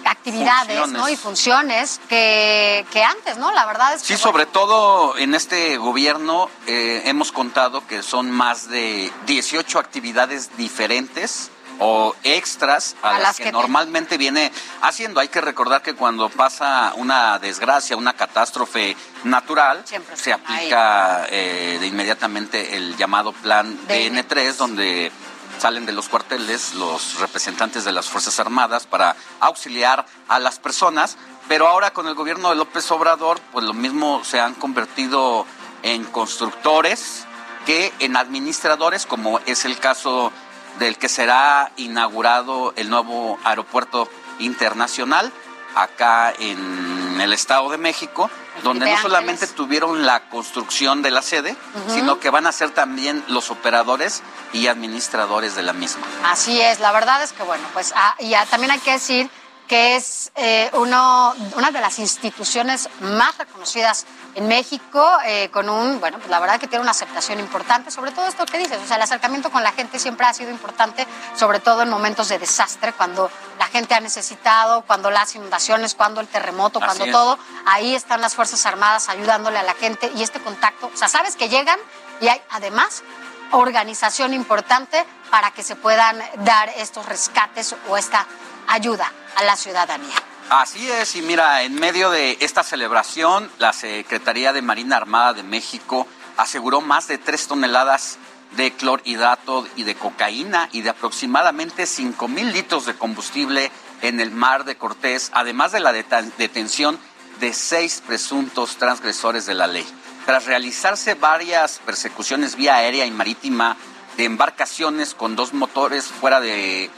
actividades ¿no? y funciones que, antes, ¿no? La verdad es que... Sí, sobre todo en este gobierno eh, hemos contado que son más de 18 actividades diferentes o extras a, las, que, normalmente viene haciendo. Hay que recordar que cuando pasa una desgracia, una catástrofe natural, se aplica eh, de inmediatamente el llamado plan DN3, donde salen de los cuarteles los representantes de las Fuerzas Armadas para auxiliar a las personas, pero ahora con el gobierno de López Obrador, pues lo mismo se han convertido en constructores que en administradores, como es el caso del que será inaugurado el nuevo aeropuerto internacional acá en el Estado de México, donde no solamente tuvieron la construcción de la sede, sino que van a ser también los operadores y administradores de la misma. Así es, la verdad es que bueno, pues ah, y también hay que decir que es eh, uno, una de las instituciones más reconocidas en México, eh, con un, bueno, pues la verdad que tiene una aceptación importante, sobre todo esto que dices, o sea, el acercamiento con la gente siempre ha sido importante, sobre todo en momentos de desastre, cuando la gente ha necesitado, cuando las inundaciones, cuando el terremoto, cuando todo, ahí están las Fuerzas Armadas ayudándole a la gente y este contacto, o sea, sabes que llegan y hay además organización importante para que se puedan dar estos rescates o esta ayuda a la ciudadanía. Así es, y mira, en medio de esta celebración, la Secretaría de Marina Armada de México aseguró más de tres toneladas de clorhidrato y de cocaína y de aproximadamente 5 mil litros de combustible en el mar de Cortés, además de la detención de seis presuntos transgresores de la ley. Tras realizarse varias persecuciones vía aérea y marítima de embarcaciones con dos motores fuera de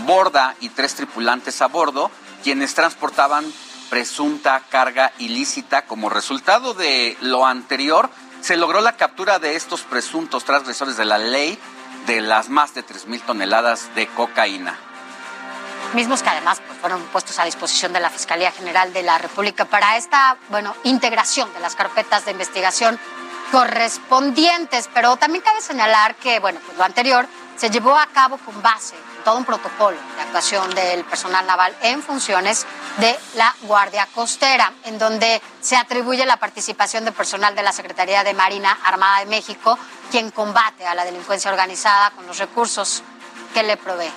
borda y tres tripulantes a bordo, quienes transportaban presunta carga ilícita. Como resultado de lo anterior, se logró la captura de estos presuntos transgresores de la ley de las más de 3.000 toneladas de cocaína mismos que además pues, fueron puestos a disposición de la Fiscalía General de la República para esta, bueno, integración de las carpetas de investigación correspondientes. Pero también cabe señalar que, bueno, pues lo anterior se llevó a cabo con base todo un protocolo de actuación del personal naval en funciones de la Guardia Costera, en donde se atribuye la participación de personal de la Secretaría de Marina Armada de México, quien combate a la delincuencia organizada con los recursos que le provee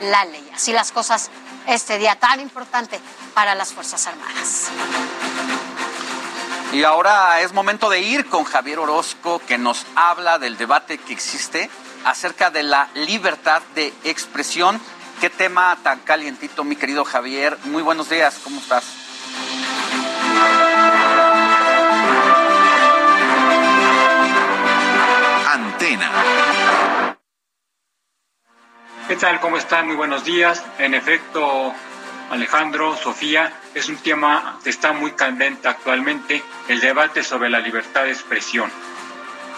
la ley. Así las cosas este día tan importante para las Fuerzas Armadas. Y ahora es momento de ir con Javier Orozco, que nos habla del debate que existe acerca de la libertad de expresión. Qué tema tan calientito, mi querido Javier. Muy buenos días, ¿cómo estás? Antena. ¿Qué tal? ¿Cómo están? Muy buenos días. En efecto, Alejandro, Sofía, es un tema que está muy candente actualmente, el debate sobre la libertad de expresión.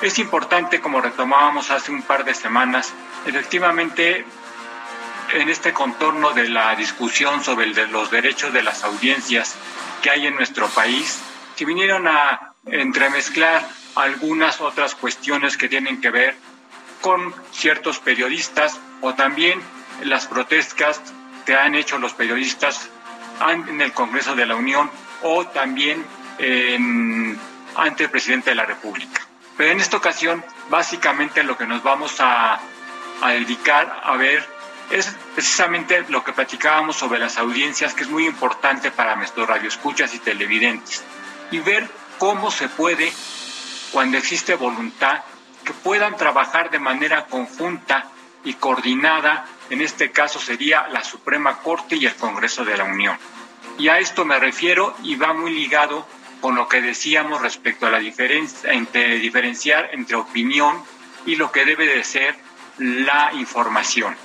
Es importante, como retomábamos hace un par de semanas, efectivamente, en este contorno de la discusión sobre los derechos de las audiencias que hay en nuestro país, se vinieron a entremezclar algunas otras cuestiones que tienen que ver con ciertos periodistas o también las protestas que han hecho los periodistas en el Congreso de la Unión o también ante el presidente de la República. Pero en esta ocasión, básicamente lo que nos vamos a, dedicar a ver es precisamente lo que platicábamos sobre las audiencias, que es muy importante para nuestros radioescuchas y televidentes, y ver cómo se puede, cuando existe voluntad, que puedan trabajar de manera conjunta y coordinada, en este caso sería la Suprema Corte y el Congreso de la Unión. Y a esto me refiero y va muy ligado con lo que decíamos respecto a la diferencia entre diferenciar entre opinión y lo que debe de ser la información.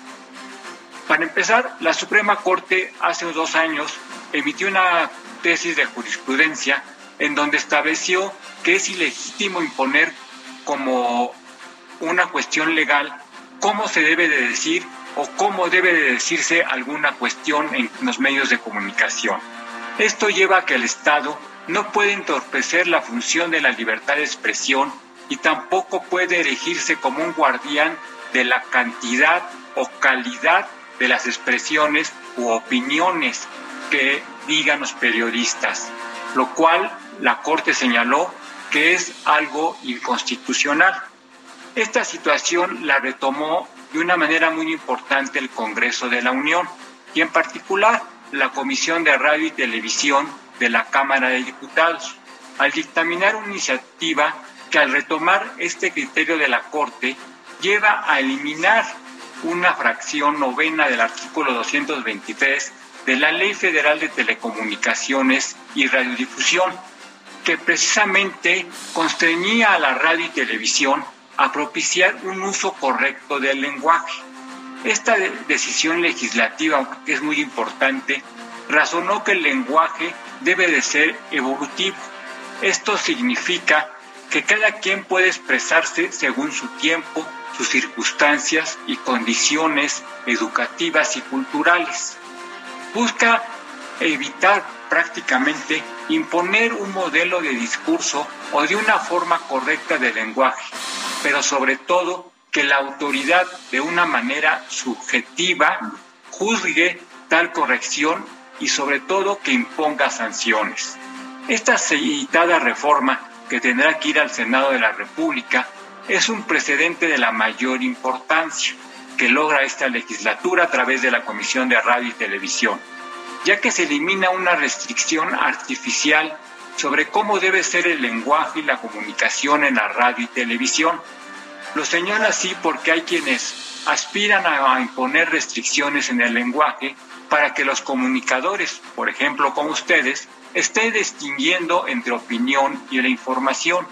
Para empezar, la Suprema Corte hace dos años emitió una tesis de jurisprudencia en donde estableció que es ilegítimo imponer como una cuestión legal cómo se debe de decir o cómo debe de decirse alguna cuestión en los medios de comunicación. Esto lleva a que el Estado no puede entorpecer la función de la libertad de expresión y tampoco puede erigirse como un guardián de la cantidad o calidad de las expresiones u opiniones que digan los periodistas, lo cual la Corte señaló que es algo inconstitucional. Esta situación la retomó de una manera muy importante el Congreso de la Unión y en particular la Comisión de Radio y Televisión de la Cámara de Diputados, al dictaminar una iniciativa que al retomar este criterio de la Corte lleva a eliminar una fracción novena del artículo 223 de la Ley Federal de Telecomunicaciones y Radiodifusión, que precisamente constreñía a la radio y televisión a propiciar un uso correcto del lenguaje. Esta decisión legislativa, aunque es muy importante, razonó que el lenguaje debe de ser evolutivo. Esto significa que cada quien puede expresarse según su tiempo, sus circunstancias y condiciones educativas y culturales. Busca evitar prácticamente imponer un modelo de discurso o de una forma correcta de lenguaje, pero sobre todo que la autoridad de una manera subjetiva juzgue tal corrección y sobre todo que imponga sanciones. Esta citada reforma que tendrá que ir al Senado de la República es un precedente de la mayor importancia que logra esta legislatura a través de la Comisión de Radio y Televisión ya que se elimina una restricción artificial sobre cómo debe ser el lenguaje y la comunicación en la radio y televisión. Lo señala así porque hay quienes aspiran a imponer restricciones en el lenguaje para que los comunicadores, por ejemplo como ustedes, estén distinguiendo entre opinión y la información.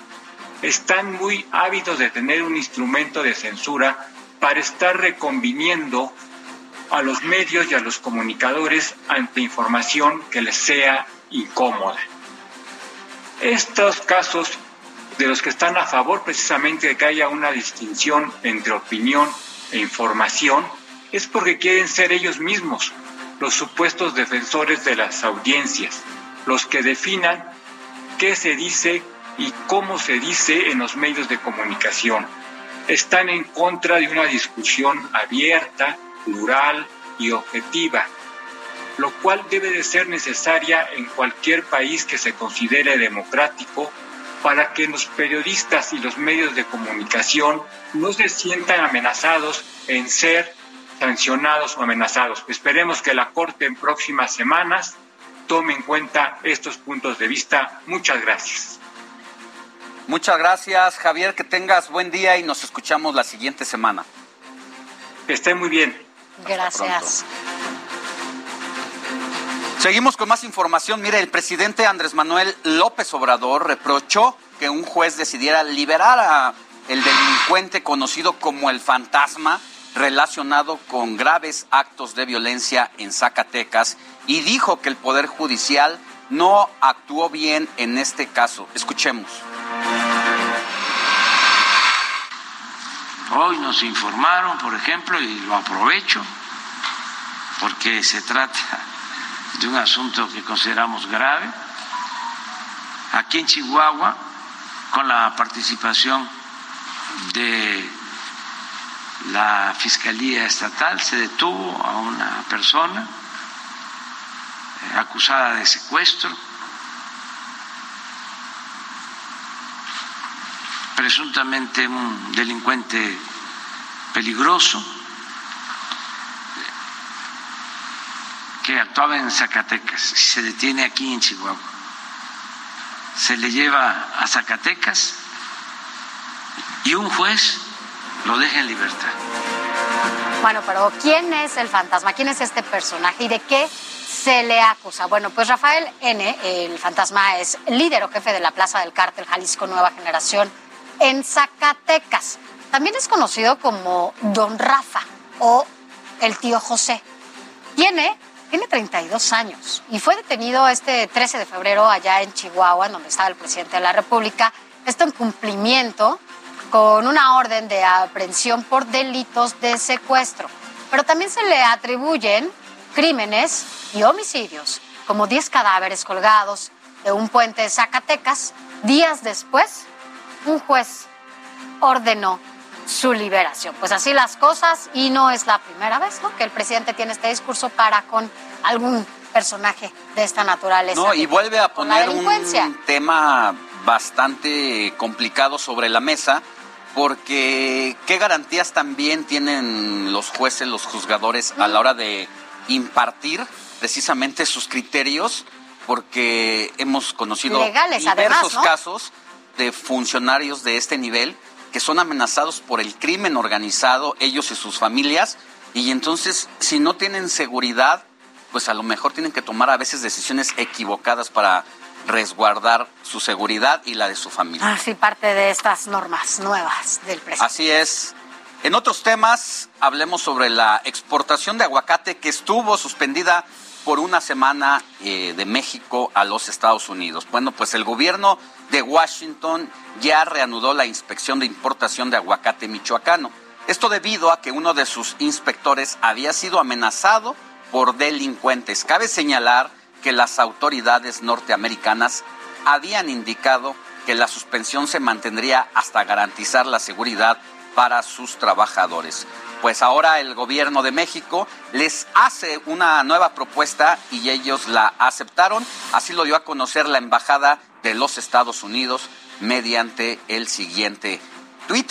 Están muy ávidos de tener un instrumento de censura para estar reconviniendo a los medios y a los comunicadores ante información que les sea incómoda. Estos casos de los que están a favor precisamente de que haya una distinción entre opinión e información es porque quieren ser ellos mismos los supuestos defensores de las audiencias, los que definan qué se dice y cómo se dice en los medios de comunicación. Están en contra de una discusión abierta, plural y objetiva, lo cual debe de ser necesaria en cualquier país que se considere democrático para que los periodistas y los medios de comunicación no se sientan amenazados en ser sancionados o amenazados. Esperemos que la Corte en próximas semanas tome en cuenta estos puntos de vista. Muchas gracias. Muchas gracias, Javier. Que tengas buen día y nos escuchamos la siguiente semana. Que esté muy bien. Gracias. Seguimos con más información. Mire, el presidente Andrés Manuel López Obrador reprochó que un juez decidiera liberar a el delincuente conocido como el fantasma relacionado con graves actos de violencia en Zacatecas y dijo que el Poder Judicial no actuó bien en este caso. Escuchemos. Hoy nos informaron, por ejemplo, y lo aprovecho, porque se trata de un asunto que consideramos grave, aquí en Chihuahua, con la participación de la Fiscalía Estatal, se detuvo a una persona eh, acusada de secuestro, presuntamente un delincuente peligroso que actuaba en Zacatecas y se detiene aquí en Chihuahua. Se le lleva a Zacatecas y un juez lo deja en libertad. Bueno, pero ¿quién es el fantasma? ¿Quién es este personaje y de qué se le acusa? Bueno, pues Rafael N., el fantasma, es líder o jefe de la Plaza del Cártel Jalisco Nueva Generación en Zacatecas. También es conocido como Don Rafa o el tío José. Tiene, tiene 32 años y fue detenido este 13 de febrero allá en Chihuahua, donde estaba el presidente de la República. Esto en cumplimiento con una orden de aprehensión por delitos de secuestro. Pero también se le atribuyen crímenes y homicidios, como 10 cadáveres colgados de un puente de Zacatecas. Días después, un juez ordenó su liberación. Pues así las cosas y no es la primera vez que el presidente tiene este discurso para con algún personaje de esta naturaleza. No, y vuelve a poner un tema bastante complicado sobre la mesa, porque ¿qué garantías también tienen los jueces, los juzgadores a la hora de impartir precisamente sus criterios? Porque hemos conocido diversos casos de funcionarios de este nivel que son amenazados por el crimen organizado, ellos y sus familias, y entonces si no tienen seguridad, pues a lo mejor tienen que tomar a veces decisiones equivocadas para resguardar su seguridad y la de su familia. Así parte de estas normas nuevas del presidente. Así es. En otros temas, hablemos sobre la exportación de aguacate que estuvo suspendida por una semana eh, de México a los Estados Unidos. Bueno, pues el gobierno de Washington ya reanudó la inspección de importación de aguacate michoacano. Esto debido a que uno de sus inspectores había sido amenazado por delincuentes. Cabe señalar que las autoridades norteamericanas habían indicado que la suspensión se mantendría hasta garantizar la seguridad para sus trabajadores. Pues ahora el gobierno de México les hace una nueva propuesta y ellos la aceptaron. Así lo dio a conocer la Embajada de los Estados Unidos mediante el siguiente tweet.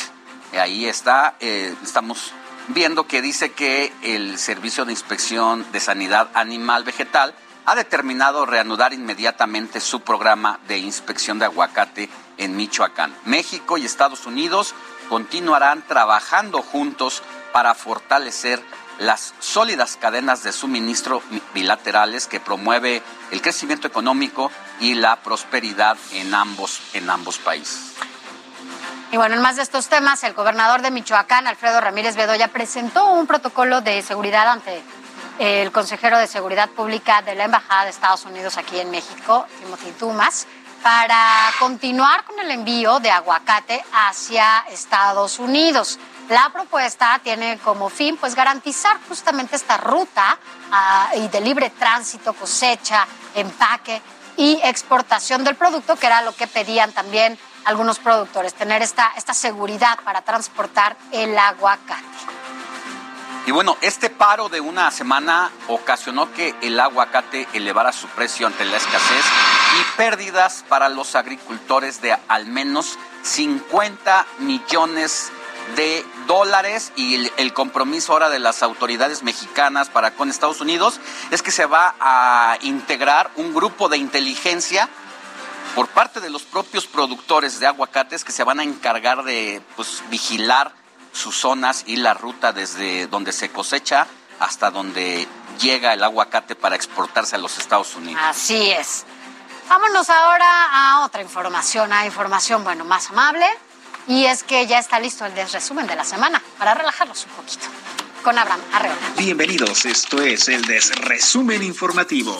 Ahí está, eh, estamos viendo que dice que el Servicio de Inspección de Sanidad Animal Vegetal ha determinado reanudar inmediatamente su programa de inspección de aguacate en Michoacán. México y Estados Unidos continuarán trabajando juntos para fortalecer las sólidas cadenas de suministro bilaterales que promueve el crecimiento económico y la prosperidad en ambos, en ambos países. Y bueno, en más de estos temas, el gobernador de Michoacán, Alfredo Ramírez Bedoya, presentó un protocolo de seguridad ante el consejero de Seguridad Pública de la Embajada de Estados Unidos aquí en México, Timothy Dumas, para continuar con el envío de aguacate hacia Estados Unidos. La propuesta tiene como fin pues garantizar justamente esta ruta ah, y de libre tránsito, cosecha, empaque y exportación del producto, que era lo que pedían también algunos productores, tener esta, esta seguridad para transportar el aguacate. Y bueno, este paro de una semana ocasionó que el aguacate elevara su precio ante la escasez y pérdidas para los agricultores de al menos 50 millones de dólares. Y el, compromiso ahora de las autoridades mexicanas para con Estados Unidos es que se va a integrar un grupo de inteligencia por parte de los propios productores de aguacates que se van a encargar de pues, vigilar sus zonas y la ruta desde donde se cosecha hasta donde llega el aguacate para exportarse a los Estados Unidos. Así es. Vámonos ahora a otra información, a información, bueno, más amable. Y es que ya está listo el desresumen de la semana para relajarlos un poquito. Con Abraham Arreola. Bienvenidos, esto es el desresumen informativo.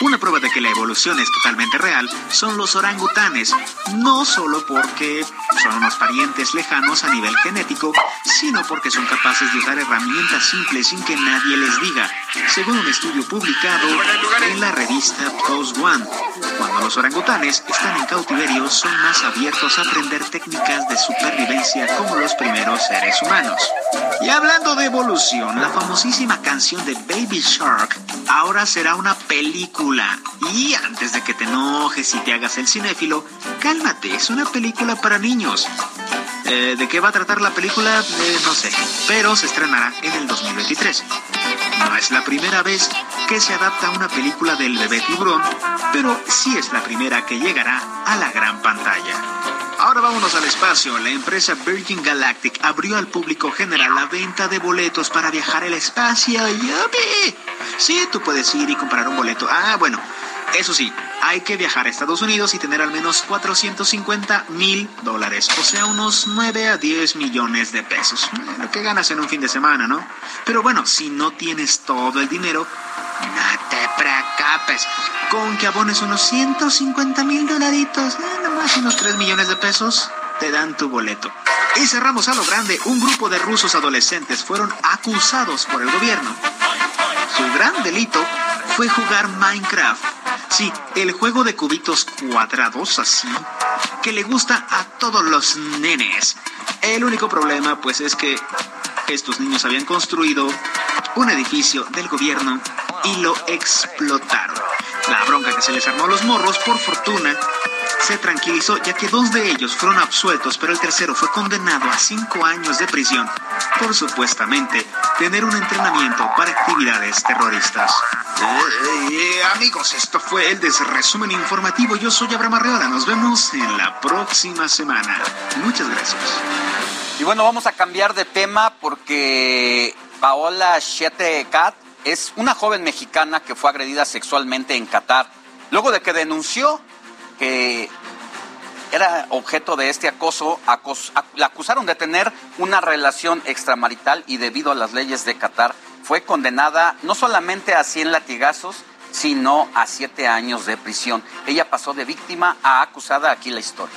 Una prueba de que la evolución es totalmente real son los orangutanes, no solo porque son unos parientes lejanos a nivel genético, sino porque son capaces de usar herramientas simples sin que nadie les diga, según un estudio publicado en la revista Post One. Cuando los orangutanes están en cautiverio, son más abiertos a aprender técnicas de supervivencia como los primeros seres humanos. Y hablando de evolución, la famosísima canción de Baby Shark ahora será una película y antes de que te enojes y te hagas el cinéfilo, cálmate, es una película para niños. Eh, ¿De qué va a tratar la película? Eh, no sé, pero se estrenará en el 2023. No es la primera vez que se adapta una película del bebé tiburón, pero sí es la primera que llegará a la gran pantalla. Ahora vámonos al espacio. La empresa Virgin Galactic abrió al público general la venta de boletos para viajar al espacio. ¡Yupi! Sí, tú puedes ir y comprar un boleto. Ah, bueno, eso sí, hay que viajar a Estados Unidos y tener al menos 450 mil dólares, o sea, unos 9 a 10 millones de pesos. Lo que ganas en un fin de semana, ¿no? Pero bueno, si no tienes todo el dinero, no te preocupes. Con que abones unos 150 mil dolaritos, eh, nomás unos 3 millones de pesos, te dan tu boleto. Y cerramos a lo grande, un grupo de rusos adolescentes fueron acusados por el gobierno. Su gran delito fue jugar Minecraft. Sí, el juego de cubitos cuadrados así, que le gusta a todos los nenes. El único problema pues es que estos niños habían construido un edificio del gobierno y lo explotaron. La bronca que se les armó a los morros, por fortuna, se tranquilizó ya que dos de ellos fueron absueltos, pero el tercero fue condenado a cinco años de prisión por supuestamente tener un entrenamiento para actividades terroristas. Eh, amigos, esto fue el resumen informativo. Yo soy Abraham Arreola. Nos vemos en la próxima semana. Muchas gracias. Y bueno, vamos a cambiar de tema porque Paola Cat es una joven mexicana que fue agredida sexualmente en Qatar luego de que denunció que era objeto de este acoso, la acusaron de tener una relación extramarital y debido a las leyes de Qatar fue condenada no solamente a 100 latigazos, sino a 7 años de prisión. Ella pasó de víctima a acusada, aquí la historia.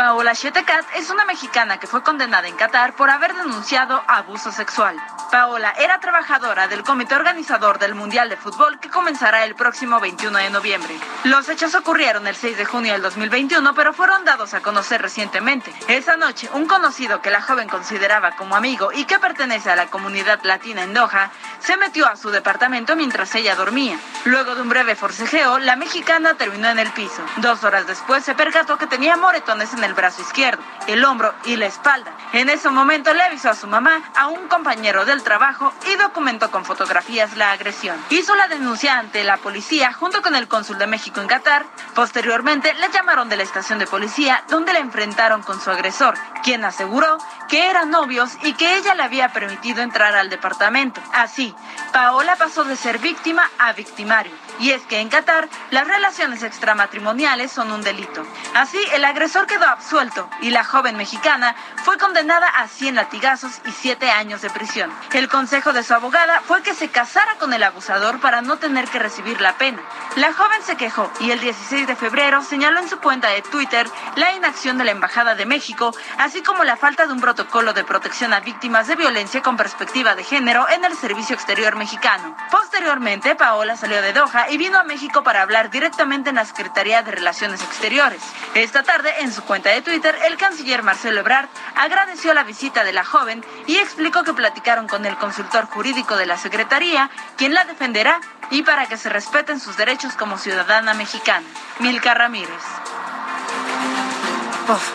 Paola Chetecat es una mexicana que fue condenada en Qatar por haber denunciado abuso sexual. Paola era trabajadora del comité organizador del Mundial de Fútbol que comenzará el próximo 21 de noviembre. Los hechos ocurrieron el 6 de junio del 2021, pero fueron dados a conocer recientemente. Esa noche, un conocido que la joven consideraba como amigo y que pertenece a la comunidad latina en Doha, se metió a su departamento mientras ella dormía. Luego de un breve forcejeo, la mexicana terminó en el piso. Dos horas después se percató que tenía moretones en el brazo izquierdo, el hombro y la espalda. En ese momento le avisó a su mamá, a un compañero del el trabajo y documentó con fotografías la agresión. Hizo la denuncia ante la policía junto con el cónsul de México en Qatar. Posteriormente le llamaron de la estación de policía donde la enfrentaron con su agresor, quien aseguró que eran novios y que ella le había permitido entrar al departamento. Así, Paola pasó de ser víctima a victimario. Y es que en Qatar las relaciones extramatrimoniales son un delito. Así, el agresor quedó absuelto y la joven mexicana fue condenada a 100 latigazos y 7 años de prisión. El consejo de su abogada fue que se casara con el abusador para no tener que recibir la pena. La joven se quejó y el 16 de febrero señaló en su cuenta de Twitter la inacción de la Embajada de México, así como la falta de un protocolo de protección a víctimas de violencia con perspectiva de género en el Servicio Exterior mexicano. Posteriormente, Paola salió de Doha y vino a México para hablar directamente en la Secretaría de Relaciones Exteriores. Esta tarde, en su cuenta de Twitter, el canciller Marcelo Ebrard agradeció la visita de la joven y explicó que platicaron con el consultor jurídico de la Secretaría, quien la defenderá y para que se respeten sus derechos como ciudadana mexicana. Milka Ramírez.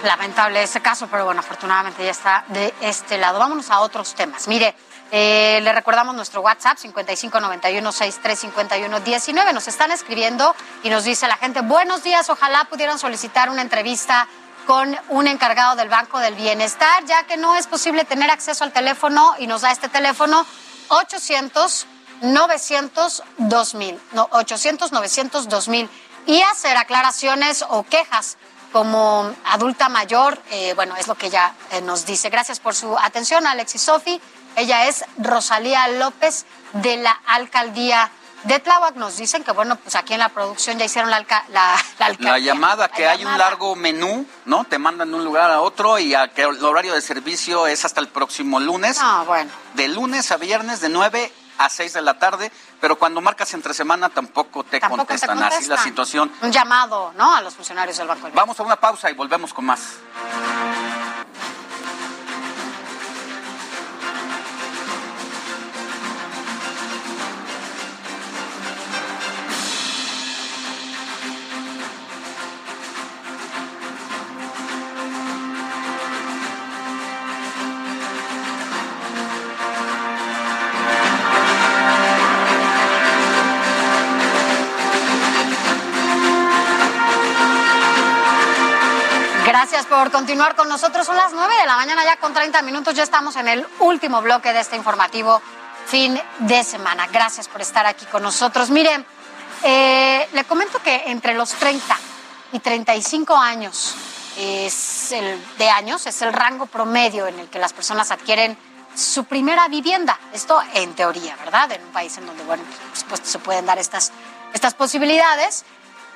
lamentable ese caso, pero bueno, afortunadamente ya está de este lado. Vámonos a otros temas. Mire, eh, le recordamos nuestro WhatsApp 5591-6351-19. Nos están escribiendo y nos dice la gente, buenos días, ojalá pudieran solicitar una entrevista con un encargado del Banco del Bienestar, ya que no es posible tener acceso al teléfono y nos da este teléfono 800 900 2000, no, 800 900 2000 y hacer aclaraciones o quejas como adulta mayor, eh, bueno, es lo que ella eh, nos dice. Gracias por su atención, Alexis Sofi. Ella es Rosalía López de la alcaldía de Tláhuac. Nos dicen que, bueno, pues aquí en la producción ya hicieron la, la, la, llamada, que hay un largo menú, ¿no? Te mandan de un lugar a otro y a que el horario de servicio es hasta el próximo lunes. Ah, bueno. De lunes a viernes de 9 a 6 de la tarde, pero cuando marcas entre semana tampoco te, contestan. Así la situación. Un llamado, ¿no? A los funcionarios del Banco. Vamos a una pausa y volvemos con más. Gracias por continuar con nosotros. Son las 9 de la mañana ya con 30 minutos. Ya estamos en el último bloque de este informativo fin de semana. Gracias por estar aquí con nosotros. Miren, eh, le comento que entre los 30 y 35 años es el, de años es el rango promedio en el que las personas adquieren su primera vivienda. Esto en teoría, ¿verdad? En un país en donde, bueno, por supuesto se pueden dar estas, estas posibilidades.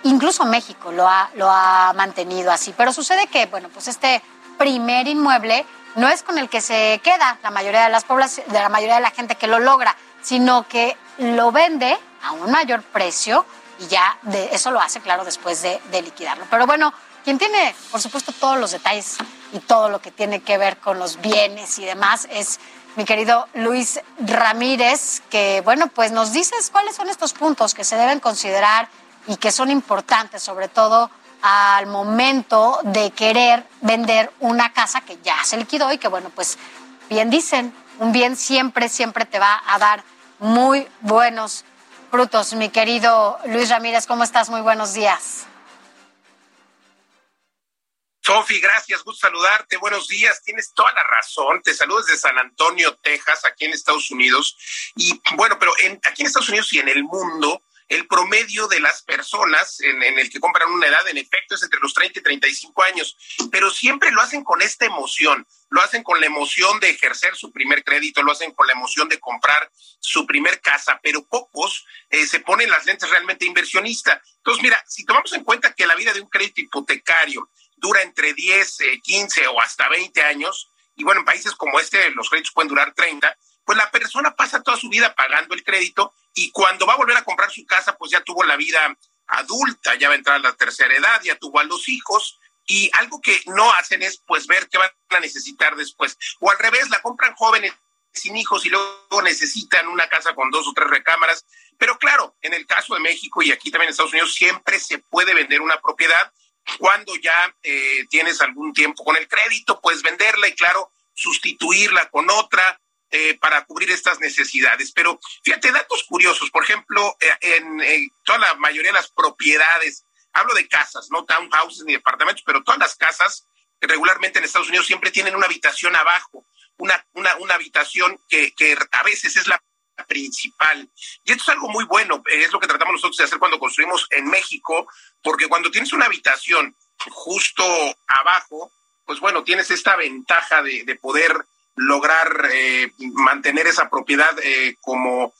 Incluso México lo ha, lo ha mantenido así. Pero sucede que, bueno, pues este primer inmueble no es con el que se queda la mayoría de las poblaciones, de la mayoría de la gente que lo logra, sino que lo vende a un mayor precio y ya eso lo hace, claro, después de, de liquidarlo. Pero bueno, quien tiene, por supuesto, todos los detalles y todo lo que tiene que ver con los bienes y demás es mi querido Luis Ramírez, que, bueno, pues nos dices cuáles son estos puntos que se deben considerar y que son importantes, sobre todo al momento de querer vender una casa que ya se liquidó y que, bueno, pues bien dicen, un bien siempre, siempre te va a dar muy buenos frutos. Mi querido Luis Ramírez, ¿cómo estás? Muy buenos días. Sofi, gracias, gusto saludarte, buenos días, tienes toda la razón, te saludo desde San Antonio, Texas, aquí en Estados Unidos, y bueno, pero aquí en Estados Unidos y en el mundo, el promedio de las personas en, el que compran una edad, en efecto, es entre los 30 y 35 años, pero siempre lo hacen con esta emoción, lo hacen con la emoción de ejercer su primer crédito, lo hacen con la emoción de comprar su primer casa, pero pocos eh, se ponen las lentes realmente inversionista. Entonces, mira, si tomamos en cuenta que la vida de un crédito hipotecario dura entre 10, 15 eh, o hasta 20 años, y bueno, en países como este los créditos pueden durar 30, pues la persona pasa toda su vida pagando el crédito y cuando va a volver a comprar su casa, pues ya tuvo la vida adulta, ya va a entrar a la tercera edad, ya tuvo a los hijos y algo que no hacen es pues ver qué van a necesitar después. O al revés, la compran jóvenes sin hijos y luego necesitan una casa con dos o tres recámaras. Pero claro, en el caso de México y aquí también en Estados Unidos, siempre se puede vender una propiedad cuando ya eh, tienes algún tiempo con el crédito, puedes venderla y claro, sustituirla con otra eh, para cubrir estas necesidades. Pero fíjate, datos curiosos, por ejemplo, eh, en toda la mayoría de las propiedades, hablo de casas, no townhouses ni departamentos, pero todas las casas regularmente en Estados Unidos siempre tienen una habitación abajo, una, una, una habitación que, que a veces es la principal. Y esto es algo muy bueno, es lo que tratamos nosotros de hacer cuando construimos en México, porque cuando tienes una habitación justo abajo, pues bueno, tienes esta ventaja de, de poder lograr eh, mantener esa propiedad eh, como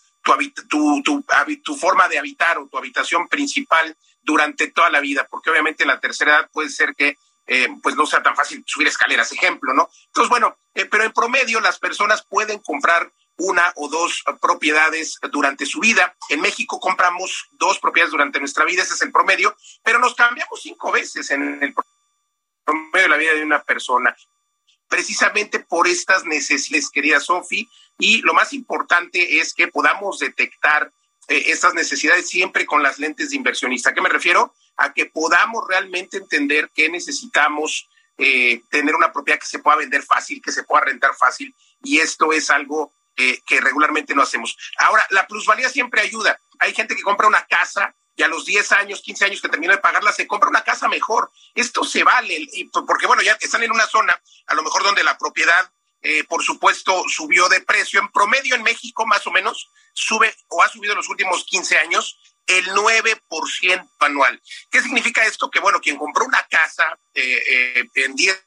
tu, forma de habitar o tu habitación principal durante toda la vida, porque obviamente en la tercera edad puede ser que eh, pues no sea tan fácil subir escaleras, ejemplo, ¿no? Entonces, bueno, pero en promedio las personas pueden comprar una o dos propiedades durante su vida. En México compramos dos propiedades durante nuestra vida, ese es el promedio, pero nos cambiamos cinco veces en el promedio de la vida de una persona, precisamente por estas necesidades, querida Sofi, y lo más importante es que podamos detectar eh, estas necesidades siempre con las lentes de inversionista. ¿A qué me refiero? A que podamos realmente entender que necesitamos eh, tener una propiedad que se pueda vender fácil, que se pueda rentar fácil, y esto es algo que regularmente no hacemos. Ahora, la plusvalía siempre ayuda. Hay gente que compra una casa y a los 10 años, 15 años que termina de pagarla, se compra una casa mejor. Esto se vale, porque bueno, ya están en una zona, a lo mejor donde la propiedad, eh, por supuesto, subió de precio. En promedio en México, más o menos, sube o ha subido en los últimos 15 años el 9% anual. ¿Qué significa esto? Que bueno, quien compró una casa eh, eh, en 10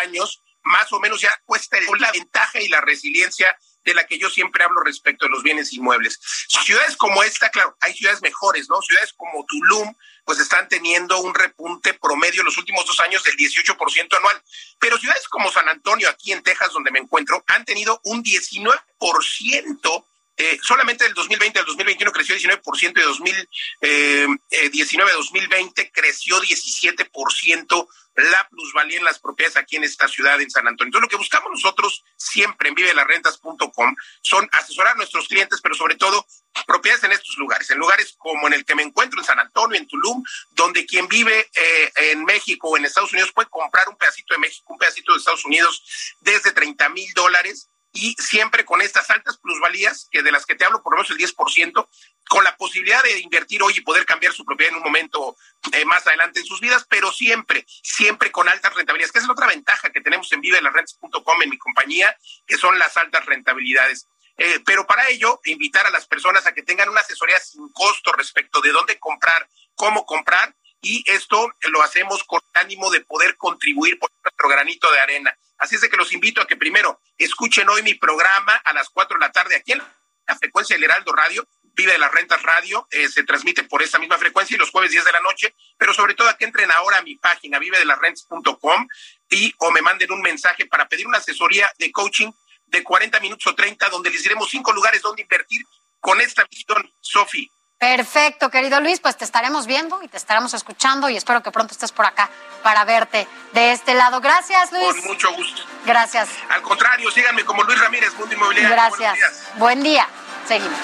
años, más o menos ya cuesta la ventaja y la resiliencia de la que yo siempre hablo respecto de los bienes inmuebles. Ciudades como esta, claro, hay ciudades mejores, ¿no? Ciudades como Tulum, pues están teniendo un repunte promedio en los últimos dos años del 18% anual. Pero ciudades como San Antonio, aquí en Texas, donde me encuentro, han tenido un 19% eh, solamente del 2020 al 2021 creció 19%, de 2019 a 2020 creció 17% la plusvalía en las propiedades aquí en esta ciudad, en San Antonio. Entonces, lo que buscamos nosotros siempre en vivelarrentas.com son asesorar a nuestros clientes, pero sobre todo propiedades en estos lugares, en lugares como en el que me encuentro, en San Antonio, en Tulum, donde quien vive eh, en México o en Estados Unidos puede comprar un pedacito de México, un pedacito de Estados Unidos desde 30 mil dólares y siempre con estas altas plusvalías, que de las que te hablo por lo menos el 10%, con la posibilidad de invertir hoy y poder cambiar su propiedad en un momento eh, más adelante en sus vidas, pero siempre, siempre con altas rentabilidades, que es la otra ventaja que tenemos en vivelarrentes.com en mi compañía, que son las altas rentabilidades. Eh, pero para ello, invitar a las personas a que tengan una asesoría sin costo respecto de dónde comprar, cómo comprar, y esto lo hacemos con ánimo de poder contribuir por nuestro granito de arena. Así es de que los invito a que primero escuchen hoy mi programa a las 4 de la tarde aquí en la frecuencia del Heraldo Radio, Vive de las Rentas Radio, eh, se transmite por esa misma frecuencia y los jueves 10 de la noche, pero sobre todo a que entren ahora a mi página vive de las rentas.com y o me manden un mensaje para pedir una asesoría de coaching de 40 minutos o 30 donde les diremos cinco lugares donde invertir con esta visión, Sofi. Perfecto, querido Luis, pues te estaremos viendo y te estaremos escuchando y espero que pronto estés por acá para verte de este lado. Gracias, Luis. Con mucho gusto. Gracias. Al contrario, síganme como Luis Ramírez, Mundo Inmobiliario. Gracias. Buen día. Seguimos.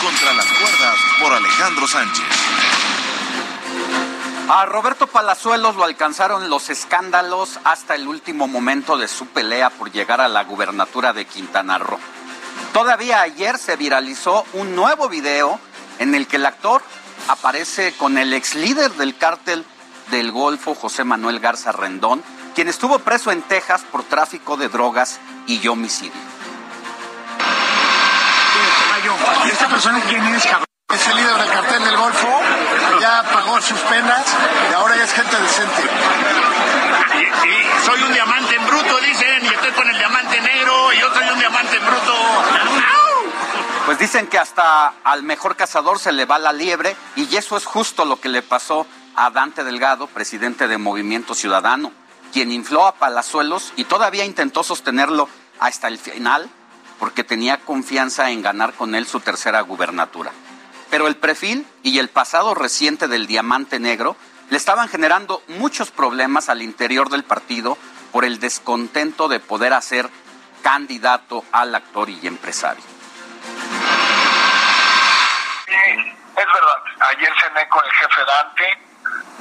Contra las cuerdas por Alejandro Sánchez. A Roberto Palazuelos lo alcanzaron los escándalos hasta el último momento de su pelea por llegar a la gubernatura de Quintana Roo. Todavía ayer se viralizó un nuevo video en el que el actor aparece con el ex líder del cártel del Golfo, José Manuel Garza Rendón, quien estuvo preso en Texas por tráfico de drogas y homicidio. ¿Esta persona quién es? Es el líder del cartel del Golfo, ya pagó sus penas y ahora ya es gente decente. Y, soy un diamante en bruto, dicen, y estoy con el diamante negro, y yo soy un diamante en bruto. Pues dicen que hasta al mejor cazador se le va la liebre, y eso es justo lo que le pasó a Dante Delgado, presidente de Movimiento Ciudadano, quien infló a Palazuelos y todavía intentó sostenerlo hasta el final porque tenía confianza en ganar con él su tercera gubernatura. Pero el perfil y el pasado reciente del diamante negro le estaban generando muchos problemas al interior del partido por el descontento de poder hacer candidato al actor y empresario. Sí, es verdad. Ayer cené con el jefe Dante,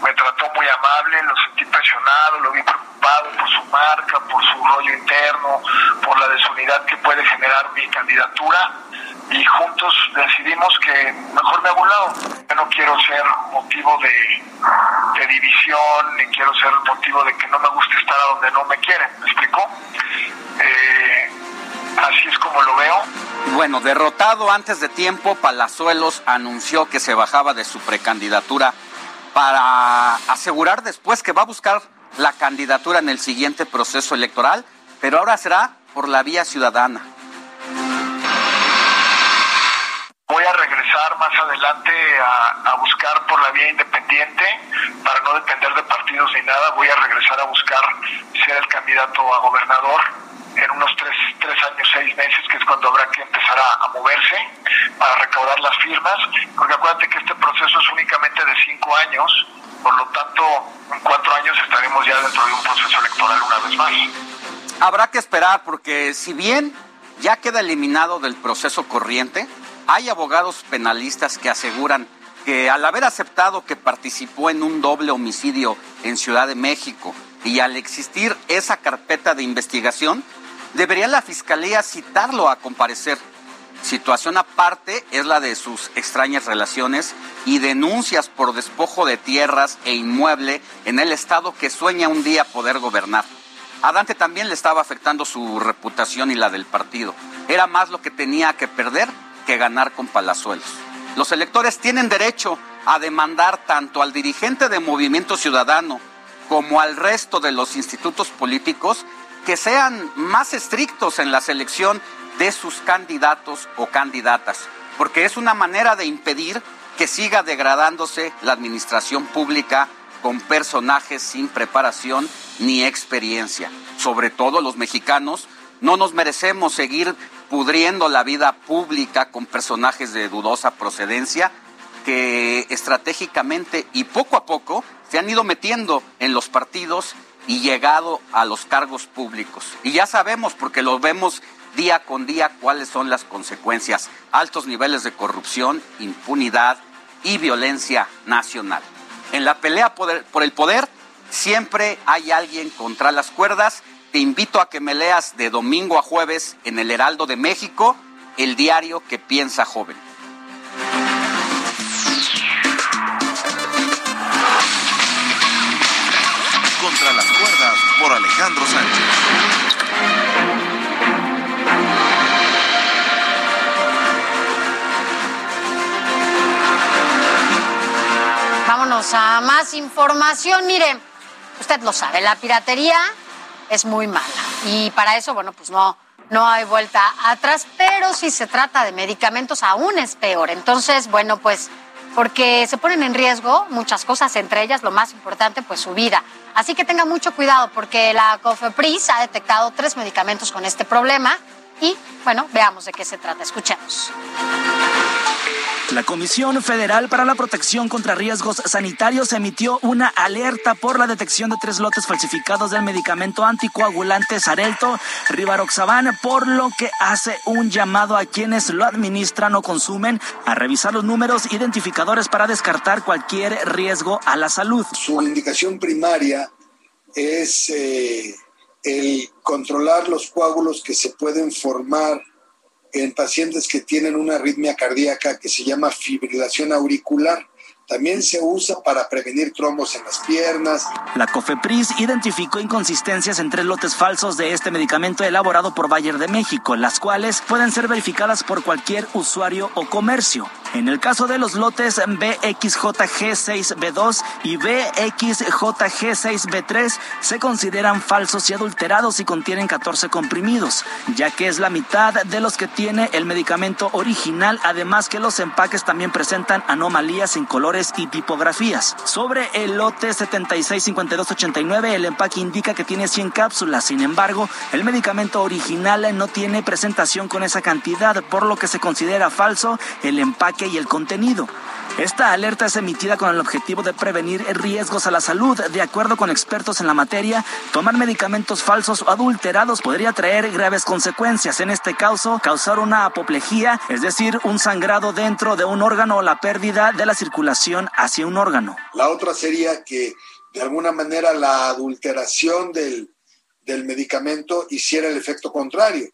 me trató muy amable, lo sentí presionado, lo vi preocupado por su marca, por su rollo interno, por la desunidad que puede generar mi candidatura y juntos decidimos que mejor me hago un lado. Yo no quiero ser motivo de, de división, ni quiero ser motivo de que no me guste estar a donde no me quieren, ¿me explicó? Eh, así es como lo veo. Bueno, derrotado antes de tiempo, Palazuelos anunció que se bajaba de su precandidatura para asegurar después que va a buscar la candidatura en el siguiente proceso electoral, pero ahora será por la vía ciudadana. Voy a regresar más adelante a, buscar por la vía independiente para no depender de partidos ni nada. Voy a regresar a buscar ser el candidato a gobernador en unos tres, tres años, seis meses, que es cuando habrá que empezar a, moverse para recaudar las firmas, porque acuérdate que este proceso es únicamente de cinco años, por lo tanto, en cuatro años estaremos ya dentro de un proceso electoral una vez más. Habrá que esperar, porque si bien ya queda eliminado del proceso corriente, hay abogados penalistas que aseguran que al haber aceptado que participó en un doble homicidio en Ciudad de México y al existir esa carpeta de investigación, debería la Fiscalía citarlo a comparecer. Situación aparte es la de sus extrañas relaciones y denuncias por despojo de tierras e inmueble en el Estado que sueña un día poder gobernar. A Dante también le estaba afectando su reputación y la del partido. Era más lo que tenía que perder que ganar con palazuelos. Los electores tienen derecho a demandar tanto al dirigente de Movimiento Ciudadano como al resto de los institutos políticos que sean más estrictos en la selección de sus candidatos o candidatas, porque es una manera de impedir que siga degradándose la administración pública con personajes sin preparación ni experiencia. Sobre todo los mexicanos no nos merecemos seguir pudriendo la vida pública con personajes de dudosa procedencia que estratégicamente y poco a poco se han ido metiendo en los partidos y llegado a los cargos públicos. Y ya sabemos, porque lo vemos día con día, cuáles son las consecuencias. Altos niveles de corrupción, impunidad y violencia nacional. En la pelea por el poder siempre hay alguien contra las cuerdas. Te invito a que me leas de domingo a jueves en el Heraldo de México, el diario que piensa joven. Contra las cuerdas por Alejandro Sánchez. Vámonos a más información. Mire, usted lo sabe, la piratería es muy mala. Y para eso, bueno, pues no, no hay vuelta atrás, pero si se trata de medicamentos aún es peor. Entonces, bueno, pues porque se ponen en riesgo muchas cosas, entre ellas lo más importante, pues su vida. Así que tenga mucho cuidado porque la COFEPRIS ha detectado tres medicamentos con este problema y, bueno, veamos de qué se trata. Escuchemos. La Comisión Federal para la Protección contra Riesgos Sanitarios emitió una alerta por la detección de tres lotes falsificados del medicamento anticoagulante Xarelto Rivaroxaban, por lo que hace un llamado a quienes lo administran o consumen a revisar los números identificadores para descartar cualquier riesgo a la salud. Su indicación primaria es eh, el controlar los coágulos que se pueden formar en pacientes que tienen una arritmia cardíaca que se llama fibrilación auricular. También se usa para prevenir trombos en las piernas. La COFEPRIS identificó inconsistencias en tres lotes falsos de este medicamento elaborado por Bayer de México, las cuales pueden ser verificadas por cualquier usuario o comercio. En el caso de los lotes BXJG6B2 y BXJG6B3 se consideran falsos y adulterados y contienen 14 comprimidos, ya que es la mitad de los que tiene el medicamento original, además que los empaques también presentan anomalías en colores y tipografías. Sobre el lote 765289, el empaque indica que tiene 100 cápsulas, sin embargo, el medicamento original no tiene presentación con esa cantidad, por lo que se considera falso el empaque y el contenido. Esta alerta es emitida con el objetivo de prevenir riesgos a la salud. De acuerdo con expertos en la materia, tomar medicamentos falsos o adulterados podría traer graves consecuencias. En este caso, causar una apoplejía, es decir, un sangrado dentro de un órgano o la pérdida de la circulación hacia un órgano. La otra sería que de alguna manera la adulteración del, del medicamento hiciera el efecto contrario,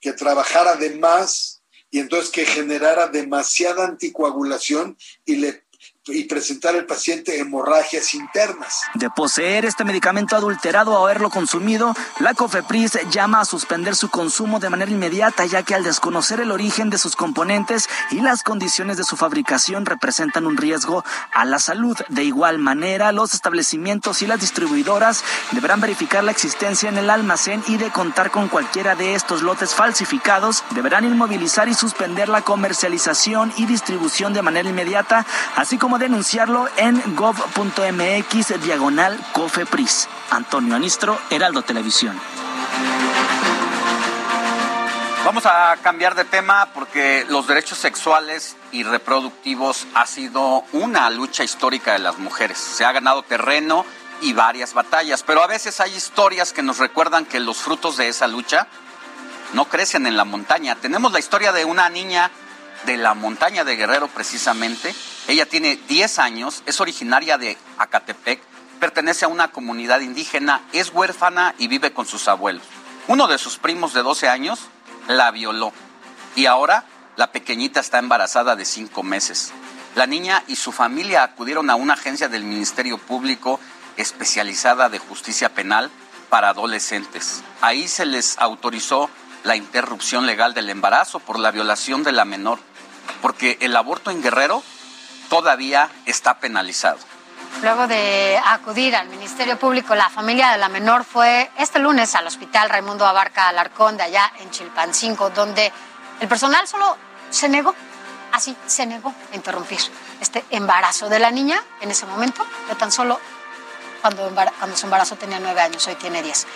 que trabajara de más y entonces que generara demasiada anticoagulación y le y presentar al paciente hemorragias internas. De poseer este medicamento adulterado o haberlo consumido, la COFEPRIS llama a suspender su consumo de manera inmediata, ya que al desconocer el origen de sus componentes y las condiciones de su fabricación representan un riesgo a la salud. De igual manera, los establecimientos y las distribuidoras deberán verificar la existencia en el almacén y de contar con cualquiera de estos lotes falsificados, deberán inmovilizar y suspender la comercialización y distribución de manera inmediata, así como denunciarlo en gov.mx diagonal cofepris. Antonio Anistro, Heraldo Televisión. Vamos a cambiar de tema porque los derechos sexuales y reproductivos ha sido una lucha histórica de las mujeres. Se ha ganado terreno y varias batallas, pero a veces hay historias que nos recuerdan que los frutos de esa lucha no crecen en la montaña. Tenemos la historia de una niña de la montaña de Guerrero precisamente. Ella tiene 10 años, es originaria de Acatepec, pertenece a una comunidad indígena, es huérfana y vive con sus abuelos. Uno de sus primos de 12 años la violó y ahora la pequeñita está embarazada de 5 meses. La niña y su familia acudieron a una agencia del Ministerio Público especializada de justicia penal para adolescentes. Ahí se les autorizó la interrupción legal del embarazo por la violación de la menor porque el aborto en Guerrero todavía está penalizado. Luego de acudir al Ministerio Público, la familia de la menor fue este lunes al Hospital Raimundo Abarca Alarcón de allá en Chilpancingo, donde el personal solo se negó, así se negó a interrumpir este embarazo de la niña en ese momento, de tan solo cuando, cuando su embarazo tenía nueve años, hoy tiene diez.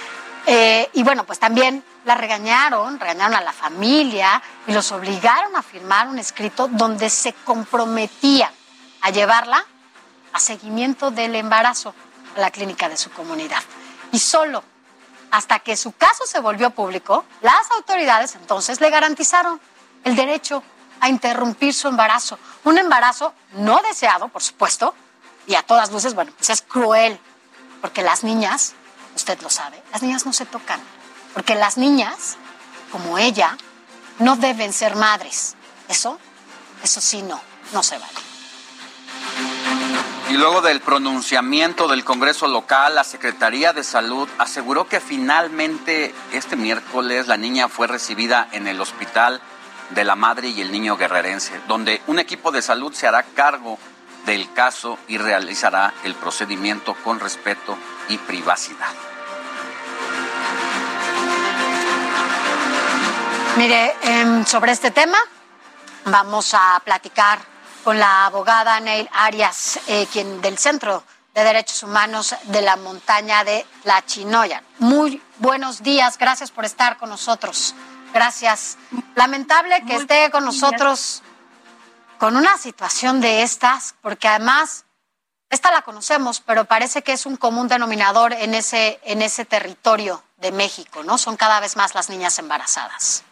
Eh, y bueno, pues también la regañaron, regañaron a la familia y los obligaron a firmar un escrito donde se comprometía a llevarla a seguimiento del embarazo a la clínica de su comunidad. Y solo hasta que su caso se volvió público, las autoridades entonces le garantizaron el derecho a interrumpir su embarazo. Un embarazo no deseado, por supuesto, y a todas luces, bueno, pues es cruel, porque las niñas usted lo sabe, las niñas no se tocan, porque las niñas, como ella, no deben ser madres. Eso, eso sí, no, no se vale. Y luego del pronunciamiento del Congreso local, la Secretaría de Salud aseguró que finalmente este miércoles la niña fue recibida en el hospital de la madre y el niño guerrerense, donde un equipo de salud se hará cargo del caso y realizará el procedimiento con respeto y privacidad. Mire, em, sobre este tema vamos a platicar con la abogada Neil Arias, eh, quien del Centro de Derechos Humanos de la Montaña de La Chinoya. Muy buenos días, gracias por estar con nosotros. Gracias. Lamentable que esté con nosotros con una situación de estas, porque además esta la conocemos, pero parece que es un común denominador en ese, en ese territorio de México, ¿no? Son cada vez más las niñas embarazadas.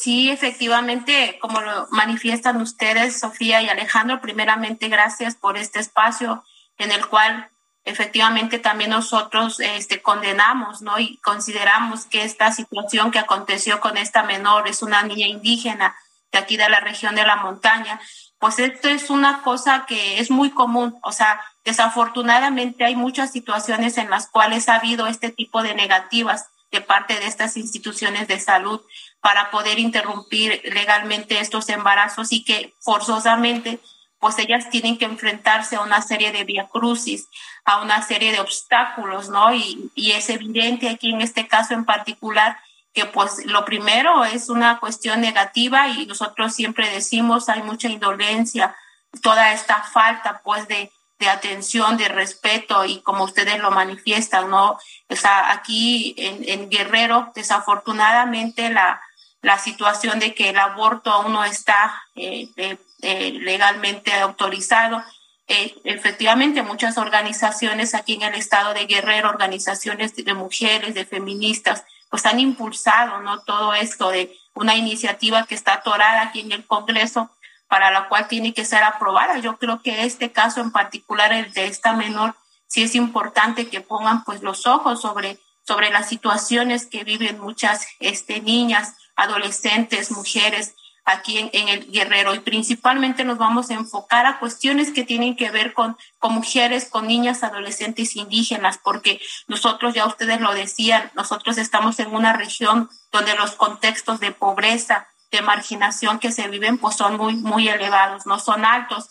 Sí, efectivamente, como lo manifiestan ustedes, Sofía y Alejandro, primeramente gracias por este espacio en el cual efectivamente también nosotros este, condenamos ¿no? y consideramos que esta situación que aconteció con esta menor es una niña indígena de aquí de la región de la montaña, pues esto es una cosa que es muy común, o sea, desafortunadamente hay muchas situaciones en las cuales ha habido este tipo de negativas de parte de estas instituciones de salud para poder interrumpir legalmente estos embarazos y que forzosamente pues ellas tienen que enfrentarse a una serie de viacrucis, a una serie de obstáculos, ¿no? Y, es evidente aquí en este caso en particular que pues lo primero es una cuestión negativa y nosotros siempre decimos hay mucha indolencia, toda esta falta pues de, de atención, de respeto y como ustedes lo manifiestan, ¿no? O aquí en, en Guerrero, desafortunadamente la, la situación de que el aborto aún no está eh, eh, eh, legalmente autorizado. Eh, efectivamente, muchas organizaciones aquí en el estado de Guerrero, organizaciones de mujeres, de feministas, pues han impulsado no todo esto de una iniciativa que está atorada aquí en el Congreso para la cual tiene que ser aprobada. Yo creo que este caso en particular, el de esta menor, sí es importante que pongan pues los ojos sobre, sobre las situaciones que viven muchas este, niñas, adolescentes, mujeres aquí en, el Guerrero y principalmente nos vamos a enfocar a cuestiones que tienen que ver con, con mujeres, con niñas, adolescentes indígenas, porque nosotros, ya ustedes lo decían, nosotros estamos en una región donde los contextos de pobreza, de marginación que se viven pues son muy muy elevados, no son altos.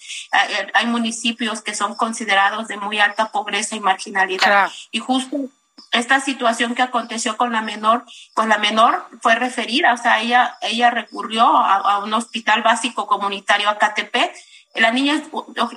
Hay municipios que son considerados de muy alta pobreza y marginalidad. Y justo esta situación que aconteció con la menor, con la menor fue referida, o sea, ella, ella recurrió a, un hospital básico comunitario Acatepec. La niña es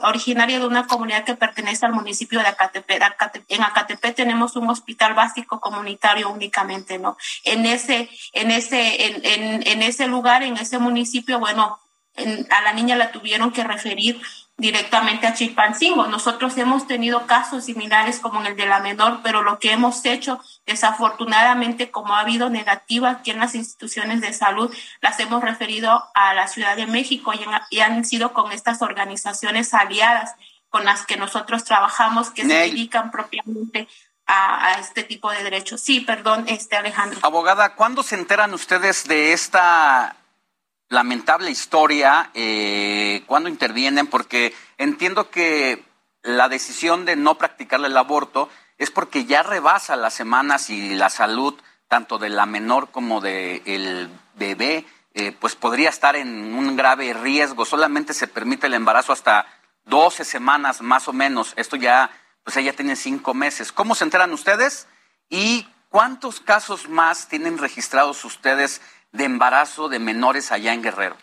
originaria de una comunidad que pertenece al municipio de Acatepec. En Acatepec tenemos un hospital básico comunitario únicamente, ¿no? En ese, en ese, en, en, en ese lugar, en ese municipio, bueno, a la niña la tuvieron que referir directamente a Chilpancingo. Nosotros hemos tenido casos similares como en el de la menor, pero lo que hemos hecho, desafortunadamente, como ha habido negativa aquí en las instituciones de salud, las hemos referido a la Ciudad de México y, han sido con estas organizaciones aliadas con las que nosotros trabajamos que se dedican propiamente a, a, este tipo de derechos. Sí, perdón, este Alejandro. Abogada, ¿cuándo se enteran ustedes de esta lamentable historia eh, cuando intervienen, porque entiendo que la decisión de no practicar el aborto es porque ya rebasa las semanas y la salud tanto de la menor como del el bebé, eh, pues podría estar en un grave riesgo. Solamente se permite el embarazo hasta 12 semanas más o menos. Esto ya, pues ella tiene cinco meses. ¿Cómo se enteran ustedes? ¿Y cuántos casos más tienen registrados ustedes de embarazo de menores allá en Guerrero?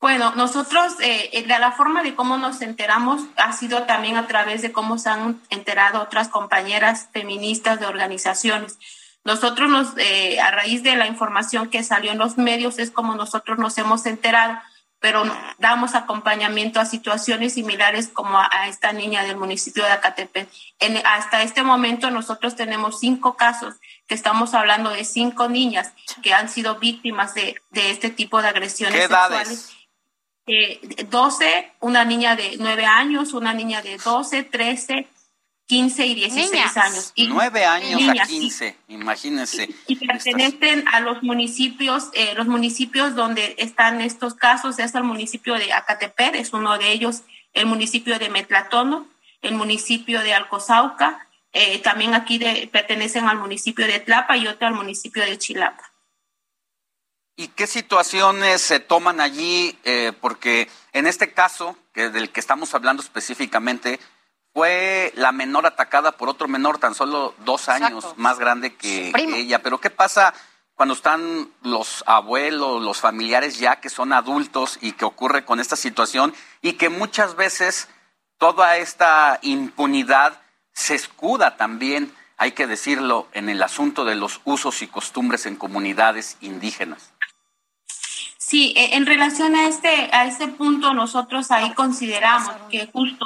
Bueno, nosotros, eh, de la forma de cómo nos enteramos, ha sido también a través de cómo se han enterado otras compañeras feministas de organizaciones. Nosotros, nos, eh, a raíz de la información que salió en los medios, es como nosotros nos hemos enterado, pero damos acompañamiento a situaciones similares como a, esta niña del municipio de Acatepec. En, hasta este momento nosotros tenemos cinco casos que estamos hablando de cinco niñas que han sido víctimas de, de este tipo de agresiones sexuales. Eh, 12, una niña de 9 años, una niña de 12, 13, 15 y 16 años. Y 9 años a 15, imagínense. Y, pertenecen a los municipios, eh, los municipios donde están estos casos, es el municipio de Acatepec, es uno de ellos, el municipio de Metlatono, el municipio de Alcozauca, eh, también aquí pertenecen al municipio de Tlapa y otro al municipio de Chilapa. ¿Y qué situaciones se toman allí? Eh, porque en este caso, que del que estamos hablando específicamente, fue la menor atacada por otro menor, tan solo dos años más grande que, ella. Pero ¿qué pasa cuando están los abuelos, los familiares ya que son adultos y que ocurre con esta situación y que muchas veces toda esta impunidad se escuda también, hay que decirlo, en el asunto de los usos y costumbres en comunidades indígenas. Sí, e, en relación a este, a este punto, nosotros ahí consideramos que justo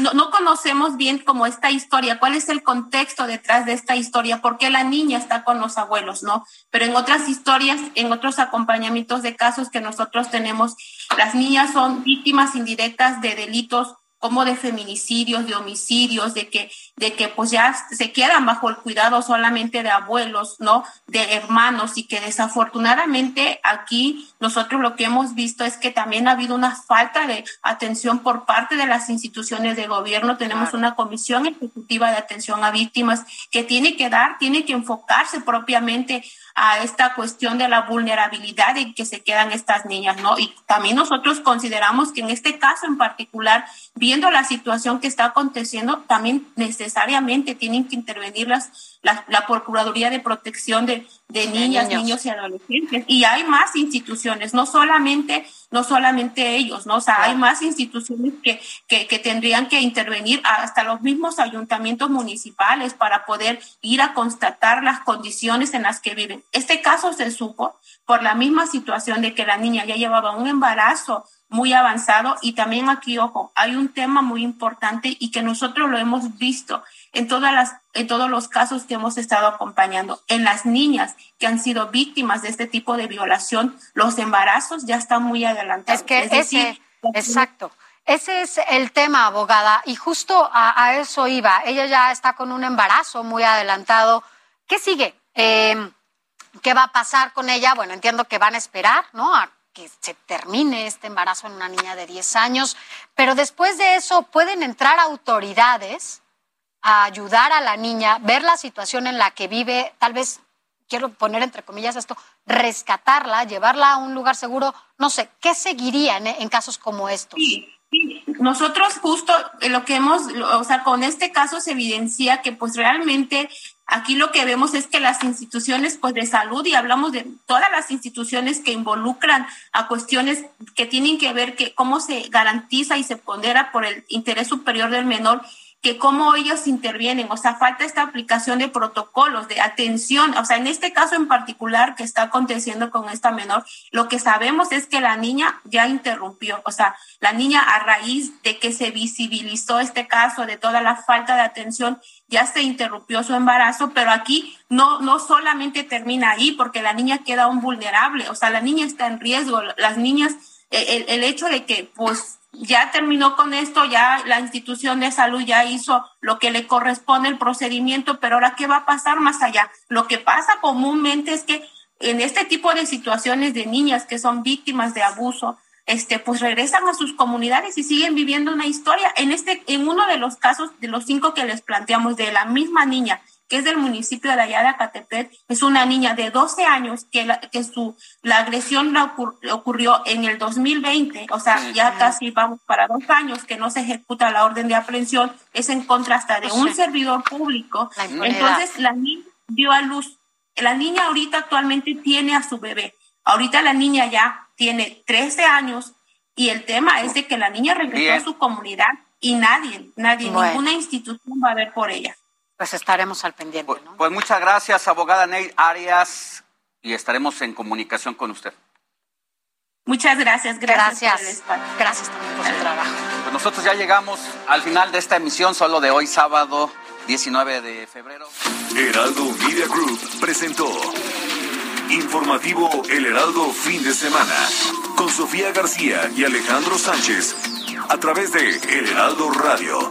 no, no, conocemos bien como esta historia, cuál es el contexto detrás de esta historia, por qué la niña está con los abuelos, ¿no? Pero en otras historias, en otros acompañamientos de casos que nosotros tenemos, las niñas son víctimas indirectas de delitos como de feminicidios, de homicidios, de que, de que pues ya se quedan bajo el cuidado solamente de abuelos, ¿no? De hermanos y que desafortunadamente aquí nosotros lo que hemos visto es que también ha habido una falta de atención por parte de las instituciones de gobierno. Tenemos una comisión ejecutiva de atención a víctimas que tiene que dar, tiene que enfocarse propiamente a esta cuestión de la vulnerabilidad en que se quedan estas niñas, ¿no? Y también nosotros consideramos que en este caso en particular, viendo la situación que está aconteciendo, también necesariamente tienen que intervenir las, la, la Procuraduría de Protección de, de niñas, niños. y adolescentes. Y hay más instituciones, no solamente, no solamente ellos, ¿no? O sea, hay más instituciones que, que, que, tendrían que intervenir, hasta los mismos ayuntamientos municipales para poder ir a constatar las condiciones en las que viven. Este caso se supo por la misma situación de que la niña ya llevaba un embarazo muy avanzado y también aquí, ojo, hay un tema muy importante y que nosotros lo hemos visto en todas las en todos los casos que hemos estado acompañando, en las niñas que han sido víctimas de este tipo de violación, los embarazos ya están muy adelantados. Es que ese, exacto. Ese es el tema, abogada, y justo a, eso iba. Ella ya está con un embarazo muy adelantado. ¿Qué sigue? Eh, ¿Qué va a pasar con ella? Bueno, entiendo que van a esperar, ¿no? A que se termine este embarazo en una niña de 10 años, pero después de eso pueden entrar autoridades a ayudar a la niña, ver la situación en la que vive, tal vez, quiero poner entre comillas esto, rescatarla, llevarla a un lugar seguro, no sé, ¿qué seguirían en casos como estos? Sí. Nosotros justo lo que hemos, o sea, con este caso se evidencia que pues realmente Aquí lo que vemos es que las instituciones pues, de salud, y hablamos de todas las instituciones que involucran a cuestiones que tienen que ver que cómo se garantiza y se pondera por el interés superior del menor, que cómo ellos intervienen, o sea, falta esta aplicación de protocolos, de atención, o sea, en este caso en particular que está aconteciendo con esta menor, lo que sabemos es que la niña ya interrumpió, o sea, la niña a raíz de que se visibilizó este caso, de toda la falta de atención, ya se interrumpió su embarazo, pero aquí no, no solamente termina ahí, porque la niña queda un vulnerable, o sea, la niña está en riesgo, las niñas, el, el hecho de que, pues, ya terminó con esto, ya la institución de salud ya hizo lo que le corresponde el procedimiento, pero ahora, ¿qué va a pasar más allá? Lo que pasa comúnmente es que en este tipo de situaciones de niñas que son víctimas de abuso, este, pues regresan a sus comunidades y siguen viviendo una historia. En este, en uno de los casos de los cinco que les planteamos de la misma niña que es del municipio de Ayala Catepet, es una niña de 12 años que, la, que su, la agresión la ocurrió en el 2020, o sea, ya casi vamos para dos años que no se ejecuta la orden de aprehensión, es en contra hasta de un servidor público. Entonces, la niña dio a luz, la niña ahorita actualmente tiene a su bebé, ahorita la niña ya tiene 13 años y el tema es de que la niña regresó a su comunidad y nadie, nadie, ninguna institución va a ver por ella. Pues estaremos al pendiente. Pues, pues, muchas gracias, abogada Ney Arias, y estaremos en comunicación con usted. Muchas gracias, gracias. Gracias, también por su trabajo. Pues nosotros ya llegamos al final de esta emisión, solo de hoy, sábado 19 de febrero. Heraldo Media Group presentó Informativo El Heraldo Fin de Semana con Sofía García y Alejandro Sánchez a través de El Heraldo Radio